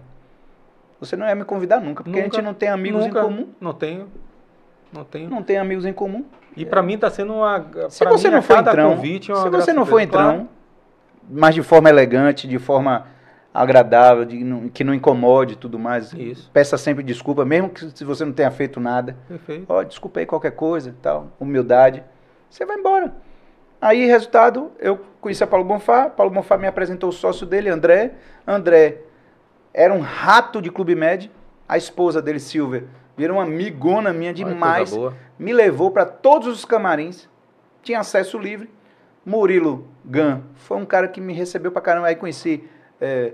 você não ia me convidar nunca, porque nunca, a gente não tem amigos nunca, em comum. Não tenho. Não tenho. Não tem amigos em comum. E para mim está sendo uma. Se você não for entrão, convite, é se você não for entrão, claro. mas de forma elegante, de forma agradável, de, que não incomode e tudo mais. Isso. Peça sempre desculpa, mesmo que se você não tenha feito nada. Perfeito. Ó, oh, desculpa aí qualquer coisa e tal, humildade. Você vai embora. Aí, resultado, eu conheci a Paulo Bonfá, Paulo Bonfá me apresentou o sócio dele, André. André era um rato de Clube Med, a esposa dele, Silvia, virou uma amigona minha demais. Me levou para todos os camarins, tinha acesso livre. Murilo Gan foi um cara que me recebeu pra caramba. Aí conheci é,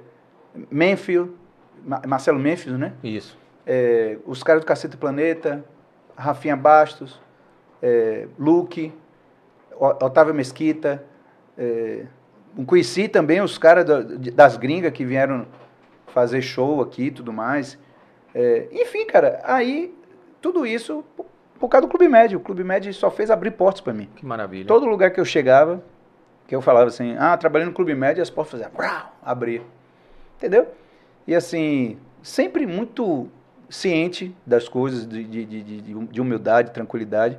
Marcelo Menfield, né? Isso. É, os caras do Cacete Planeta, Rafinha Bastos, é, Luke, Otávio Mesquita. É, conheci também os caras das gringas que vieram fazer show aqui e tudo mais. É, enfim, cara, aí tudo isso por, por causa do Clube Médio. O Clube Médio só fez abrir portas para mim. Que maravilha. Todo lugar que eu chegava, que eu falava assim, ah, trabalhando no Clube Médio, as portas faziam, abrir. Entendeu? E assim, sempre muito ciente das coisas, de, de, de, de humildade, tranquilidade.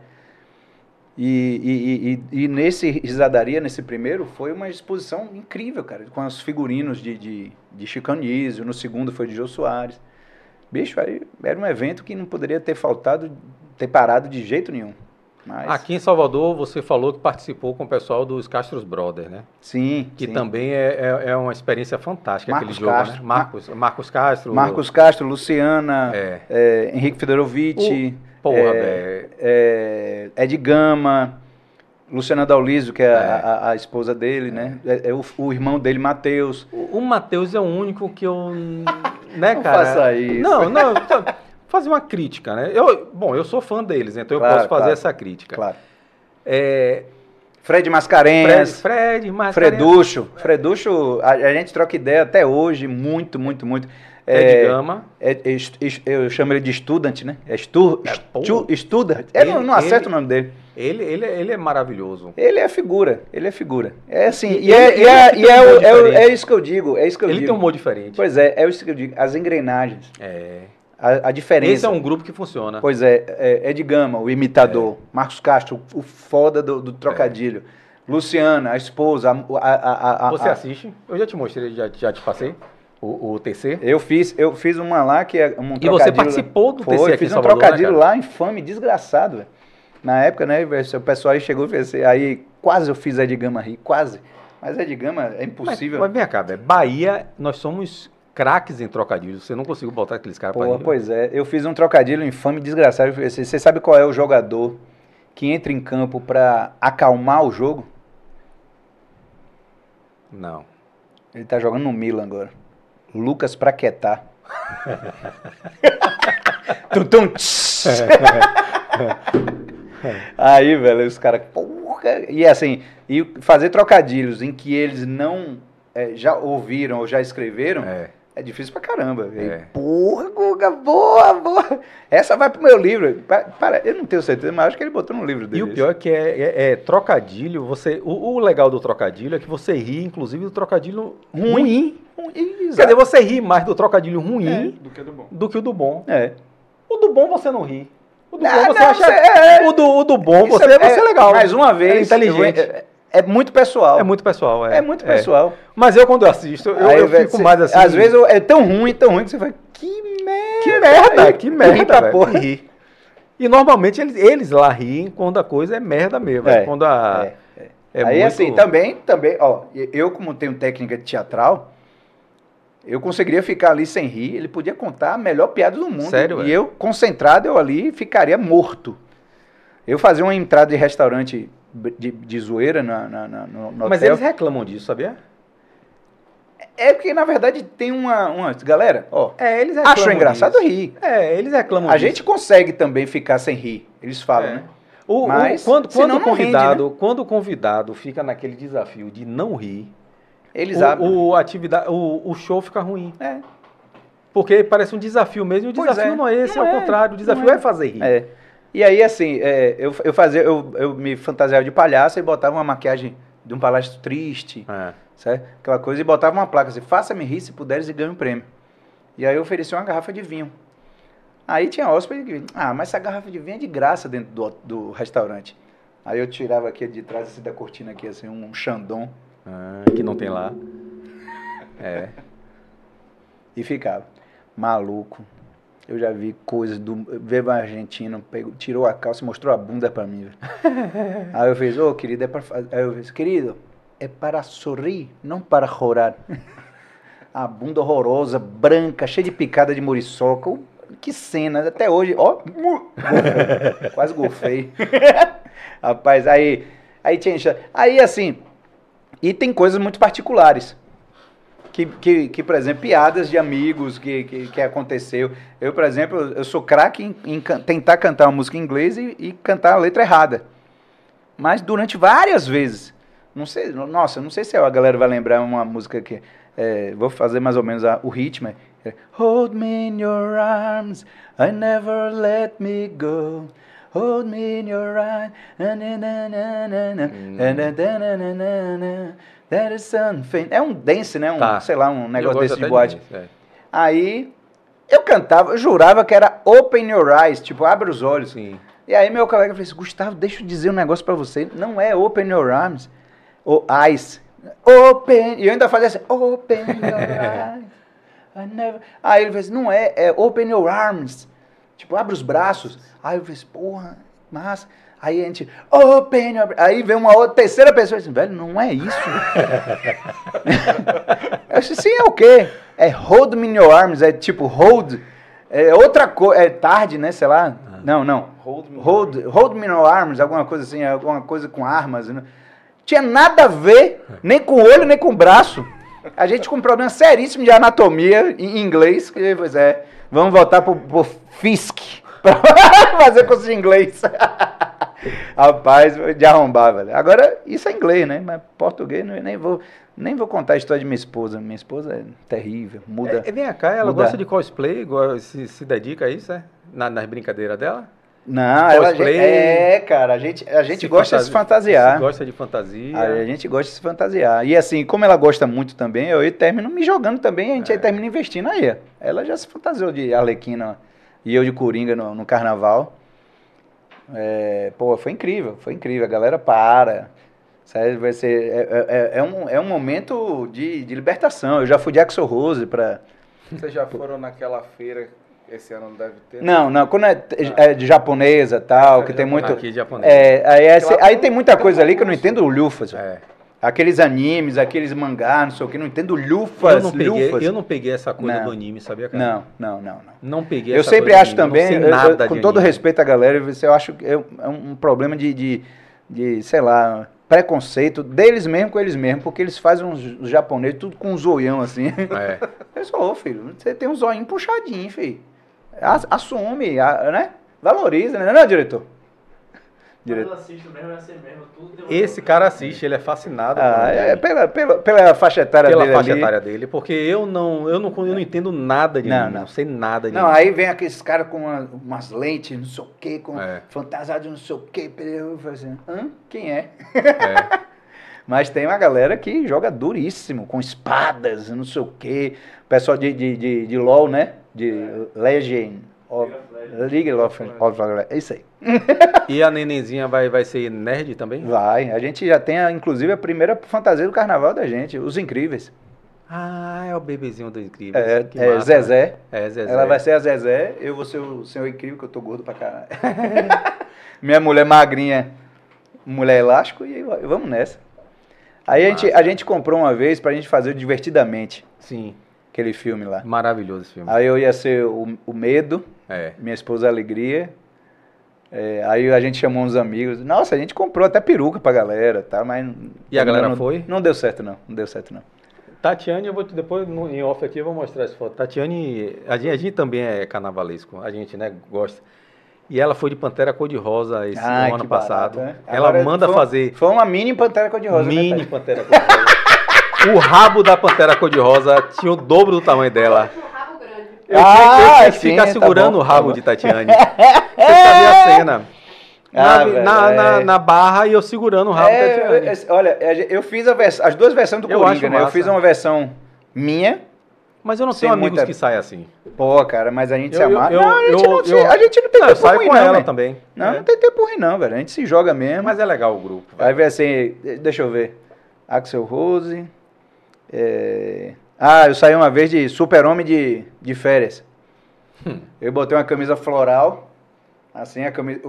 E, e, e, e, nesse Risadaria, nesse primeiro, foi uma exposição incrível, cara, com os figurinos de, de, de Chicanísio, no segundo foi de Jô Soares. Bicho, aí era um evento que não poderia ter faltado, ter parado de jeito nenhum. Mas... Aqui em Salvador, você falou que participou com o pessoal dos Castros Brothers, né? Sim. Que sim. também é, é, é, uma experiência fantástica Marcos aquele jogo, Castro, né? Marcos, Marcos Castro. Marcos Castro, Luciana, É. é, Henrique Fedorovic, Porra, é, velho. é, Ed Gama, Luciana Daulizio, que é, É. A, a- esposa dele, né? É, é o, o irmão dele, Matheus. O, o Matheus é o único que eu. Né, Não cara? faça isso. Não, não. então, fazer uma crítica, né? Eu, bom, eu sou fã deles, então Claro, eu posso fazer claro. essa crítica. Claro. É, Fred Fred, Mascarenhas, Fred, mas Freducho. Freducho, a, a gente troca ideia até hoje, muito, muito, muito. Ed Gama. é- é estu- eu chamo ele de student, né? É stu, É, pô. stu, student. Eu não, não acerto ele- o nome dele. Ele, ele, ele é maravilhoso. Ele é figura, ele é figura. É assim, E e, é, ele- e é, ele e é, um é, diferente. é isso que eu digo, é isso que eu Ele digo. tem um humor diferente. Pois é, é isso que eu digo, as engrenagens, É. a, a diferença. Esse é um grupo que funciona. Pois é, é Ed Gama, o imitador, Marcos Castro, o foda do, do trocadilho, Luciana, a esposa, a, a, a- Você assiste? Eu já te mostrei, já, já te passei o, o TC. Eu fiz, eu fiz uma lá que é um E você participou do Foi, TC aqui fiz um Salvador, trocadilho né, lá, infame, desgraçado, velho. Na época, né, o pessoal aí chegou e fez assim, aí quase eu fiz Ed Gama rir, quase. Mas Ed Gama é Mas, impossível. mas vem cá, velho. Bahia, nós somos craques em trocadilhos. Você não conseguiu botar aqueles caras pra rir. pois é, eu fiz um trocadilho infame, desgraçado. Assim, Você sabe qual é o jogador que entra em campo pra acalmar o jogo? Não. Ele tá jogando no Milan agora. Lucas Praquetá. tum, tum, tss. Aí, velho, os caras, porra. E assim, e fazer trocadilhos em que eles não é, já ouviram ou já escreveram é, É. difícil pra caramba. E, É. Porra, Guga, boa, boa. Essa vai pro meu livro. Pa- Para, eu não tenho certeza, mas acho que ele botou no livro dele. E o pior é que é, é- é trocadilho, você. O, o legal do trocadilho é que você ri, inclusive, do trocadilho ruim. Ruim, Quer dizer, você ri mais do trocadilho ruim Do que do bom. do que o do bom. É. O do bom você não ri. O do Não, bom você não, acha. você- é- O, do, o do bom Isso você, você é legal. Mais uma vez, É inteligente. É, é muito pessoal. É muito pessoal. É, É muito pessoal. Mas eu, quando assisto, eu, eu fico cê- mais assim. Às vezes eu- é tão ruim, tão ruim que você fala, que merda. Que merda, Aí, que ri merda. velho, porra. que ri. E normalmente eles, eles lá riem quando a coisa é merda mesmo. É, quando a. é, é Aí muito- assim, também, também, ó, eu como tenho técnica teatral, eu conseguiria ficar ali sem rir, ele podia contar a melhor piada do mundo. Sério, E velho? eu, concentrado, eu ali ficaria morto. Eu fazia uma entrada de restaurante de, de zoeira na, na- na- no, no Mas hotel. eles reclamam disso, sabia? É porque, na verdade, tem uma... uma galera, ó, É, eles reclamam. acho engraçado disso. rir. É, eles reclamam A disso. gente consegue também ficar sem rir, eles falam, É. né? O, o- Mas, quando, senão quando, o não rende, convidado, quando o convidado fica naquele desafio de não rir, Eles o, abrem. o, atividade, o, o show fica ruim. É, Porque parece um desafio mesmo, e o Pois desafio é. não é esse, Não é o é, contrário. O desafio é. é fazer rir. é. E aí, assim, é, eu, eu fazia, eu, eu me fantasiava de palhaço e botava uma maquiagem de um palhaço triste, É. certo? Aquela coisa, e botava uma placa assim, faça-me rir se puderes e ganhe um prêmio. E aí eu ofereci uma garrafa de vinho. Aí tinha hóspede que, ah, mas essa garrafa de vinho é de graça dentro do, do restaurante. Aí eu tirava aqui de trás assim, da cortina aqui, assim, um Chandon Ah, que não tem lá. É. e ficava. Maluco. Eu já vi coisas do. Veio um argentino, pegou, tirou a calça e mostrou a bunda pra mim. Aí eu fiz, ô querido, é para. fa-" Aí eu fiz, querido, é para sorrir, não para chorar. A bunda horrorosa, branca, cheia de picada de muriçoca. Uh, Que cena, até hoje, ó. Quase golfei. Rapaz, aí. Aí tinha. Aí assim. E tem coisas muito particulares que, que, que, por exemplo, piadas de amigos que, que, que aconteceu. Eu, por exemplo, eu sou craque em, em tentar cantar uma música em inglês e, e cantar a letra errada. Mas durante várias vezes. Não sei, nossa, não sei se a galera vai lembrar uma música que. é, vou fazer mais ou menos a- o ritmo. é, Hold me in your arms, I never let me go. Hold me in your right. That is something. É um dance, né? Um, tá. Sei lá, um negócio desse de boate. De é. Aí eu cantava, eu jurava que era Open Your Eyes, tipo, abre os olhos. Sim. E aí meu colega falou assim, Gustavo, deixa eu dizer um negócio para você. Não é Open Your Arms, ou Eyes. Open, e eu ainda fazia assim, Open Your Eyes. Never... Aí ele fez, assim, não é, é Open Your Arms. Tipo, abre os braços. Aí eu falei assim, porra, massa. Aí a gente, Open Your Aí vem uma outra, terceira pessoa e assim, velho, não é isso. eu disse, sim, é o quê? É Hold Me in Your Arms, é tipo, hold... É outra coisa, é tarde, né, sei lá. Não, não. Hold me. Hold, hold me in your arms, alguma coisa assim, alguma coisa com armas. Né? Tinha nada a ver, nem com o olho, nem com o braço. A gente com um problema seríssimo de anatomia em inglês. que, Pois é, vamos voltar pro, pro FISC pra fazer curso de inglês. Rapaz, de arrombar, velho. Agora, isso é inglês, né? Mas português, eu nem vou, nem vou contar a história de minha esposa. Minha esposa é terrível, muda. É, vem cá, ela muda. gosta de cosplay, se, se dedica a isso, é? Na, nas brincadeiras dela? Não, ela, é, cara, a gente, a gente gosta de se fantasiar. se Gosta de fantasia. A gente gosta de se fantasiar. E assim, como ela gosta muito também, eu termino me jogando também, a gente aí termina investindo aí. Ela já se fantasiou de Arlequina e eu de Coringa no, no carnaval. É, pô, foi incrível, foi incrível. A galera para. Sério, vai ser. É, é- é um, é um momento de, de libertação. Eu já fui de Axel Rose pra. Vocês já foram naquela feira? Esse ano não deve ter. Não, não, quando é, é de japonesa tal, que tem muito. Aqui, japonês. É, aí, é- aí tem muita coisa ali que eu não entendo o lufas. É. Aqueles animes, aqueles mangá, não sei o que, não entendo Eu lufas, não, peguei, lufas. eu não peguei essa coisa Não. do anime, sabia, cara? Não, não, não, não. Não peguei Eu essa sempre coisa acho anime, também, eu- eu- com de todo anime. respeito à galera, eu acho que é um, é um problema de, de, de, sei lá, preconceito deles mesmo com eles mesmos, porque eles fazem uns, os japoneses tudo com um zoião assim. É. Eu sou, filho, você tem um zoinho puxadinho, filho. As- Assume, a- né? Valoriza, né? Não, diretor? Diretor. Eu assisto mesmo, é assim mesmo. Um- Esse cara assiste, ele é fascinado Ah, é, pela, pela, pela faixa etária pela dele faixa ali. etária dele, porque eu não, eu não, eu não entendo nada de Não, anime, não. não sei nada de Não, anime. aí vem aqueles caras com uma- umas lentes, não sei o quê, com É. fantasiado não sei o quê. Eu falei assim, hã? Quem é? É. Mas tem uma galera que joga duríssimo, com espadas, não sei o quê. Pessoal de, de, de, de LOL, né? De Legend of League of, of É isso aí. E a nenenzinha vai, vai ser nerd também? Vai. A gente já tem, a- inclusive, a primeira fantasia do carnaval da gente, Os Incríveis. Ah, é o bebezinho do Incrível. É, é massa, Zezé. né? É, Zezé. Ela vai ser a Zezé, eu vou ser o senhor incrível, que eu tô gordo pra caralho. Minha mulher magrinha, mulher elástico, e aí, vamos nessa. Aí a gente, a gente comprou uma vez pra gente fazer Divertidamente, Sim, aquele filme lá. maravilhoso esse filme. Aí eu ia ser o, o Medo, É. minha esposa Alegria. É, aí a gente chamou uns amigos. Nossa, a gente comprou até peruca pra galera, tá? Mas E a galera não, foi? Não deu certo não, não deu certo não. Tatiane, eu vou te, depois no, em off aqui eu vou mostrar essa foto. Tatiane, a gente, a gente também é carnavalesco, a gente, né, gosta. E ela foi de Pantera Cor-de-Rosa esse Ai, ano que passado. barato, né? Ela Agora manda foi- fazer Foi uma mini Pantera Cor-de-Rosa, né, mini Tati? Pantera Cor-de-Rosa. O rabo da Pantera Cor-de-Rosa tinha o dobro do tamanho dela. Um rabo grande. eu Ah, tinha, eu que sim, ficar tá segurando bom, o tá rabo bom. de Tatiane. Você sabia a cena. Na, Ah, na, na- é. na barra e eu segurando o rabo de É, Tatiane. eu- olha, eu fiz vers- as duas versões do Eu Coringa, né? Eu fiz uma versão minha. Mas eu não tenho amigos muita- que saem assim. Pô, cara, mas a gente se Eu- eu- amar. eu- não, a gente, eu- não, se- eu- a gente não tem Não, eu tempo saio ruim, com não, ela velho. também. Não, É. não tem tempo ruim, não, velho. A gente se joga mesmo. Mas é legal o grupo. velho. Aí vem assim, deixa eu ver. Axel Rose. É, Ah, eu saí uma vez de super-homem de, de férias. Hum. Eu botei uma camisa floral. Assim, a camisa,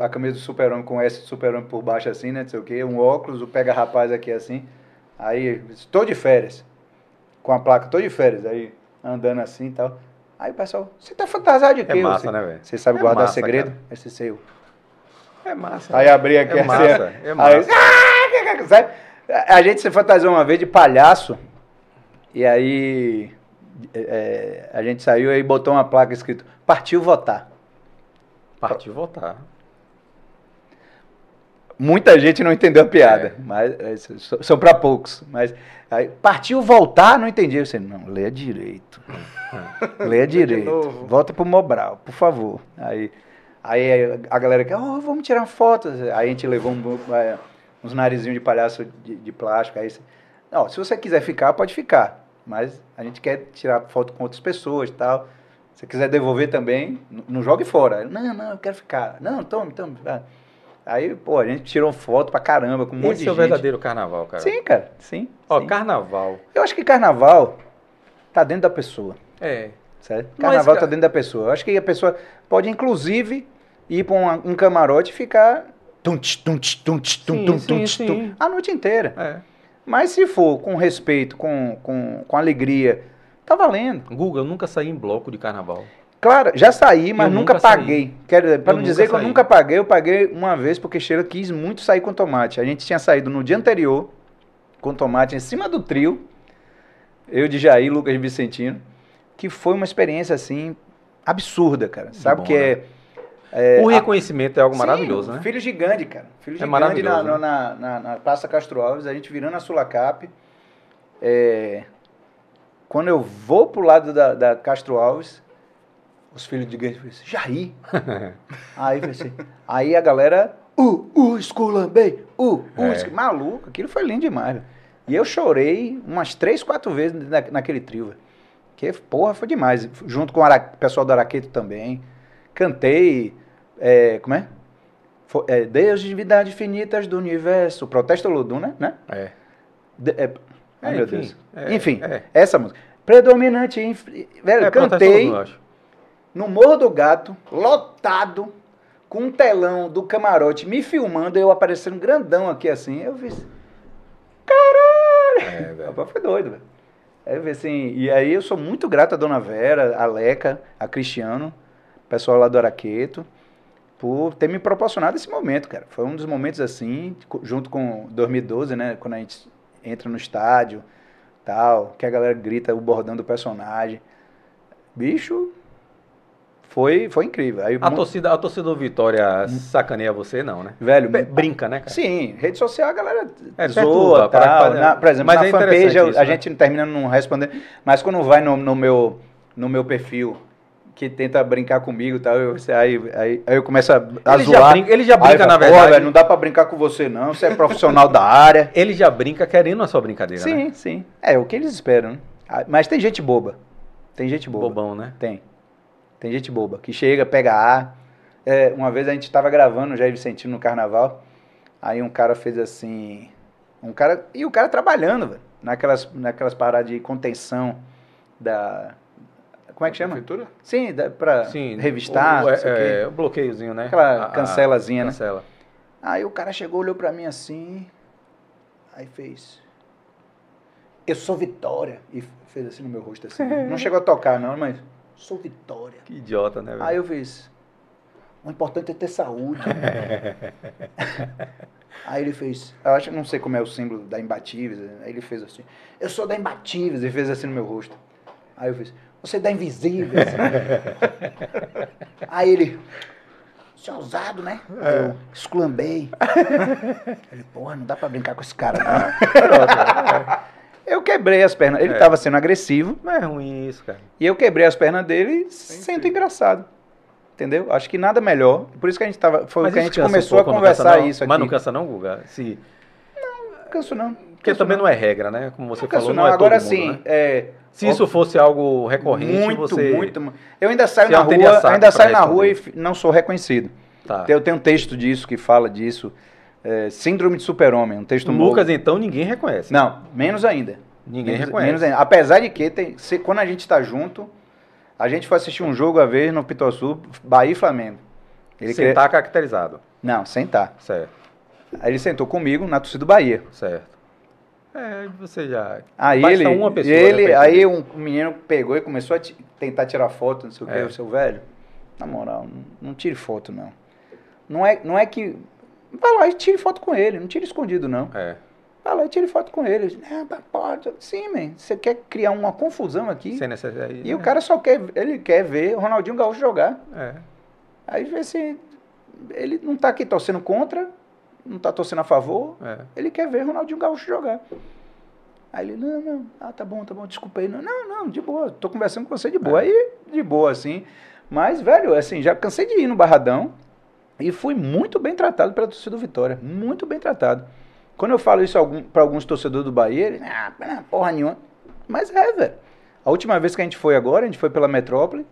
a, a camisa do super-homem com S de super-homem por baixo assim, né? Não sei o quê. Um óculos, o pega-rapaz aqui assim. Aí, estou de férias. Com a placa, tô de férias. Aí, andando assim e tal. Aí o pessoal, você tá fantasiado de É quê? massa, você, né, velho? Você sabe É guardar massa, segredo? cara. Esse seu. É massa. Aí abri aqui É assim. massa, é aí, massa. Ah, sabe? A gente se fantasiou uma vez de palhaço. E aí é, a gente saiu e botou uma placa escrito Partiu votar. Partiu votar. Muita gente não entendeu a piada, É. mas é, são para poucos. Mas aí, partiu voltar, não entendi. Eu disse, não, leia direito. leia direito. Volta pro Mobral, por favor. Aí, aí a galera quer, oh, vamos tirar foto. Aí a gente levou um, é, uns narizinhos de palhaço de, de plástico. Aí, você- não, se você quiser ficar, pode ficar. Mas a gente quer tirar foto com outras pessoas e tal. Se você quiser devolver também, não jogue fora. Não, não, eu quero ficar. Não, tome, tome. Aí, pô, a gente tirou foto pra caramba com um monte Esse de é o gente. verdadeiro carnaval, cara. Sim, cara, sim. Ó, sim. carnaval. Eu acho que carnaval tá dentro da pessoa, É. certo? Mas, Carnaval cara- tá dentro da pessoa. Eu acho que a pessoa pode, inclusive, ir pra uma- um camarote e ficar tum, tch, tum, tch, tum, tch, tum, Sim, tum, sim, tum, tch, tum, a noite inteira. É. Mas se for com respeito, com, com, com alegria, tá valendo. Guga, eu nunca saí em bloco de carnaval. Claro, já saí, mas Eu nunca, nunca saí. paguei. Quero, para não dizer nunca que eu saí. nunca paguei, eu paguei uma vez porque Sheila quis muito sair com tomate. A gente tinha saído no dia anterior com tomate em cima do trio. Eu de Jair, Lucas Vicentino, que foi uma experiência assim absurda, cara. Sabe bom, que é, é o a- reconhecimento é algo Sim, maravilhoso, né? Filho gigante, cara. Filho É gigante maravilhoso, na, né? na, na, na Praça Castro Alves, a gente virando a Sulacap. É, quando eu vou pro lado da, da Castro Alves, os filhos de gigante falam assim, Jair. aí, assim, aí a galera, uh, uh, esculambei, uh, uh, É. maluco, aquilo foi lindo demais. E eu chorei umas três, quatro vezes na, naquele trio, velho. Que, porra, foi demais. Junto com o Ara- pessoal do Araqueto também. Cantei, é, como é? Fo- é, Deus, divindades infinitas do universo. Protesto Luduna, né? É. De- é, ai, É, meu enfim, Deus. é, enfim, é. essa música. Predominante. inf- Velho, É, cantei acho. no Morro do Gato, lotado, com um telão do camarote me filmando, eu aparecendo grandão aqui assim. Eu fiz. Caralho! É, velho. Foi doido, velho. Aí eu vi assim, e aí eu sou muito grato a Dona Vera, a Leca, a Cristiano, pessoal lá do Araqueto, por ter me proporcionado esse momento, cara. Foi um dos momentos assim, junto com 2012, né, quando a gente entra no estádio, tal, que a galera grita o bordão do personagem. Bicho, foi, foi incrível. Aí, A mu- torcida, a torcida do Vitória sacaneia você, não, né? velho, Brinca, né, cara? Sim, rede social a galera É, zoa, perturba, tal. Na- por exemplo, Mas na é fanpage isso, a né? gente termina não respondendo, mas quando vai no, no meu, no meu perfil, que tenta brincar comigo e tal, eu, aí, aí, aí eu começo a, a Ele já zoar. brinca- ele já brinca, na "Pô, verdade." velho, não dá pra brincar com você não, você é profissional da área. Ele já brinca querendo a sua brincadeira, né? Sim, sim. É o que eles esperam, né? Ah, Mas tem gente boba. Tem gente boba. Bobão, né? Tem. Tem gente boba que chega, pega ar. É, uma vez a gente estava gravando o Jair Vicentino no carnaval. Aí um cara fez assim. Um cara. E o cara trabalhando, velho. Naquelas, naquelas paradas de contenção da. Como é que chama? Prefeitura? Sim, Sim. revistar. o, é, é, o bloqueiozinho, né? Aquela A- a- cancelazinha, né? Cancela. Aí o cara chegou, olhou pra mim assim. Aí fez. Eu sou Vitória. E fez assim no meu rosto assim. Não chegou a tocar, não, mas. Sou Vitória. Que idiota, né, velho? Aí eu fiz. O importante é ter saúde. Aí ele fez. Eu acho não sei como é o símbolo da Imbatíveis. Aí ele fez assim. Eu sou da Imbatíveis. E fez assim no meu rosto. Aí eu fiz. Você é da Invisíveis. Aí ele. Você é ousado, né? Aí Eu esculambei. Ele, porra, não dá pra brincar com esse cara, não. Eu quebrei as pernas. Ele É. tava sendo agressivo Não é ruim isso, cara. e eu quebrei as pernas dele e sinto engraçado. Entendeu? Acho que nada melhor. Por isso que a gente tava. Foi Mas que a gente cansa um começou a não cansa conversar não? isso aqui. Mas não cansa não, Guga? Se... Não canso não. Porque também não é regra, né? Como você Não canso falou, não. não é Agora todo mundo, sim, né? é, Se isso fosse algo recorrente, muito, você... muito, mu- Eu ainda saio na rua, ainda saio na rua e não sou reconhecido. Tá. Eu tenho um texto disso que fala disso. é, Síndrome de super-homem, um texto novo. Lucas, então, ninguém reconhece. Não, menos ainda. Ninguém menos, reconhece. menos ainda. Apesar de que, tem, se- quando a gente está junto, a gente foi assistir um jogo a vez no Pituaçu, Bahia e Flamengo. Ele Você queria- tá caracterizado. Não, sentar. Certo, Aí ele sentou comigo na torcida do Bahia. certo. É, você já... Aí Basta ele, uma pessoa, ele né, aí um menino pegou e começou a tentar tirar foto, não sei o que, É. o seu velho. Na moral, não, não tire foto não. Não é, não é que vai lá e tire foto com ele, não tire escondido não. É. Vai lá e tire foto com ele. É, mas pode. Sim, man, você quer criar uma confusão aqui? Sem necessidade. E o cara só quer, ele quer ver o Ronaldinho Gaúcho jogar. É. Aí vê se ele não tá aqui torcendo contra, não tá torcendo a favor, É. ele quer ver Ronaldinho Gaúcho jogar. Aí ele, não, não, ah, tá bom, tá bom, desculpa aí. Não, não, de boa, tô conversando com você de boa. É. Aí, de boa, assim. Mas, velho, assim, já cansei de ir no Barradão e fui muito bem tratado pela torcida do Vitória. Muito bem tratado. Quando eu falo isso pra alguns torcedores do Bahia, ele, ah, porra nenhuma. Mas é, velho. A última vez que a gente foi agora, a gente foi pela Metrópole.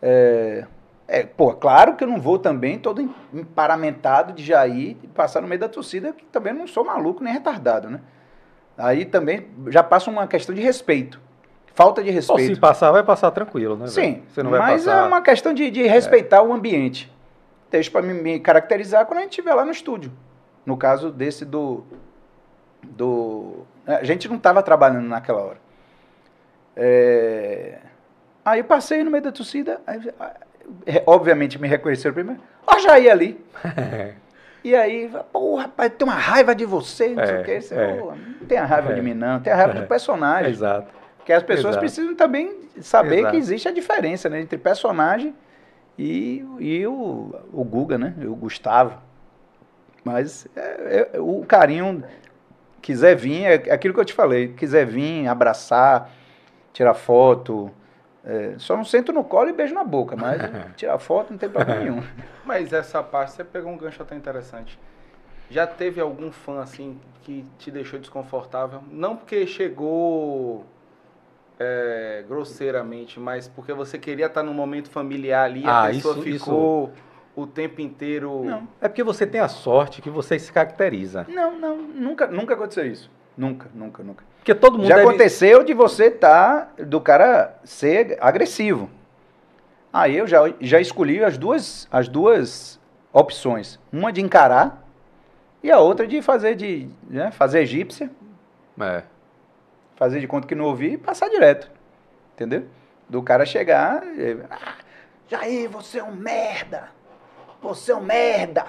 É, é, pô, claro que eu não vou também todo em- emparamentado de Jair e passar no meio da torcida, que também não sou maluco nem retardado, né? Aí também já passa uma questão de respeito. Falta de Ou respeito. se passar, vai passar tranquilo, né? velho? Sim, Você não vai mas passar... é uma questão de, de respeitar o ambiente. Deixa para me, caracterizar quando a gente estiver lá no estúdio. No caso desse do. do a gente não estava trabalhando naquela hora. É, aí eu passei no meio da torcida, aí, é, obviamente me reconheceram primeiro. Ó, Jair ali. E aí, porra, rapaz, tem uma raiva de você, não sei É, o que. Você, é. "Pô, não tem a raiva É. de mim, não. Tem a raiva do personagem. Exato. Porque as pessoas Exato. precisam também saber Exato. que existe a diferença né, entre personagem e, e o, o Guga, né? O Gustavo. Mas é- é- o carinho, quiser vir, é aquilo que eu te falei, quiser vir, abraçar, tirar foto. É, só não sento no colo e beijo na boca, mas tirar foto não tem problema nenhum. Mas essa parte, você pegou um gancho até interessante. Já teve algum fã assim que te deixou desconfortável? Não porque chegou é, grosseiramente, mas porque você queria estar num momento familiar ali, a Ah, pessoa isso- ficou o tempo inteiro. Não. É porque você tem a sorte que você se caracteriza. Não, não, nunca, nunca aconteceu isso. Nunca, nunca, nunca. Porque todo mundo Já deve... aconteceu de você tá do cara ser agressivo. Aí eu já, já escolhi as duas, as duas opções. Uma de encarar e a outra de fazer de né, fazer egípcia, É. fazer de conta que não ouvi e passar direto. Entendeu? Do cara chegar, e, ah, Jair, você é um merda. Você é um merda.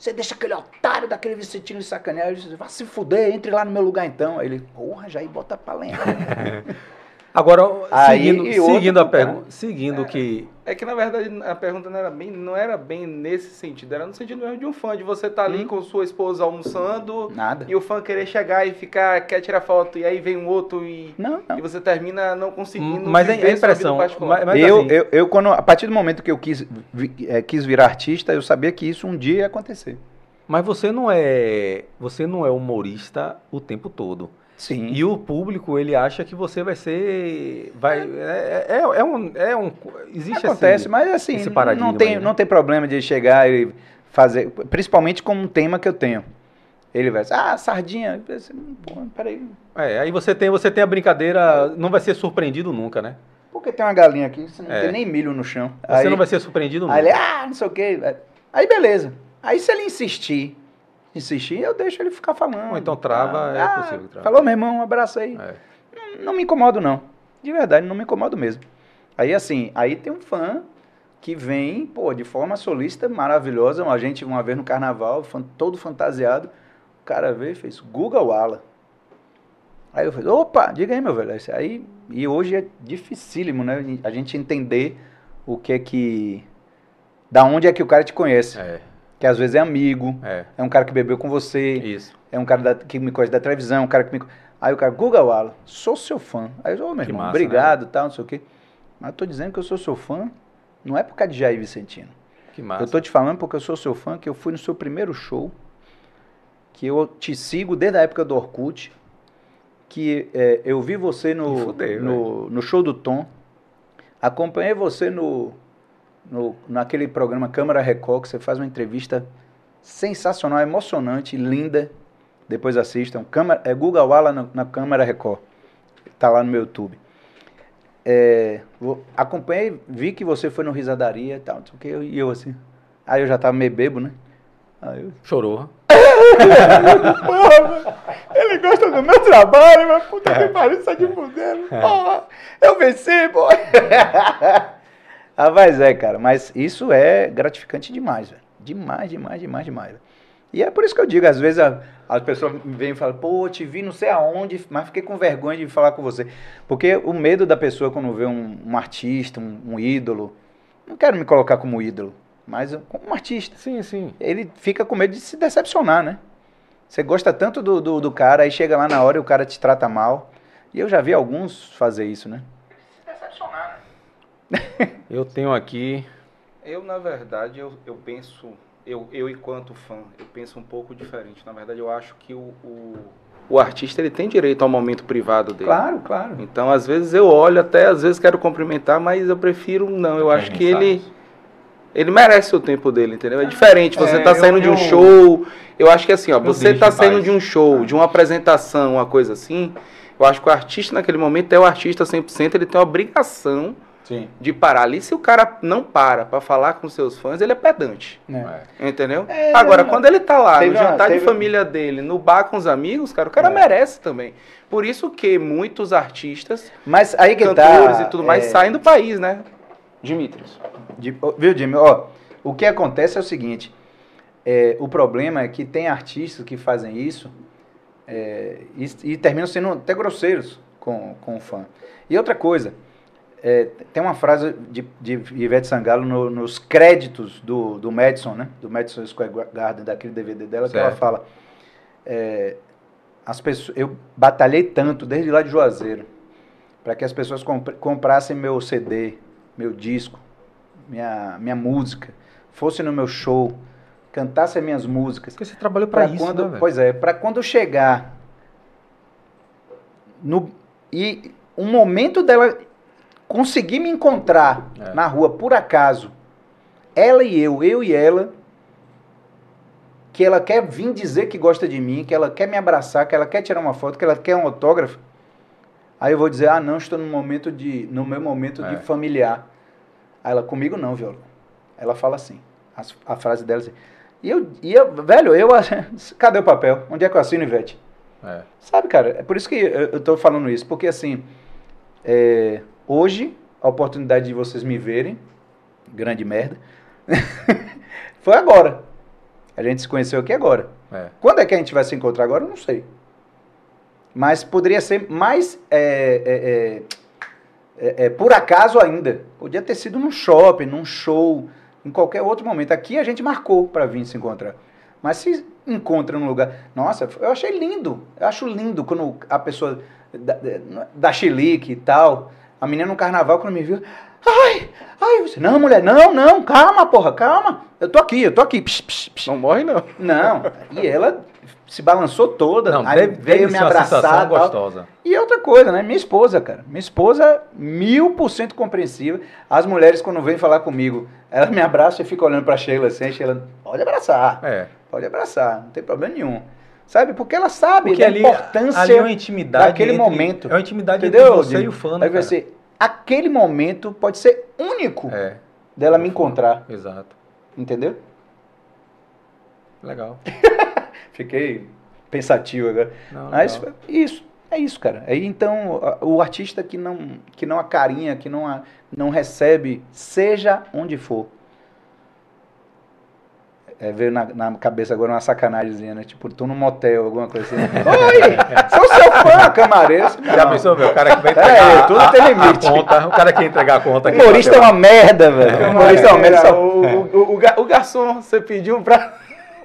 Você deixa aquele otário daquele Vicentino de sacanear. Eu disse, Vá se fuder, entre lá no meu lugar então. Aí ele, porra, Jair, bota pra lenhar. Agora, Aí, seguindo, e outro seguindo a pergunta, seguindo que É que na verdade a pergunta não era bem, não era bem nesse sentido, era no sentido mesmo de um fã, de você estar ali Hum. com sua esposa almoçando Nada. e o fã querer chegar e ficar, quer tirar foto, e aí vem um outro e, Não, não. e você termina não conseguindo. Mas é- viver é sua vida impressão, mas- mas- eu, assim- eu, eu, quando, a partir do momento que eu quis, vi- eh, quis virar artista, eu sabia que isso um dia ia acontecer. Mas você não é, você não é humorista o tempo todo. Sim. E o público ele acha que você vai ser, vai, é, é, é um, é um, existe Acontece, esse, mas assim, não, tem, aí, né? não tem problema de chegar e fazer, principalmente com um tema que eu tenho. Ele vai dizer, ah, sardinha. Eu pensei, Pô, peraí, É, aí você tem, você tem a brincadeira, não vai ser surpreendido nunca, né? por que tem uma galinha aqui? Você não É. tem nem milho no chão. Você aí, não vai ser surpreendido nunca. Aí ele, ah, não sei o quê. Aí beleza. Aí se ele insistir, insistir, eu deixo ele ficar falando. Ou então trava, é possível que trave. Falou, meu irmão, um abraço aí. É. Não, não me incomodo, não. De verdade, não me incomodo mesmo. Aí, assim, aí tem um fã que vem, pô, de forma solista, maravilhosa. A gente, uma vez no carnaval, todo fantasiado, o cara veio e fez Guga Wala. Aí eu falei, opa, diga aí, meu velho. Aí, e hoje é dificílimo, né? A gente entender o que é que... Da onde é que o cara te conhece. É, Que às vezes é amigo, é, é um cara que bebeu com você, isso. é um cara da- que me conhece da televisão, um cara que me. Aí o cara, Guga Wala, sou seu fã. Aí eu, ô, meu Que irmão, massa, obrigado, tal, não sei o quê. Mas eu tô dizendo que eu sou seu fã, não é por causa de Jair Vicentino. Que massa. Eu tô te falando porque eu sou seu fã, que eu fui no seu primeiro show, que eu te sigo desde a época do Orkut, que é, eu vi você no, fudeu, no, no show do Tom, acompanhei você no, no, naquele programa Câmara Record, que você faz uma entrevista sensacional, emocionante, linda. Depois assistam. Câmara, é Guga Wala na, na Câmara Record. Tá lá no meu YouTube. É, vou- acompanhei, vi que você foi no Risadaria e tal, que, e eu assim. Aí eu já tava meio bebo, né? Aí eu, Chorou. ele gosta do meu trabalho, mas puta que pariu, isso é de fudendo. Porra, eu venci, pô. ah, mas é, cara, mas isso é gratificante demais, velho. Demais, demais, demais, demais. velho. E é por isso que eu digo, às vezes a- as pessoas vêm e falam, pô, te vi não sei aonde, mas fiquei com vergonha de falar com você. Porque o medo da pessoa quando vê um, um artista, um, um ídolo, não quero me colocar como ídolo, mas como um artista Sim, sim. ele fica com medo de se decepcionar, né? Você gosta tanto do, do, do cara, aí chega lá na hora e o cara te trata mal. E eu já vi alguns fazer isso, né? Eu tenho aqui. Eu, na verdade, eu, eu penso, eu, eu enquanto fã, eu penso um pouco diferente. Na verdade, eu acho que o, o, o artista ele tem direito ao momento privado dele. Claro, claro. Então, às vezes eu olho, até às vezes quero cumprimentar, mas eu prefiro não. Eu acho que ele ele merece o tempo dele, entendeu? É diferente. Você É, tá eu- saindo de um eu- show. Eu acho que assim, ó, você tá em saindo paz. de um show, de uma apresentação, uma coisa assim. Eu acho que o artista naquele momento é o artista 100%, ele tem a obrigação Sim. de parar ali. Se o cara não para pra falar com seus fãs, ele é pedante. É. Entendeu? É, Agora, quando ele tá lá no jantar teve- de família dele, no bar com os amigos, cara, o cara É. merece também. Por isso que muitos artistas, Mas aí que cantores tá. e tudo mais é, saem do país, né? Dimitrios. de- viu, Jimmy? Ó, o que acontece é o seguinte. é, o problema é que tem artistas que fazem isso é, e, e terminam sendo até grosseiros com, com o fã. E outra coisa, é, tem uma frase de, de Ivete Sangalo no- nos créditos do, do Madison, né? Do Madison Square Garden, daquele DVD dela, que ela Certo. fala. é, as pessoas, eu batalhei tanto desde lá de Juazeiro para que as pessoas compr- comprassem meu CD, meu disco, minha, minha música, fosse no meu show, cantassem minhas músicas. Porque você trabalhou Pra isso, quando, né, pois é, para quando chegar no e um momento dela conseguir me encontrar É. na rua por acaso, ela e eu, eu e ela, que ela quer vir dizer que gosta de mim, que ela quer me abraçar, que ela quer tirar uma foto, que ela quer um autógrafo. Aí eu vou dizer: "Ah, não, estou no momento de no meu momento É. de familiar". Aí ela comigo não, violão. Ela fala assim, as- a, frase dela assim. E eu, e eu, velho, eu cadê o papel? Onde é que eu assino, Ivete? É. Sabe, cara, é por isso que eu, eu tô falando isso, porque assim, é, hoje, a oportunidade de vocês me verem, grande merda, foi agora. A gente se conheceu aqui agora. É. Quando é que a gente vai se encontrar agora? Eu não sei. Mas poderia ser mais é, é, é, é, é, por acaso ainda. Podia ter sido num shopping, num show, em qualquer outro momento. Aqui a gente marcou para vir se encontrar. Mas se encontra num lugar. Nossa, eu achei lindo. Eu acho lindo quando a pessoa da, da chilique e tal. A menina no carnaval, quando me viu. Ai, ai, você. Não, mulher, não, não, calma, porra, calma. Eu tô aqui, eu tô aqui. Psh, psh, psh. Não morre, não. Não, e ela se balançou toda, Não, aí veio me abraçar. tal. gostosa. E outra coisa, né? Minha esposa, cara. Minha esposa, mil por cento compreensiva. As mulheres, quando vêm falar comigo, elas me abraçam e ficam olhando pra Sheila assim. Sheila, pode abraçar, É. pode abraçar, não tem problema nenhum. Sabe? Porque ela sabe Porque da ali, importância ali é uma intimidade. daquele entre- momento. É uma intimidade Entendeu, entre você e o fã, Aí né, vai cara? ser, aquele momento pode ser único É, dela me encontrar, exato. entendeu? Legal. Fiquei pensativo agora. Não, Mas legal. isso, é isso, cara. Aí então, o artista que não, que não acarinha, que não, a- não recebe, seja onde for. É, veio na, na cabeça agora uma sacanagemzinha, né? Tipo, tô num motel, alguma coisa assim. Oi! Sou seu fã, camareiro. Já pensou, meu? O cara que vai É, entregar tudo a, tem a- a limite. conta, o cara que entregar a conta. aqui Humorista é no uma papel. merda, velho. Humorista é uma merda. Só... o, o, o, ga- o garçom, você pediu pra.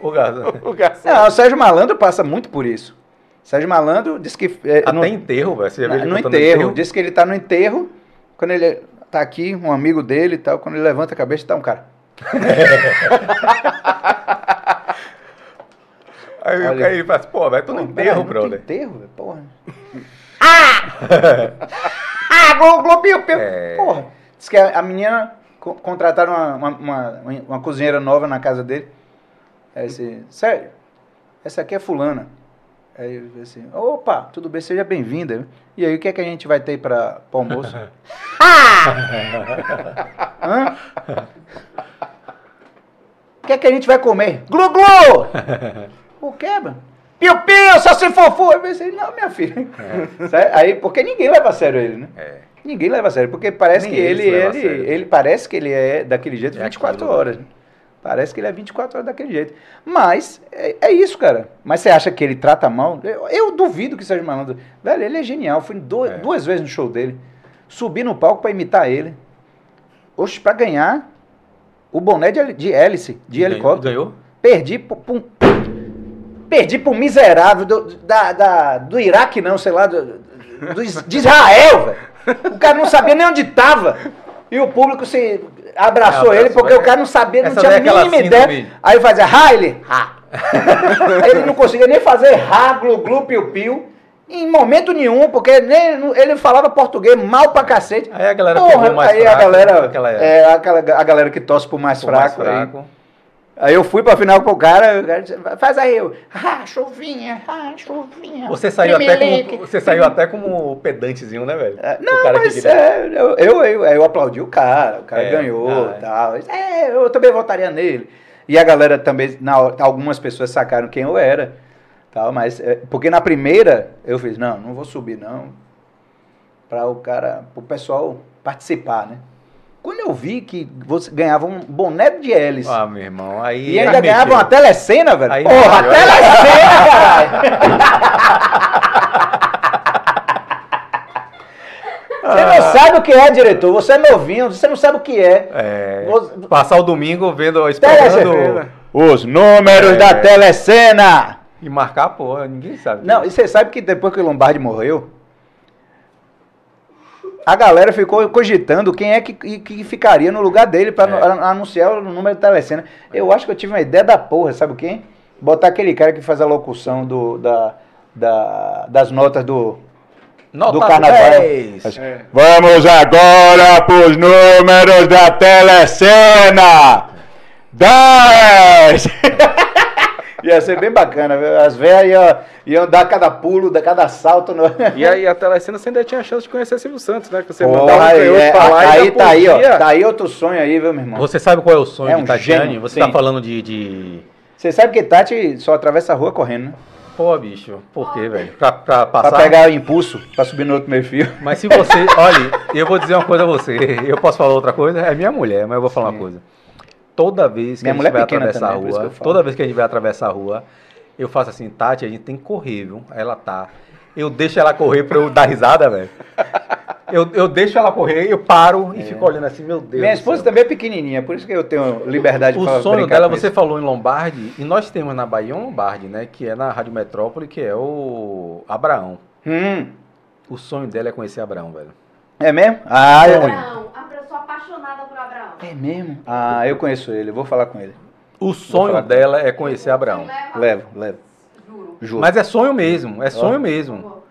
O garçom. O garçom. Não, o Sérgio Malandro passa muito por isso. Sérgio Malandro disse que. É, Até no, enterro, velho. Você já viu ele no enterro, Disse que ele tá no enterro. Quando ele tá aqui, um amigo dele e tal, quando ele levanta a cabeça, tá um cara. Aí o Olha. cara ele fala assim, pô, velho, tô no enterro, brother. Enterro, porra. ah! ah, piu. É. Porra. Diz que a, a menina co- contrataram uma, uma, uma, uma cozinheira nova na casa dele. Aí assim, sério, essa aqui é fulana. Aí eu assim, opa, tudo bem, seja bem-vinda. E aí, o que é que a gente vai ter para o almoço? Hã? O que é que a gente vai comer? Glu, glu! O que, mano? Piu, piu, só se fofu. Eu pensei, não, minha filha. Sabe? Aí, porque ninguém leva a sério ele, né? É. Ninguém leva a sério, porque parece Nem que ele ele, ele, parece que ele é daquele jeito É 24 aquilo, horas. né? Parece que ele é 24 horas daquele jeito. Mas é, é isso, cara. Mas você acha que ele trata mal? Eu, eu duvido que seja malandro. Velho, ele é genial. Fui do- É. duas vezes no show dele. Subi no palco pra imitar ele. Oxe, pra ganhar o boné de, de hélice, de Ganhou- helicóptero. Ganhou? Perdi pro, pro- perdi pro miserável do, da, da- do Iraque, não, sei lá, do, do de Israel, velho. O cara não sabia nem onde tava. E o público se abraçou É, ele porque o cara não sabia, não Essa tinha a é aquela mínima ideia. Aí fazia Haile, ha. ele não conseguia nem fazer ha, glu, glu, piu, piu. Em momento nenhum, porque nem, ele falava português mal pra cacete. Aí a galera Porra, mais aí fraco, a galera, aquela- é, aquela, a galera que torce pro mais mais fraco. aí. fraco. Aí eu fui pra final com o cara, o cara disse, faz aí, eu, ah, chuvinha, ah, chuvinha. Você saiu, até tremelique." como, você saiu até como pedantezinho, né, velho? É, Não, mas é, eu, eu, eu, eu aplaudi o cara, o cara É, ganhou ah, e é. tal. É, eu também votaria nele. E a galera também, na algumas pessoas sacaram quem eu era. Tal, mas, é, porque na primeira eu fiz, não, não vou subir não. Pra o cara, pro pessoal participar, né? Quando eu vi que você ganhava um boné de hélice. Ah, meu irmão, aí... E ainda aí ganhava uma telecena, velho. Aí Porra, mexeu. telecena, caralho. Você não sabe o que é, diretor. Você é novinho, você não sabe o que é. É, Você- passar o domingo vendo, Telecena. esperando Os números É. da telecena. E marcar, pô, ninguém sabe. Não, e você sabe que depois que o Lombardi morreu, a galera ficou cogitando quem é que, que ficaria no lugar dele pra É. anu- anunciar o número da telecena. Eu acho que eu tive uma ideia da porra, sabe quem? Botar aquele cara que faz a locução do, da, da- das notas do, Nota do carnaval. 10. É. Vamos agora pros números da telecena! 10! Ia ser bem bacana, viu? as velhas iam, iam dar cada pulo, dar cada salto. No... E aí a telecena você ainda tinha chance de conhecer Silvio Santos, né? Que você Porra, mandava um canhoto é, pra lá e aí ainda tá aí, ó. Tá aí outro sonho aí, viu, meu irmão? Você sabe qual é o sonho É de um Tatiane? gênio, Você sim. tá falando de, de... Você sabe que Tati só atravessa a rua correndo, né? Pô, bicho, por quê, velho? Pra, pra Pra passar... pegar o impulso, pra subir no outro meio fio. Mas se você... Olha, eu vou dizer uma coisa a você. Eu posso falar outra coisa? É minha mulher, mas eu vou falar uma coisa. Toda vez que Minha a gente vai é pequena atravessar também, a que rua, eu falo. toda vez que a gente vai atravessar a rua, eu faço assim, Tati, a gente tem que correr, viu? Aí ela tá. Eu deixo ela correr pra eu dar risada, velho. Eu, eu deixo ela correr, eu paro e fico olhando assim, meu Deus. É. Minha esposa céu. também é pequenininha, por isso que eu tenho liberdade O pra sonho dela, com você isso. falou em Lombardi, e nós temos na Bahia um Lombardi, né? Que é na Rádio Metrópole, que é o Abraão. Hum, O sonho dela é conhecer Abraão, velho. é mesmo? Ah. Abraão, apaixonada por Abraão. É mesmo? Ah, eu conheço ele, eu vou falar com ele. O sonho dela é conhecer Abraão. Levo, levo. Juro. Juro. Mas é sonho mesmo, é sonho mesmo.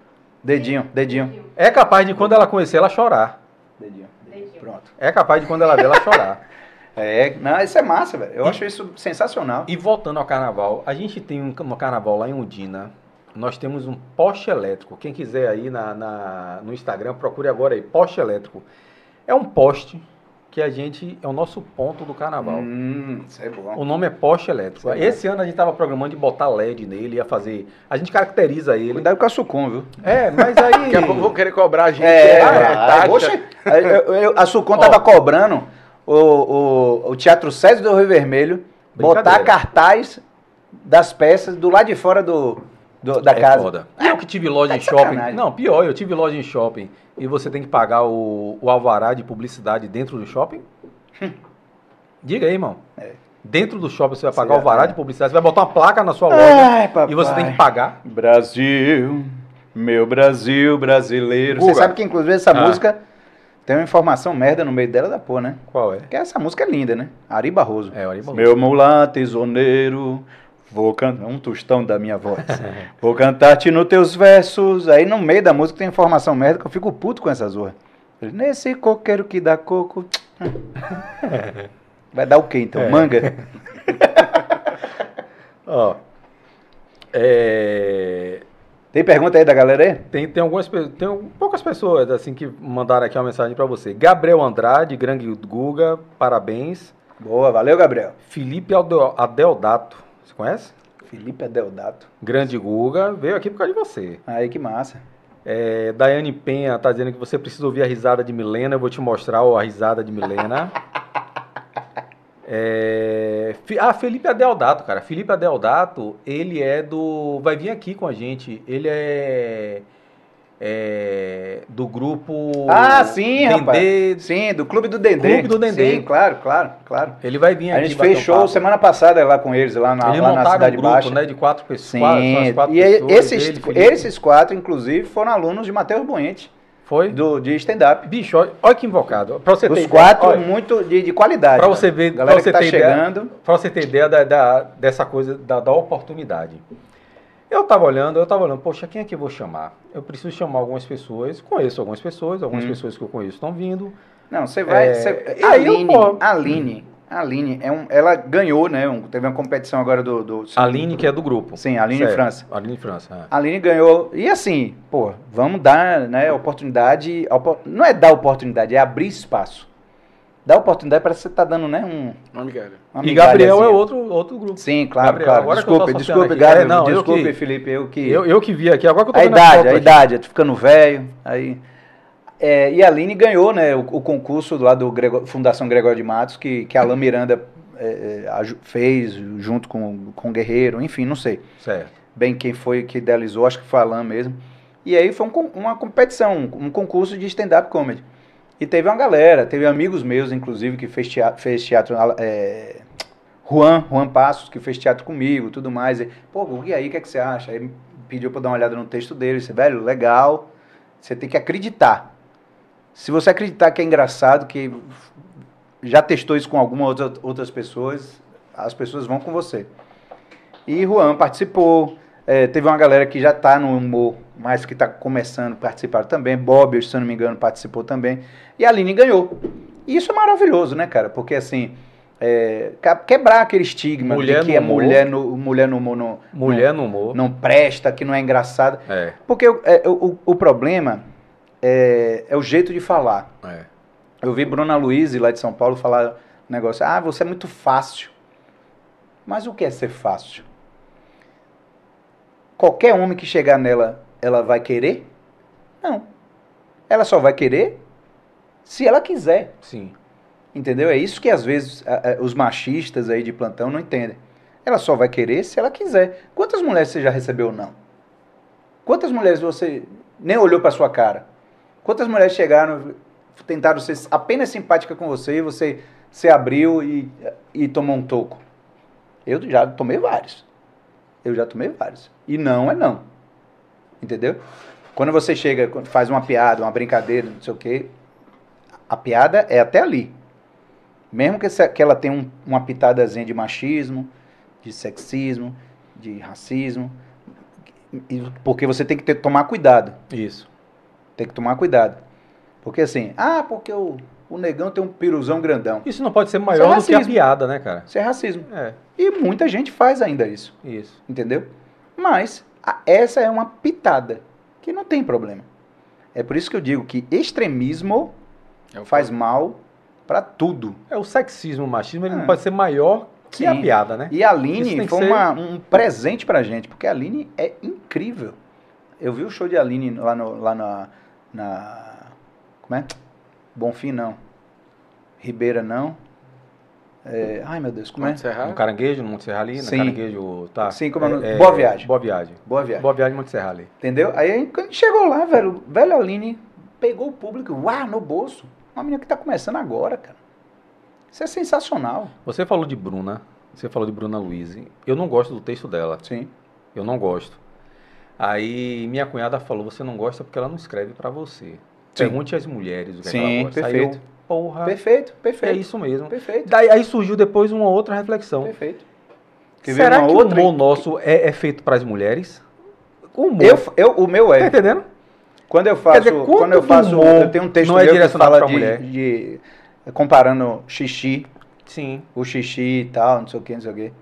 Dedinho, dedinho. É capaz de quando ela conhecer ela chorar. Dedinho. Dedinho. Pronto. É capaz de quando ela ver ela chorar. É, não, isso é massa, velho. Eu acho isso sensacional. E voltando ao carnaval, a gente tem um, no carnaval lá em Undina, nós temos um poste elétrico. Quem quiser aí na, na- no Instagram, procure agora aí, poste elétrico. É um poste que a gente, é o nosso ponto do carnaval. Hum, isso é bom. O nome é poste elétrico. Isso é. Esse ano a gente estava programando de botar LED nele, ia fazer. A gente caracteriza ele. Cuidado com a Sucom, viu? É, mas aí. Daqui a pouco vão querer cobrar a gente. É, Ah, ah, eu- eu- a Sucom tava cobrando o, o, o Teatro César do Rio Vermelho botar cartaz das peças do lado de fora do, do- da é casa. foda. E eu que tive loja Tá em shopping. sacanagem. Não, pior, eu tive loja em shopping e você tem que pagar o, o alvará de publicidade dentro do shopping? Diga aí, irmão. Dentro do shopping você vai pagar o vará de publicidade, você vai botar uma placa na sua loja Ai, papai. e você tem que pagar. Brasil, meu Brasil brasileiro. Você sabe que, inclusive, essa Ah. música tem uma informação merda no meio dela da porra, né? Qual é? Porque essa música é linda, né? Ari Barroso. É, aí, bom. Meu mulato tesoneiro, vou cantar um tostão da minha voz. vou cantar-te nos teus versos. Aí no meio da música tem informação merda que eu fico puto com essa zorra. Nesse coqueiro que dá coco. Vai dar o quê então? É. Manga? Ó. É, Tem pergunta aí da galera aí? Tem, tem algumas tem poucas pessoas assim que mandaram aqui uma mensagem pra você. Gabriel Andrade, Grande Guga, parabéns. Boa, valeu, Gabriel. Felipe Adeldato, você conhece? Felipe Adeldato. Grande Guga, veio aqui por causa de você. Aí que massa. É, Daiane Penha tá dizendo que você precisa ouvir a risada de Milena. Eu vou te mostrar ó, a risada de Milena. É, ah, Felipe Adeldato, cara. Felipe Adeldato, ele é do. Vai vir aqui com a gente. Ele é. É, do grupo. Ah, sim, Dendê. rapaz. Sim, do Clube do Dendê. Clube do Dendê. Sim, claro, claro, claro. Ele vai vir A aqui. gente bater fez um semana passada lá com eles, lá na, Eles lá na montaram um Cidade grupo, Baixa. né? De quatro pessoas. Sim, quatro- e pessoas, esses, ele, Felipe. esses quatro, inclusive, foram alunos de Matheus Buente, Foi? do, de stand-up. Bicho, olha, olha que invocado. Pra você ter Os ideia, quatro, olha, muito de, de qualidade. Pra cara. você ver- Galera pra você tá ter ideia. chegando. Pra você ter ideia da, da- dessa coisa, da, da oportunidade. Eu tava olhando, eu tava olhando, poxa, quem é que eu vou chamar? Eu preciso chamar algumas pessoas, conheço algumas pessoas, algumas Hum. pessoas que eu conheço estão vindo. Não, você vai. É, você- e aí eu, Aline, Aline, Aline, é um, ela ganhou, né? um- teve uma competição agora do. do Aline, que é do grupo. Sim, Aline Certo. França. Aline França. é. Aline ganhou. E assim, pô, vamos dar, né, oportunidade. opo- Não é dar oportunidade, é abrir espaço. Dar oportunidade parece que você tá dando, né, um. Uma migalha. uma E Gabriel é outro, outro grupo. Sim, claro, Gabriel, claro. agora eu Desculpe, desculpe, aqui. Gabriel. É, não, eu desculpe, que- Felipe, eu que. Eu, eu que vi aqui, agora que eu tô a idade, a aqui. idade, eu tô ficando velho. Aí. É, e a Aline ganhou, né, o, o concurso lá do Grego- Fundação Gregório de Matos, que, que a Alain Miranda é, é, fez junto com, com o Guerreiro, enfim, não sei Certo. bem quem foi que idealizou, acho que foi a Alain mesmo. E aí foi um uma competição, um concurso de stand-up comedy. E teve uma galera, teve amigos meus, inclusive, que fez teatro, fez teatro é, Juan, Juan Passos, que fez teatro comigo, tudo mais. E, Pô, e aí, o que, é que você acha? Aí pediu eu dar uma olhada no texto dele. Disse, velho, legal, você tem que acreditar. Se você acreditar que é engraçado, que já testou isso com algumas outra, outras pessoas, as pessoas vão com você. E Juan participou. É, teve uma galera que já está no humor, mas que está começando a participar também. Bob, se eu não me engano, participou também. E a Aline ganhou. E isso é maravilhoso, né, cara? Porque assim, é, quebrar aquele estigma Mulher de que é humor. mulher no, mulher no humor não, Mulher no humor. não, presta, que não é engraçada. É, Porque o- é, o, o problema é, é o jeito de falar. é. Eu vi Bruna Luiz, lá de São Paulo, falar um negócio. Ah, você é muito fácil. Mas o que é ser fácil? Qualquer homem que chegar nela, ela vai querer? Não. Ela só vai querer se ela quiser. Sim. Entendeu? É isso que às vezes a- a- os machistas aí de plantão não entendem. Ela só vai querer se ela quiser. Quantas mulheres você já recebeu não? Quantas mulheres você nem olhou para sua cara? Quantas mulheres chegaram, tentaram ser apenas simpática com você e você se abriu e, e tomou um toco? Eu já tomei vários. Eu já tomei vários. E não é não. Entendeu? Quando você chega, faz uma piada, uma brincadeira, não sei o quê, a piada é até ali. Mesmo que, que ela tenha um- uma pitadazinha de machismo, de sexismo, de racismo, porque você tem que ter, tomar cuidado. Isso. Tem que tomar cuidado. Porque assim, ah, porque o, o negão tem um piruzão grandão. Isso não pode ser maior é do que a racismo. piada, né, cara? Isso é racismo. É, E muita gente faz ainda isso, isso. entendeu? Mas a- essa é uma pitada, que não tem problema. É por isso que eu digo que extremismo É o faz mal pra tudo. É o sexismo, o machismo, ele É. não pode ser maior que a Sim. piada, né? E a Aline foi ser- uma- um presente pra gente, porque a Aline é incrível. Eu vi o show de Aline lá, no, lá na, na. Como é? Bonfim não. Ribeira não. É, ai meu Deus, como é? Monte Serra? No Caranguejo, no Monte Serra ali, no Sim. Caranguejo, tá. Sim, como é o nome? Boa Viagem. Boa Viagem. Boa viagem. Boa Viagem, Monte Serra ali. Entendeu? Aí quando chegou lá, velho, velho Aline pegou o público, uau, no bolso. Uma menina que tá começando agora, cara. Isso é sensacional. Você falou de Bruna. Você falou de Bruna Luiz. Eu não gosto do texto dela. Sim. Eu não gosto. Aí minha cunhada falou: você não gosta porque ela não escreve pra você. Sim. Pergunte às mulheres o que, é que Sim, ela gosta. perfeito. Aí eu, porra. Perfeito, É perfeito. isso mesmo. Perfeito. Daí aí surgiu depois uma outra reflexão. Perfeito. Quer Será que outra- o humor nosso é, é feito para as mulheres? O humor. Eu, eu, o meu Tá é. entendendo? Quando eu faço, dizer, quando eu faço, eu tenho um texto não é meu que fala de, mulher? de- comparando xixi, Sim. o xixi e tal, não sei o que, não sei o que.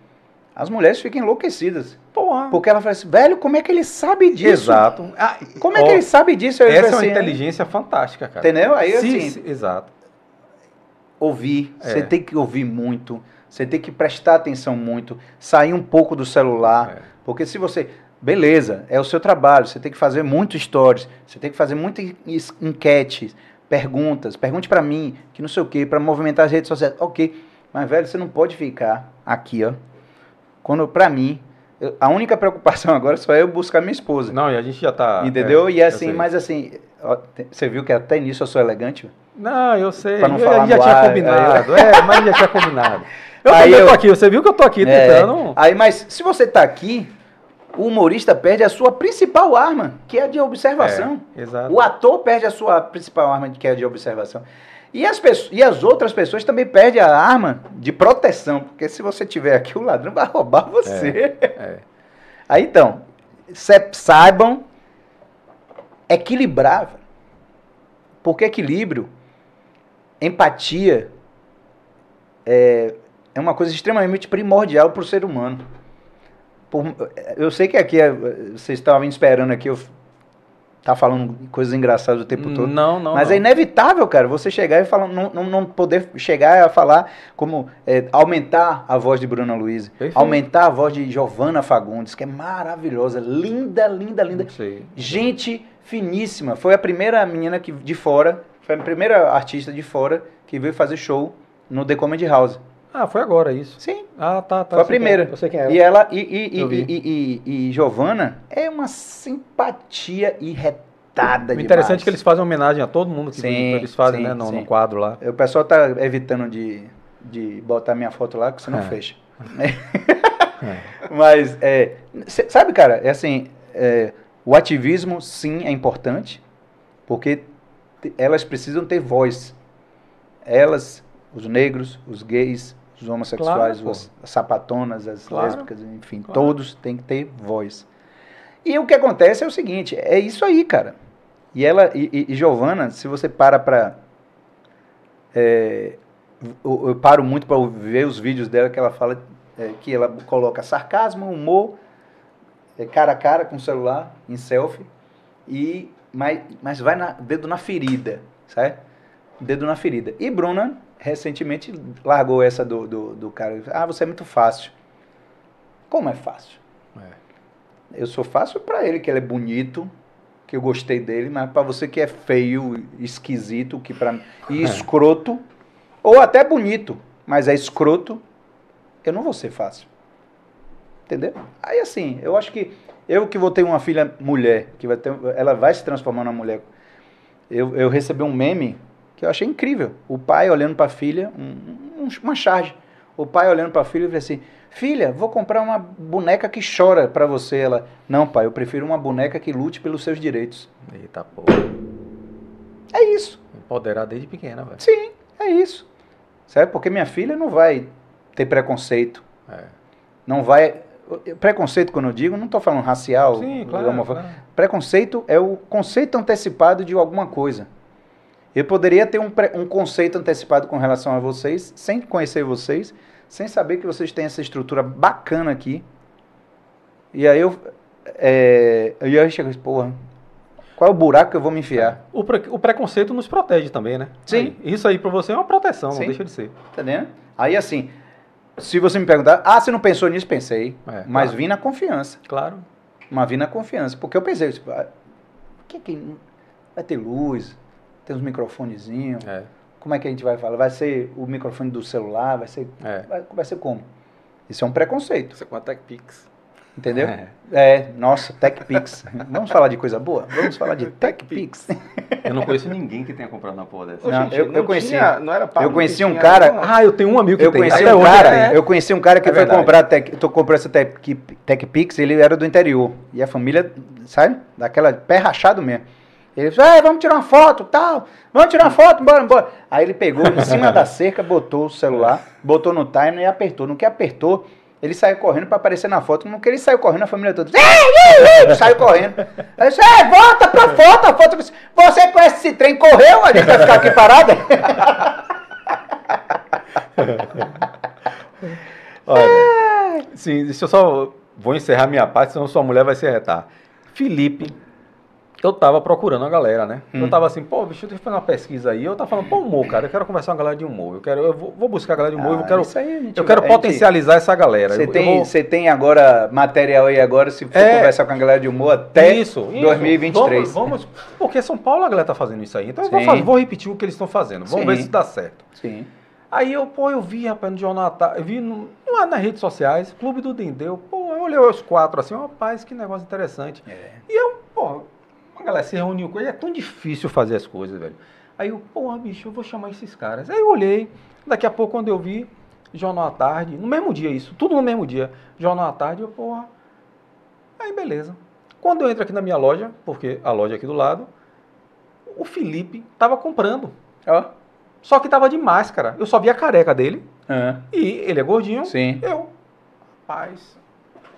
As mulheres ficam enlouquecidas. Porra. Porque ela fala assim, velho, como é que ele sabe disso? Exato. Ah, Como é que ele sabe disso? Eu Essa é uma assim, inteligência fantástica, cara. Entendeu? Aí Se- assim, se- exato. Ouvir, É. você tem que ouvir muito, você tem que prestar atenção muito, sair um pouco do celular, É. porque se você, beleza, é o seu trabalho, você tem que fazer muito stories, você tem que fazer muitas en- enquetes, perguntas, pergunte pra mim, que não sei o que, pra movimentar as redes sociais, ok, mas velho, você não pode ficar aqui, ó, quando pra mim, eu- a única preocupação agora só é eu buscar minha esposa, Não, e a gente já tá. entendeu? é, e assim, mas assim, você viu que até nisso eu sou elegante? Não, eu sei. Pra não eu, falar já tinha ar, combinado. É, mas já tinha combinado. Eu Aí também eu- tô aqui, você viu que eu tô aqui É, tentando. Aí, mas se você tá aqui, o humorista perde a sua principal arma, que é a de observação. É, exato. O ator perde a sua principal arma, que é a de observação. E as, pessoas, e as outras pessoas também perdem a arma de proteção, porque se você tiver aqui, o ladrão vai roubar você. é. Aí então, sa- saibam equilibrar. Porque equilíbrio, empatia, é, é uma coisa extremamente primordial para o ser humano. Por- eu sei que aqui, é, vocês estavam esperando aqui, eu tá falando coisas engraçadas o tempo todo. Não, não. Mas não. é inevitável, cara, você chegar e falar, não, não, não poder chegar a falar como é, aumentar a voz de Bruna Luiz, Perfeito. aumentar a voz de Giovanna Fagundes, que é maravilhosa, linda, linda, linda. Gente finíssima. Foi a primeira menina que de fora, foi a primeira artista de fora que veio fazer show no The Comedy House. Ah, foi agora isso. Sim, Ah, tá, tá. foi a quem é. primeira. Eu sei quem é. E ela e, e, e, e, e, e Giovanna é uma simpatia irretada O interessante é que eles fazem homenagem a todo mundo que Sim, eles fazem, sim, né, no, no quadro lá. O pessoal tá evitando de, de botar minha foto lá, que você não É. fecha. Mas, é, sabe, cara, é assim, é, o ativismo, sim, é importante, porque elas precisam ter voz. Elas, os negros, os gays, os homossexuais, Claro, as sapatonas, as Claro. lésbicas, enfim, Claro. todos têm que ter voz. E o que acontece é o seguinte, é isso aí, cara. E ela, e, e, e Giovana, se você para pra é, eu, eu paro muito para ver os vídeos dela que ela fala é, que ela coloca sarcasmo, humor, cara a cara com o celular, em selfie, e mas, mas vai na, dedo na ferida, sabe? Dedo na ferida. E Bruna recentemente largou essa do, do, do cara. Ah, você é muito fácil. Como é fácil? Eu sou fácil para ele, que ele é bonito, que eu gostei dele, mas para você que é feio, esquisito, que para e escroto, ou até bonito, mas é escroto, eu não vou ser fácil. Entendeu? Aí assim, eu acho que eu que vou ter uma filha mulher, que vai ter, ela vai se transformar numa mulher. Eu, eu recebi um meme que eu achei incrível. O pai olhando para a filha, um- um- uma charge. O pai olhando para a filha e falou assim: Filha, vou comprar uma boneca que chora para você. Ela, não, pai, eu prefiro uma boneca que lute pelos seus direitos. Eita porra. É isso. Empoderar desde pequena, velho. Sim, é isso. Certo? Porque minha filha não vai ter preconceito. É. Não vai. Preconceito, quando eu digo, não estou falando racial. Sim, claro. claro. Preconceito é o conceito antecipado de alguma coisa. Eu poderia ter um, um conceito antecipado com relação a vocês, sem conhecer vocês, sem saber que vocês têm essa estrutura bacana aqui. E aí eu. É, e aí eu chego e porra, qual é o buraco que eu vou me enfiar? O, pre- o preconceito nos protege também, né? Sim. Aí, isso aí pra você é uma proteção, Sim. não deixa de ser. Tá entendendo? Aí assim, se você me perguntar, ah, você não pensou nisso? Pensei. É, mas claro. vim na confiança. Claro. Mas vim na confiança. Porque eu pensei, tipo, ah, que que vai ter luz, tem uns microfonezinhos. É. Como é que a gente vai falar? Vai ser o microfone do celular? Vai ser, É. vai, vai ser como? Isso é um preconceito. Você com a TechPix. Entendeu? É, nossa, TechPix. Vamos falar de coisa boa? Vamos falar de TechPix. Eu não conheço ninguém que tenha comprado na porra dessa. Ô, Não, gente, eu- eu conheci- tinha- não era Pablo eu conheci um cara- não, Ah, eu tenho um amigo que Eu tem. conheci, um cara, tem. eu conheci um cara que É foi comprar tech, tô comprando essa tech, TechPix, ele era do interior. E a família, sabe? Daquela pé rachado mesmo. Ele falou, "Ah, vamos tirar uma foto, tal. Vamos tirar uma foto, bora, bora. Aí ele pegou em cima da cerca, botou o celular, botou no timer e apertou. No que apertou, ele saiu correndo pra aparecer na foto. No que ele saiu correndo, a família toda. Saiu correndo. Aí disse, "Ei, volta pra foto, a foto. Você conhece esse trem, correu, a gente vai ficar aqui parada. Olha, sim, deixa eu só. Vou encerrar minha parte, senão sua mulher vai se retar. Felipe, eu tava procurando a galera, né? Eu tava assim, pô, bicho, deixa eu fazer uma pesquisa aí. Eu tava falando, pô, humor, cara, eu quero conversar com a galera de humor. Eu, quero, eu vou, vou buscar a galera de humor, eu Ah, quero, isso aí eu quero gente- potencializar essa galera. Você Eu- eu tem, vou- tem agora material aí agora, se for É. conversar com a galera de humor, até isso, isso. 2023. Vamos, vamos- porque São Paulo a galera tá fazendo isso aí. Então eu vou, Sim. fazer- vou repetir o que eles estão fazendo. Vamos Sim. ver se dá certo. Sim. Aí eu, pô, eu vi, rapaz, no Jornal eu vi no, lá nas redes sociais, Clube do Dendeu, pô, eu olhei os quatro assim, rapaz, que negócio interessante. É. E eu, pô, a galera se reuniu com ele, é tão difícil fazer as coisas, velho. Aí eu, porra, bicho, eu vou chamar esses caras. Aí eu olhei, daqui a pouco quando eu vi, Jornal à Tarde, no mesmo dia isso, tudo no mesmo dia, Jornal à Tarde, eu, porra, aí beleza. Quando eu entro aqui na minha loja, porque a loja é aqui do lado, o Felipe tava comprando. Ó. Só que tava de máscara. Eu só vi a careca dele. Ah, E ele é gordinho. sim. Eu. Rapaz.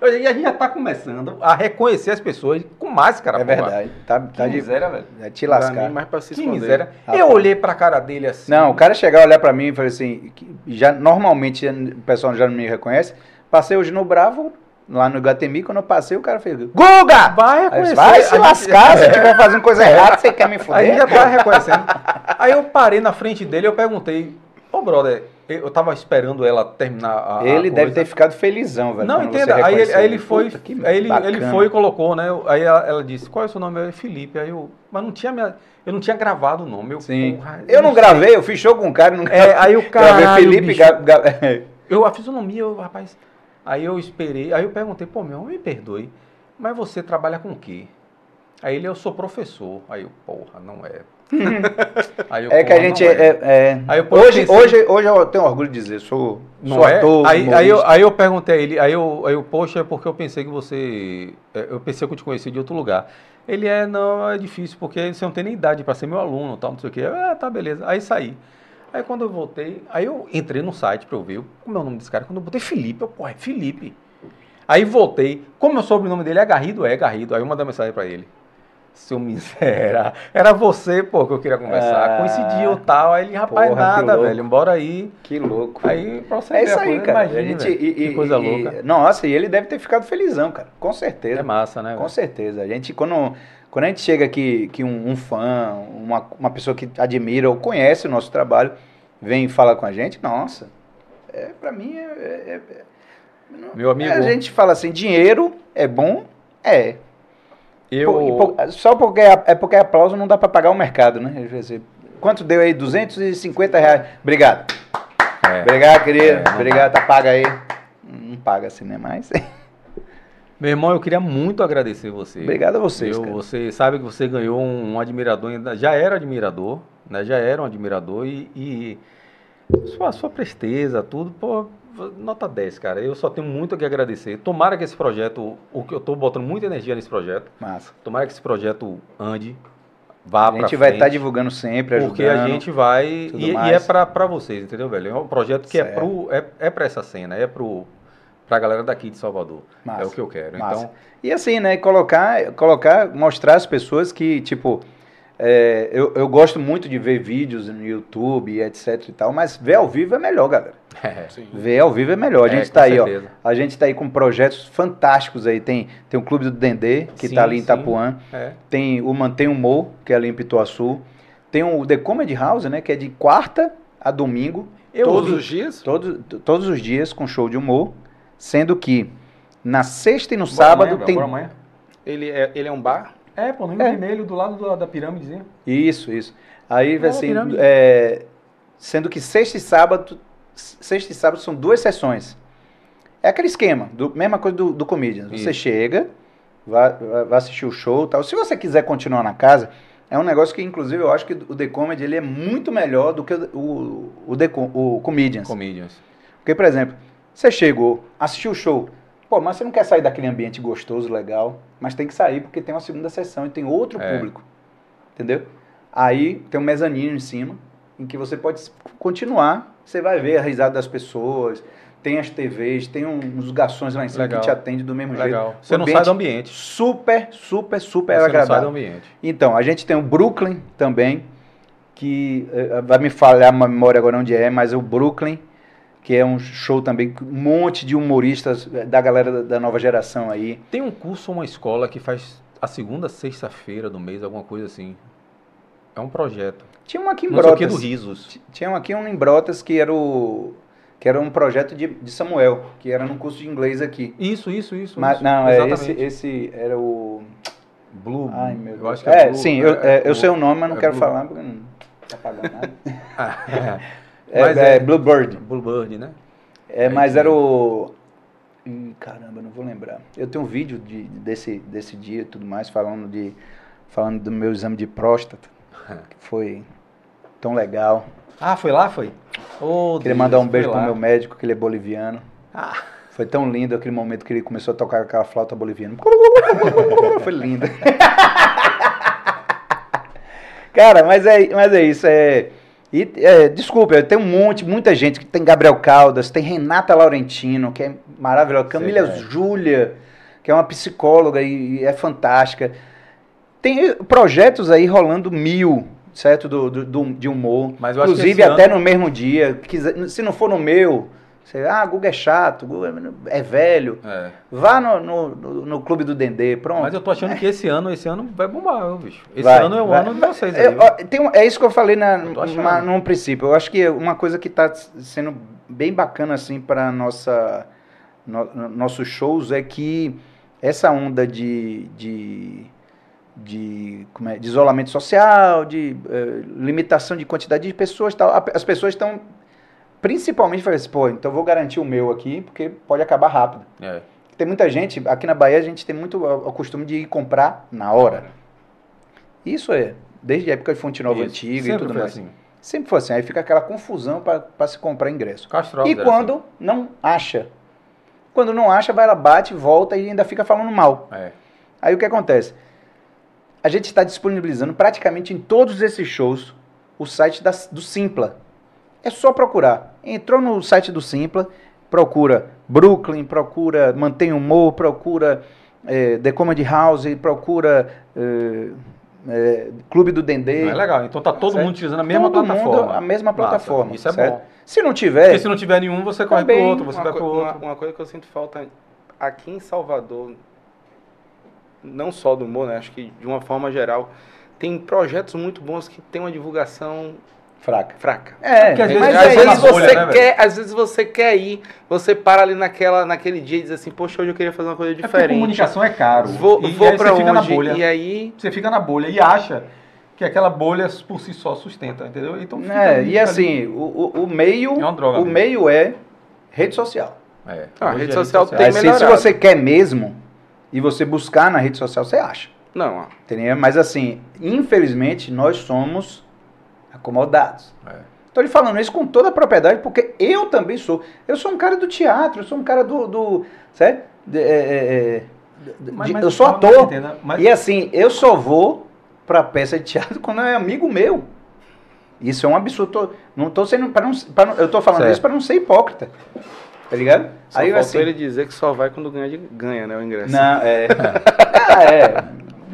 E a gente já tá começando a reconhecer as pessoas com máscara. É porra. verdade. Tá, tá de miséria, velho. é te Pra lascar. mim, mais pra se Que miséria. Rapaz. Eu olhei pra cara dele assim. Não, o cara chegar a olhar pra mim e falar assim, já normalmente o pessoal já não me reconhece. Passei hoje no Bravo, lá no Iguatemi, quando eu passei, o cara fez Guga! Vai Aí reconhecer. Vai se lascar, se eu estiver fazendo coisa errada, você quer me A gente fuder? já tá reconhecendo. Aí eu parei na frente dele e eu perguntei, ô brother, eu tava esperando ela terminar a. Ele a deve ter ficado felizão, velho. Não, entenda. Aí ele, aí ele foi, aí ele, ele foi e colocou, né? Aí ela, ela disse, qual é o seu nome? Eu, Felipe. Aí eu, mas não tinha minha, eu não tinha gravado o nome. Eu, Sim. porra, Eu não sei. gravei, eu fiz show com um cara e não É, aí o Gravei caralho, Felipe bicho. Ga- Ga- Eu a fisionomia, eu, rapaz. Aí eu esperei, aí eu perguntei, pô, meu, me perdoe, mas você trabalha com o quê? Aí ele, eu sou professor. Aí eu, porra, não é. Eu, É que a "Porra, gente é. é- eu hoje, pensei- hoje, hoje eu tenho orgulho de dizer, sou, Não sou é? ator. aí, aí, eu, aí eu perguntei a ele, aí eu, aí eu, poxa, é porque eu pensei que você. é, Eu pensei que eu te conhecia de outro lugar. Ele é, não, é difícil, porque você não tem nem idade para ser meu aluno, tal, não sei o quê. Ah, tá, beleza. Aí saí. Aí quando eu voltei, aí eu entrei no site para eu ver como é o nome desse cara. Quando eu botei Felipe, eu, pô, é Felipe. Aí voltei, como o sobrenome dele é Garrido, é Garrido. Aí eu mandei mensagem para ele. Seu miséria, era você, pô, que eu queria conversar. Ah, Coincidiu tal. Aí ele, rapaz, porra, nada, velho, embora aí. Que louco. Aí, pra você é isso aí, coisa, cara. imagina, gente, e- que e- coisa e- louca. Nossa, e ele deve ter ficado felizão, cara. Com certeza. É massa, né? Com velho? certeza. A gente, quando, quando a gente chega aqui, que um, um fã, uma, uma pessoa que admira ou conhece o nosso trabalho, vem falar com a gente, nossa, é, pra mim é. é- é- Meu amigo, a gente fala assim, dinheiro é bom? É. eu. Só porque é, é porque é aplauso não dá pra pagar o mercado, né? Quanto deu aí? 250 reais. Obrigado. É. Obrigado, querido. É, Obrigado, tá paga aí. Não paga assim, né? Mas. Meu irmão, eu queria muito agradecer você. Obrigado a vocês, Eu- você sabe que você ganhou um, um admirador, já era admirador, né? Já era um admirador e, e sua, sua presteza, tudo, pô, nota 10, cara. Eu só tenho muito a que agradecer. Tomara que esse projeto, o que eu tô botando muita energia nesse projeto, Massa. tomara que esse projeto ande, vá A gente vai estar divulgando sempre, ajudando. Porque a gente vai. E, e é pra vocês, entendeu, velho? É um projeto que é, Certo. pro, é, é pra essa cena, é pro, pra galera daqui de Salvador. Massa. É o que eu quero. Massa. Então, E assim, né? Colocar, colocar, mostrar às pessoas que, tipo, é, eu, eu gosto muito de ver vídeos no YouTube, etc e tal, mas ver ao vivo é melhor, galera. é, Sim. Ver ao vivo é melhor. A É, gente com tá aí, ó. certeza. A gente tá aí com projetos fantásticos aí. Tem, tem o Clube do Dendê, que Sim, tá ali em. Itapuã. é. Tem o Mantém Humor, que é ali em Pituaçu. Tem o The Comedy House, né? Que é de quarta a domingo. Eu Todos vi- os dias? Todos, todos os dias com show de humor. Sendo que na sexta e no Bora sábado amanhã, tem. amanhã? Ele é, ele é um bar? É, pô, no É. vermelho, do lado do- da pirâmidezinha. Isso, isso. Aí, Não, assim, é, sendo que sexta e sábado, sexta e sábado são duas sessões. É aquele esquema, do, mesma coisa do, do Comedians. Você Isso. chega, vai, vai vai assistir o show e tal. Se você quiser continuar na casa, é um negócio que, inclusive, eu acho que o The Comedy ele é muito melhor do que o, o, o, The o Comedians. Comedians. Porque, por exemplo, você chegou, assistiu o show, pô, mas você não quer sair daquele ambiente gostoso, legal, mas tem que sair porque tem uma segunda sessão e tem outro É. público. Entendeu? Aí tem um mezanino em cima, em que você pode continuar, você vai ver a risada das pessoas, tem as TVs, tem uns garçons lá em cima Legal. que te atendem do mesmo Legal. jeito. Você não sai do ambiente. Super, super, super Você não sai do agradável. ambiente. Então, a gente tem o Brooklyn também, que eh, vai me falhar a memória agora onde é, mas o Brooklyn, que é um show também, com um monte de humoristas eh, da galera da- nova geração aí. Tem um curso ou uma escola que faz a segunda sexta-feira do mês, alguma coisa assim. É um projeto. Tinha um aqui em Não o que do Brotas. Risos. Tinha um aqui um em Brotas que era o que era um projeto de, de Samuel, que era num curso de inglês aqui. Isso, isso, isso. Mas isso. não, é esse, esse era o Blue. Ai, meu eu Deus. acho que é, Blue, sim, eu, é, eu sei o nome, mas não é quero Blue. falar porque não tá pagando nada. É, Mas é, é- Bluebird. Bluebird, né? É, mas que- era o. Ih, caramba, não vou lembrar. Eu tenho um vídeo de, desse, desse dia e tudo mais, falando, de, falando do meu exame de próstata, que foi tão legal. Ah, foi lá, foi? Oh, Queria Deus, mandar um beijo pro lá. meu médico, que ele é boliviano. Ah. Foi tão lindo aquele momento que ele começou a tocar aquela flauta boliviana. Foi lindo. Cara, mas é, mas é isso. É, e, é, desculpa, tem um monte, muita gente. que Tem Gabriel Caldas, tem Renata Laurentino, que é maravilhosa. Camila é. Júlia, que é uma psicóloga e, e é fantástica. Tem projetos aí rolando mil, certo? Do, do- do- de humor. Mas Inclusive até ano- no mesmo dia. se não for no meu, você, ah, Google é chato, Google é velho. É. Vá no, no, no- no clube do Dendê, pronto. Mas eu tô achando que esse ano, esse ano vai bombar, viu, bicho. Esse Vai, ano é o vai. ano de vocês aí. É, ó, tem é isso que eu falei na, Eu numa- num princípio. Eu acho que uma coisa que está sendo bem bacana assim para nossa no- no- nossos shows é que essa onda de, de, de, é, de isolamento social, de eh, limitação de quantidade de pessoas, tal, as pessoas estão principalmente falando assim, pô, então eu vou garantir o meu aqui porque pode acabar rápido. É. Tem muita gente, aqui na Bahia a gente tem muito o o costume de ir comprar na hora. Isso é, desde a época de Fonte Nova Isso. Antiga e Sempre tudo foi mais. assim. Sempre foi assim, aí fica aquela confusão para se comprar ingresso. Castro e quando não acha? Quando não acha, vai lá, bate, volta e ainda fica falando mal. assim. É. Aí o que acontece? A gente está disponibilizando praticamente em todos esses shows o site da- do Simpla. É só procurar. Entrou no site do Simpla, procura Brooklyn, procura Mantém Humor, procura eh, The Comedy House, procura eh, eh, Clube do Dendê. Não é legal. Então tá todo Certo? mundo utilizando a mesma Todo mundo plataforma. a mesma Massa. plataforma. Isso é certo? bom. Se não tiver, Porque se não tiver nenhum, você corre pro outro, você uma, vai pro uma- outro. uma coisa que eu sinto falta aqui em Salvador, não só do humor, né? Acho que de uma forma geral, tem projetos muito bons que tem uma divulgação fraca. fraca. É, porque às vezes mas às, é vezes isso. na bolha, você né, quer, às vezes você quer ir, você para ali naquela, naquele dia e diz assim, poxa, hoje eu queria fazer uma coisa É diferente. comunicação é caro. Vou, e vou você fica na onde? bolha. E aí, Você fica na bolha e acha que aquela bolha por si só sustenta, entendeu? Então fica É, ali, e assim, o, o, meio, É uma droga o mesmo. meio é rede social. É. Ah, a rede é social tem Aí, se, você quer mesmo e você buscar na rede social, você acha. não, ó, Entendeu? Mas assim, infelizmente, nós somos acomodados. É. Estou lhe falando isso com toda a propriedade, porque eu também sou. Eu sou um cara do teatro, eu sou um cara do. do certo? De- é, é, é, de- Mas- mas- eu sou ator. mas- E assim, eu só vou pra peça de teatro quando é amigo meu. Isso é um absurdo. Tô- não tô sendo. Pra não, pra não- eu tô falando Certo. isso para não ser hipócrita. Tá ligado? só Aí faltou assim. ele dizer que só vai quando ganha, de- ganha né, o ingresso. Não, é. Ah, é.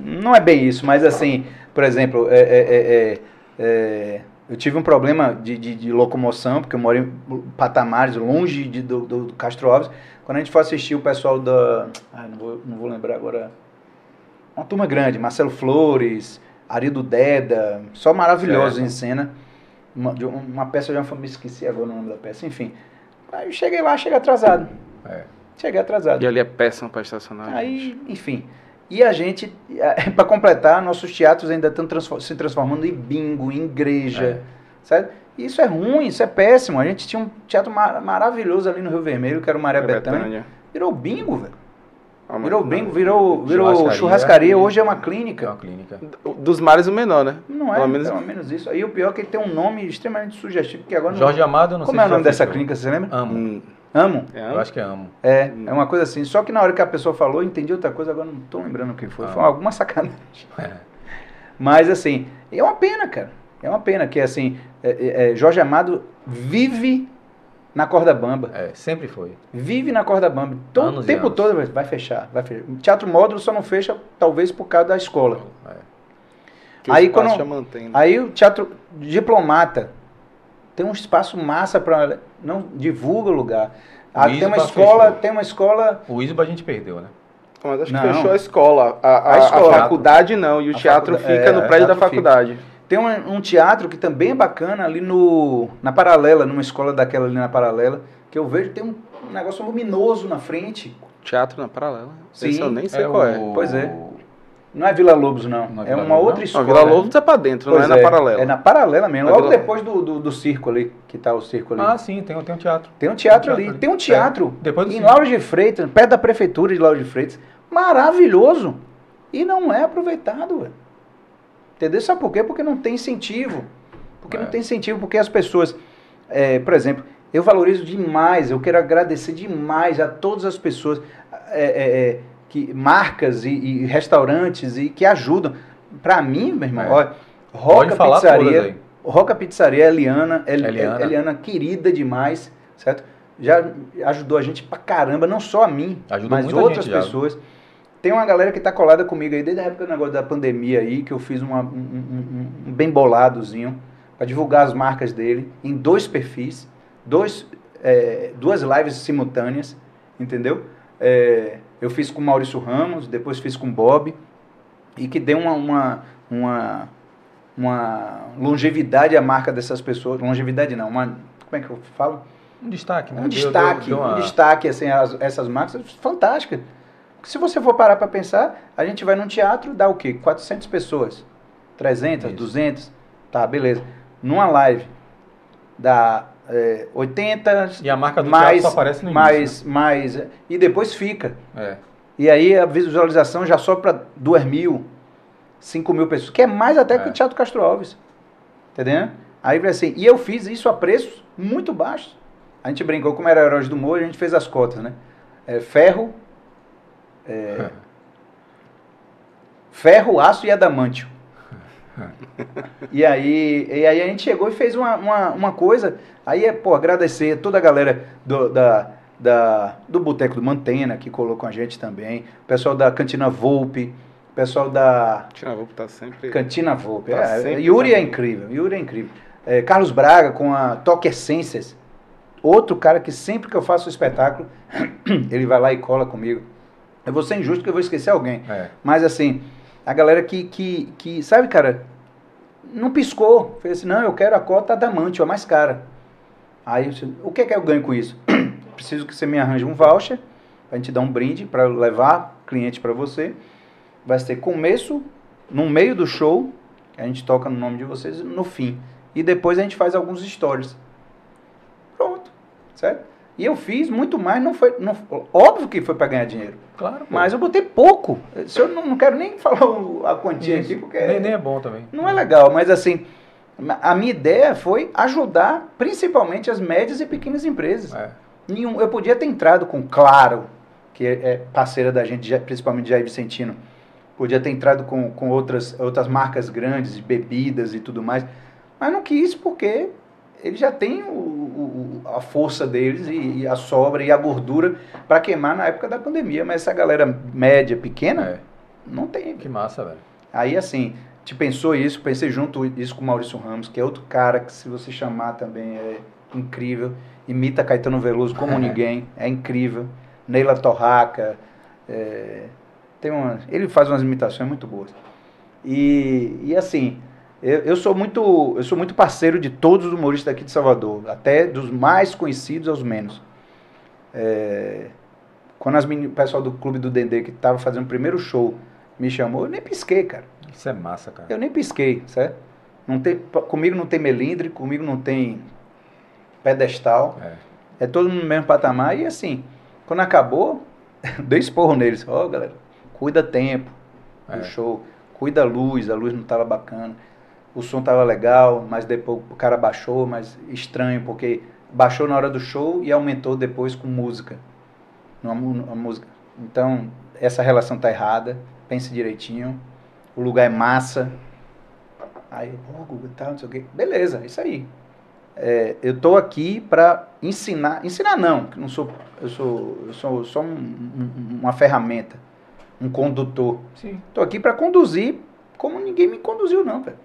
Não é bem isso, mas assim, por exemplo, é, é, é, é, eu tive um problema de, de, de locomoção, porque eu moro em patamares longe de, do, do Castro Alves. Quando a gente foi assistir o pessoal da. Ai, não vou, não vou lembrar agora. Uma turma grande, Marcelo Flores, Arido Deda, só maravilhosos Certo. em cena. Uma, de um- uma peça de uma família, esqueci agora o nome da peça, enfim. Aí eu cheguei lá, cheguei atrasado. É. Cheguei atrasado. E ali é péssimo pra estacionar. gente. Aí, enfim. E a gente, para completar, nossos teatros ainda estão transfor- se transformando em bingo, em igreja, É. certo? E isso é ruim, isso é péssimo. A gente tinha um teatro mar maravilhoso ali no Rio Vermelho, que era o Maré É Betânia. Betânia. Virou bingo, velho. Ah, Virou não. bingo, virou, virou churrascaria. Churrascaria. Hoje é uma É uma clínica. clínica. Dos mares o menor, né? Não é, Pelo menos- pelo menos isso. Aí o pior é que ele tem um nome extremamente sugestivo, que agora não... Jorge Amado, eu não Como sei é o nome dessa clínica, você lembra? Amo. Hum, Amo. é, Eu acho que é amo. É, é uma coisa assim. Só que na hora que a pessoa falou, eu entendi outra coisa, agora não tô lembrando o que foi. Foi Ah. alguma sacanagem. É. Mas assim, é uma pena, cara. É uma pena que assim, é, é, é, Jorge Amado vive na corda bamba. É, sempre foi. Vive na corda bamba. Todo, o tempo anos. todo vai- fechar, vai fechar. Teatro módulo só não fecha, talvez, por causa da escola. É. que o Aí quando- já mantém. né? Aí o teatro diplomata tem um espaço massa para não divulga o lugar. Ah, tem uma escola, fechou. tem uma escola O Isba a gente perdeu, né? Mas acho Não. que fechou a escola. A, a- A escola. a faculdade não. E o A teatro faculdade- fica é, no prédio da teatro fica. faculdade. Tem um, um teatro que também é bacana ali no na paralela, numa escola daquela ali na paralela, que eu vejo tem um, um negócio luminoso na frente. Teatro na paralela. Sim. Esse eu nem sei É qual é. o- Pois é. Não é Vila Lobos, não. Não é é Vila uma Lobos, outra não? escola. Não, Vila Lobos é pra dentro, Pois não é, na paralela. É na paralela mesmo, Na logo Vila- depois do, do, do circo ali, que tá o circo ali. Ah, sim, tem, tem um teatro. tem um teatro tem um ali, teatro tem um ali. teatro É, depois do em circo. Lauro de Freitas, perto da prefeitura de Lauro de Freitas. Maravilhoso. E não é aproveitado, velho. Entendeu? Sabe por quê? Porque não tem incentivo. Porque É. não tem incentivo, porque as pessoas, é, por exemplo, eu valorizo demais, eu quero agradecer demais a todas as pessoas, é, é, é, que, marcas e, e restaurantes e que ajudam. Pra mim, meu irmão, É. olha, Roca Pizzaria. Roca Pizzaria, Eliana, El, Eliana. Eliana, querida demais, certo? Já ajudou a gente pra caramba, não só a mim, Ajudou mas outras pessoas. Tem uma galera que tá colada comigo aí desde a época do negócio da pandemia aí, que eu fiz uma- um, um- um- um bem boladozinho para divulgar as marcas dele em dois perfis, dois, é, duas lives simultâneas, entendeu? É, eu fiz com o Maurício Ramos, depois fiz com o Bob, e que deu uma, uma, uma, uma longevidade à marca dessas pessoas. Longevidade não, uma. Como é que eu falo? Um destaque, né? Um Deu- destaque, deu- deu uma- um destaque, assim, as- essas marcas fantásticas. Porque se você for parar para pensar, a gente vai num teatro, dá o quê? 400 pessoas, 300, Isso. 200, tá, beleza. Numa live, dá é, 80, E a marca do mais, só aparece no início. mais, mais, e depois fica. né? E aí a visualização já sobe para 2 mil, 5 mil pessoas, que é mais até que É. o Teatro Castro Alves. Entendeu? Aí vai assim, e eu fiz isso a preços muito baixos. A gente brincou, como era Heróis do Morro, a gente fez as cotas, né? É, ferro, é, ferro, aço e adamantio. e, aí, e aí a gente chegou e fez uma, uma, uma coisa, aí é, pô, agradecer toda a galera do, da, da, do Boteco do Mantena, que colou com a gente também, pessoal da Cantina Volpe, pessoal da Tina Volpe tá sempre. Cantina Volpe. Tá É, sempre Yuri é incrível, Yuri é incrível. É, Carlos Braga com a Toque Essências, outro cara que sempre que eu faço o espetáculo, ele vai lá e cola comigo. Eu vou ser injusto que eu vou esquecer alguém. É. Mas assim, a galera que, que, que sabe, cara, não piscou. Fez assim, não, eu quero a cota adamante, a mais cara. Aí, eu disse, o que é que eu ganho com isso? Preciso que você me arranje um voucher, pra gente dar um brinde, para levar cliente para você. Vai ter começo, no meio do show, a gente toca no nome de vocês, no fim. E depois a gente faz alguns stories. Pronto, certo? E eu fiz muito mais, não foi, não, óbvio que foi para ganhar dinheiro. Claro. pô. Mas eu botei pouco. Se eu não, não quero nem falar a quantia Isso. aqui, porque nem, nem é bom também. não é legal. Mas assim, a minha ideia foi ajudar principalmente as médias e pequenas empresas. É. Nenhum, eu podia ter entrado com Claro, que é é parceira da gente, principalmente Jair Vicentino. Podia ter entrado com, com outras, outras marcas grandes, de bebidas e tudo mais. Mas não quis porque ele já tem o- o- a força deles e, e a sobra e a gordura para queimar na época da pandemia. Mas essa galera média, pequena, É. não tem. Que massa, velho. Aí assim, te pensou isso, pensei junto isso com o Maurício Ramos, que é outro cara que se você chamar também é incrível, imita Caetano Veloso como ninguém, é incrível. Neila Torraca, é, tem uma, ele faz umas imitações muito boas. E, e assim, eu, eu sou muito eu sou muito parceiro de todos os humoristas aqui de Salvador, até dos mais conhecidos aos menos. É, quando as o pessoal do Clube do Dendê, que estava fazendo o primeiro show, me chamou, eu nem pisquei, cara. Isso é massa, cara. Eu nem pisquei, certo? Não tem, comigo não tem melindre, comigo não tem pedestal. É, é todo no mesmo patamar. E assim, quando acabou, dei esporro neles. Ó, oh, galera, cuida tempo do é. show, cuida a luz, a luz não estava bacana. O som estava legal, mas depois o cara baixou, mas estranho, porque baixou na hora do show e aumentou depois com música. Uma, uma música. Então, essa relação tá errada, pense direitinho. O lugar é massa. Aí, pô, Google, tal, não sei o quê. Beleza, isso aí. É, eu estou aqui para ensinar, ensinar não, que não sou, eu sou, eu sou só um, um, uma ferramenta, um condutor. Estou aqui para conduzir como ninguém me conduziu não, velho.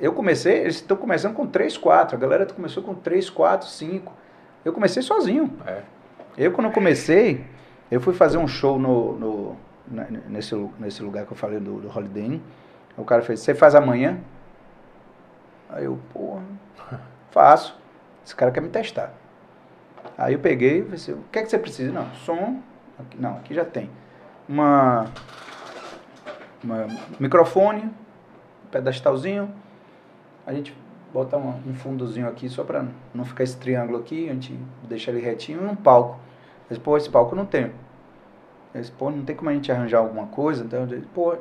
Eu comecei, eles estão começando com 3, 4, a galera começou com 3, 4, 5. Eu comecei sozinho. É. Eu quando comecei, eu fui fazer um show no, no nesse, nesse lugar que eu falei do, do Holiday Inn. O cara fez, você faz amanhã? Aí eu, porra, faço. Esse cara quer me testar. Aí eu peguei e falei assim, o que é que você precisa? Não, som, aqui, não, aqui já tem. Uma, uma microfone, um pedestalzinho. A gente bota um, um fundozinho aqui só para não ficar esse triângulo aqui, a gente deixa ele retinho e um palco. Mas, pô, esse palco não tenho. Eles, pô, não tem como a gente arranjar alguma coisa? Então, pô,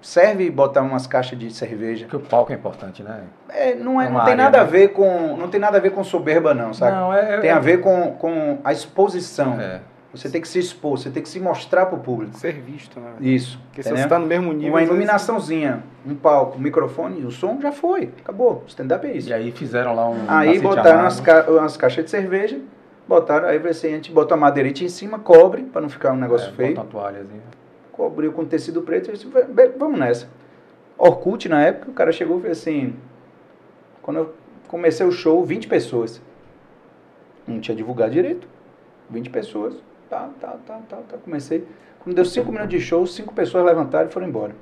serve botar umas caixas de cerveja. Porque o palco é importante, né? É, não, é, é não tem área, nada né? a ver com não tem nada a ver com soberba não, sabe? Não, é, é tem a ver com, com a exposição. É. Você tem que se expor, você tem que se mostrar para o público. Ser visto, né? Isso. Porque se você está no mesmo nível... Uma iluminaçãozinha, um palco, um microfone, o som já foi. Acabou. Stand-up é isso. E aí fizeram lá um... Aí botaram umas, ca umas caixas de cerveja, botaram, aí assim, a gente botou a madeirite em cima, cobre, para não ficar um negócio é, feio. Bota uma toalhazinha cobriu com tecido preto e disse, vamos nessa. Orkut, na época, o cara chegou e fez assim, quando eu comecei o show, 20 pessoas. Não tinha divulgado direito. 20 pessoas. Tá, tá, tá, tá, tá. Comecei. Quando deu 5 minutos de show, 5 pessoas levantaram e foram embora.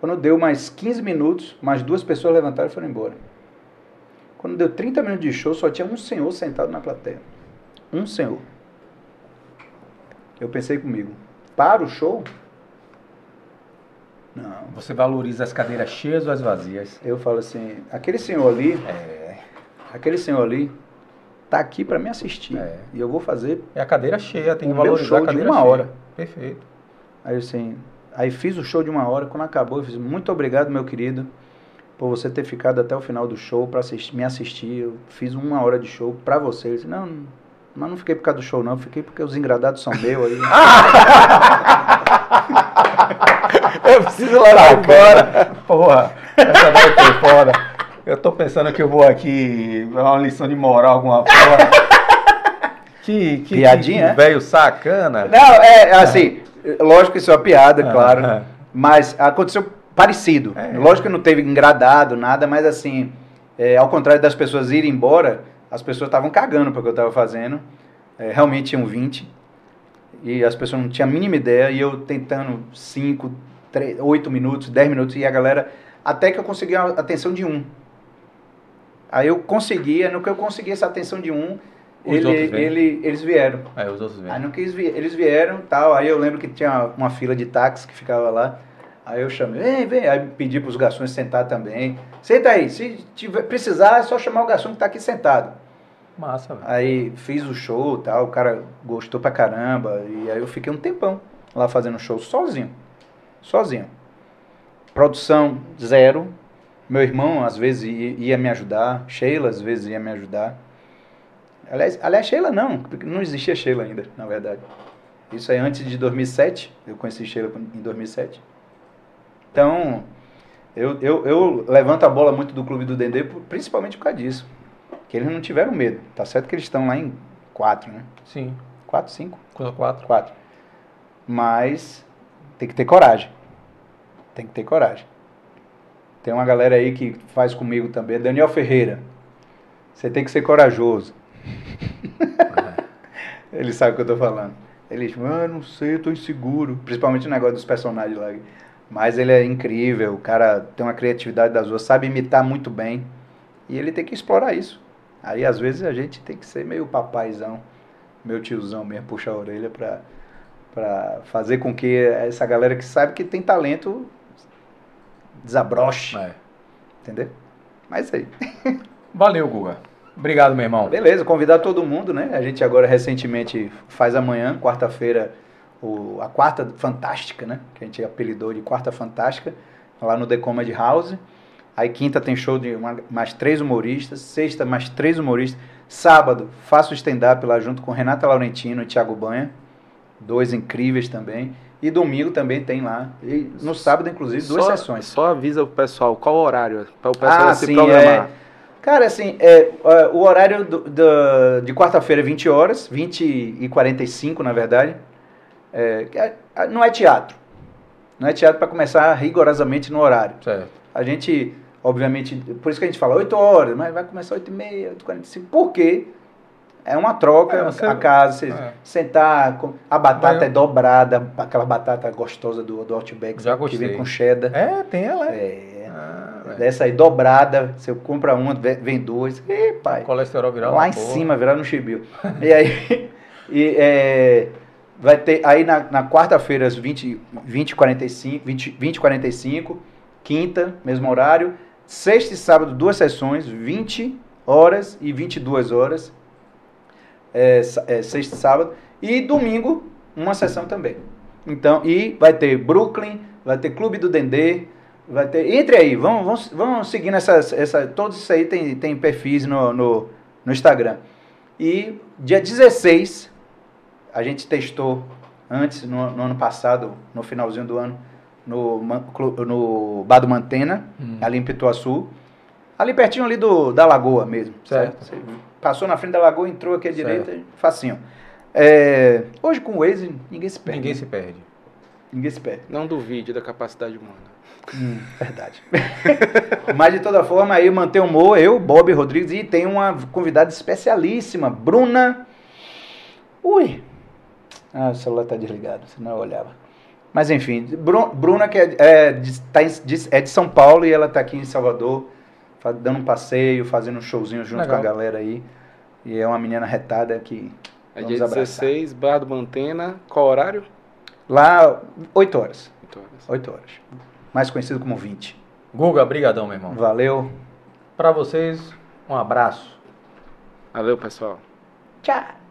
Quando deu mais 15 minutos, mais duas pessoas levantaram e foram embora. Quando deu 30 minutos de show, só tinha um senhor sentado na plateia. Um senhor eu pensei comigo, para o show? Não. Você valoriza as cadeiras cheias ou as vazias? Eu falo assim, aquele senhor ali, é. aquele senhor ali, tá aqui para me assistir. É. E eu vou fazer. É a cadeira cheia, tem que valorizar show a cadeira de uma cheia. hora. Perfeito. Aí assim, aí fiz o show de uma hora, quando acabou, eu fiz muito obrigado, meu querido, por você ter ficado até o final do show para assistir, me assistir. Eu fiz uma hora de show para você. Eu disse, não, mas não fiquei por causa do show, não. Fiquei porque os engradados são meus aí. eu preciso lá agora. Porra, essa vai ter fora. Eu tô pensando que eu vou aqui dar uma lição de moral, alguma porra. Que, que, Piadinha? Que, velho sacana. Não, é assim, lógico que isso é uma piada, claro. mas aconteceu parecido. É. Lógico que não teve engradado, nada, mas assim, é, ao contrário das pessoas irem embora, as pessoas estavam cagando para o que eu estava fazendo. É, realmente tinham 20. E as pessoas não tinham a mínima ideia. E eu tentando 5, 8 minutos, 10 minutos. E a galera. Até que eu consegui a atenção de um. Aí eu conseguia, no que eu consegui essa atenção de um, ele, ele, eles vieram. Aí os outros vieram. Aí no que eles, eles vieram tal. Aí eu lembro que tinha uma fila de táxi que ficava lá. Aí eu chamei, vem, vem. Aí pedi para os garçons sentar também. Senta aí, se tiver, precisar é só chamar o garçom que está aqui sentado. Massa, velho. Aí fiz o show tal, o cara gostou pra caramba. E aí eu fiquei um tempão lá fazendo show sozinho. Sozinho. Produção zero. Meu irmão às vezes ia me ajudar. Sheila às vezes ia me ajudar. Aliás, aliás Sheila não, porque não existia Sheila ainda, na verdade. Isso aí antes de 2007. Eu conheci Sheila em 2007. Então, eu, eu, eu levanto a bola muito do Clube do Dendê, principalmente por causa disso. Que eles não tiveram medo. Tá certo que eles estão lá em quatro, né? Sim. Quatro, cinco? Quatro. Quatro. Mas tem que ter coragem. Tem que ter coragem. Tem uma galera aí que faz comigo também. Daniel Ferreira. Você tem que ser corajoso. Ele sabe o que eu tô falando. Ele diz, ah, não sei, eu tô inseguro. Principalmente o negócio dos personagens lá. Mas ele é incrível, o cara tem uma criatividade das ruas, sabe imitar muito bem. E ele tem que explorar isso. Aí às vezes a gente tem que ser meio papaizão, meu tiozão mesmo, puxar a orelha pra, pra fazer com que essa galera que sabe que tem talento desabroche. É. Entendeu? Mas é aí. Valeu, Guga. Obrigado, meu irmão. Beleza, convidar todo mundo, né? A gente agora recentemente faz amanhã, quarta-feira, a quarta fantástica, né? Que a gente apelidou de quarta fantástica, lá no The Comedy House. Aí quinta tem show de uma- mais três humoristas, sexta mais três humoristas. Sábado faço stand-up lá junto com Renata Laurentino e Thiago Banha, dois incríveis também. E domingo também tem lá. E no sábado, inclusive, duas só, sessões. Só avisa o pessoal qual o horário, para o pessoal Ah, se sim, programar. Cara, assim, é, é, o horário do- do- de quarta-feira é 20 horas, 20 e 45, na verdade. É, é- é- não é teatro. Não é teatro para começar rigorosamente no horário. Certo. A gente, obviamente, por isso que a gente fala 8 horas, mas vai começar 8 e meia, 8 e 45. Por quê? É uma troca, É, você- a casa, você é. sentar, a batata Vai- é dobrada, aquela batata gostosa do, do Outback, Já que gostei. vem com cheddar. É, tem ela, é. É, Ah, dessa aí dobrada, você compra uma, ve- vem duas, e pai, Colesterol viral. lá uma em porra. cima, virar no chibio. e aí, e, é, vai ter, aí na, na quarta-feira, às 20, 20, 45, 20, 20 45, quinta, mesmo horário, sexta e sábado, duas sessões, 20 horas e 22 horas, é, é, sexta e sábado, e domingo, uma sessão também. Então, e vai ter Brooklyn, vai ter Clube do Dendê, vai ter. Entre aí, vamos, vamos, vamos seguindo essas, essa, todos isso aí tem, tem perfis no, no, no Instagram. E dia 16, a gente testou antes, no, no ano passado, no finalzinho do ano, no, no Bar do Mantena, Hum. ali em Pituaçu. Ali pertinho ali do, da lagoa mesmo. Certo. Você passou na frente da lagoa, entrou aqui à Certo. direita, facinho. É, hoje com o Waze, ninguém se perde. Ninguém se perde. Ninguém se perde. Não duvide da capacidade humana. Hum, verdade. Mas de toda forma, aí manter o humor, eu, Bob Rodrigues, e tem uma convidada especialíssima, Bruna. Ui! Ah, o celular tá desligado, senão eu olhava. Mas enfim, Bru- Bruna, que é, é de, tá em- de- é de São Paulo e ela tá aqui em Salvador, dando um passeio, fazendo um showzinho junto Legal. com a galera aí. E é uma menina retada que. É dia abraçar. 16, Bar do Mantena. Qual horário? Lá, 8 horas. 8 horas. 8 horas. Mais conhecido como 20. Guga, brigadão, meu irmão. Valeu. Pra vocês, um abraço. Valeu, pessoal. Tchau.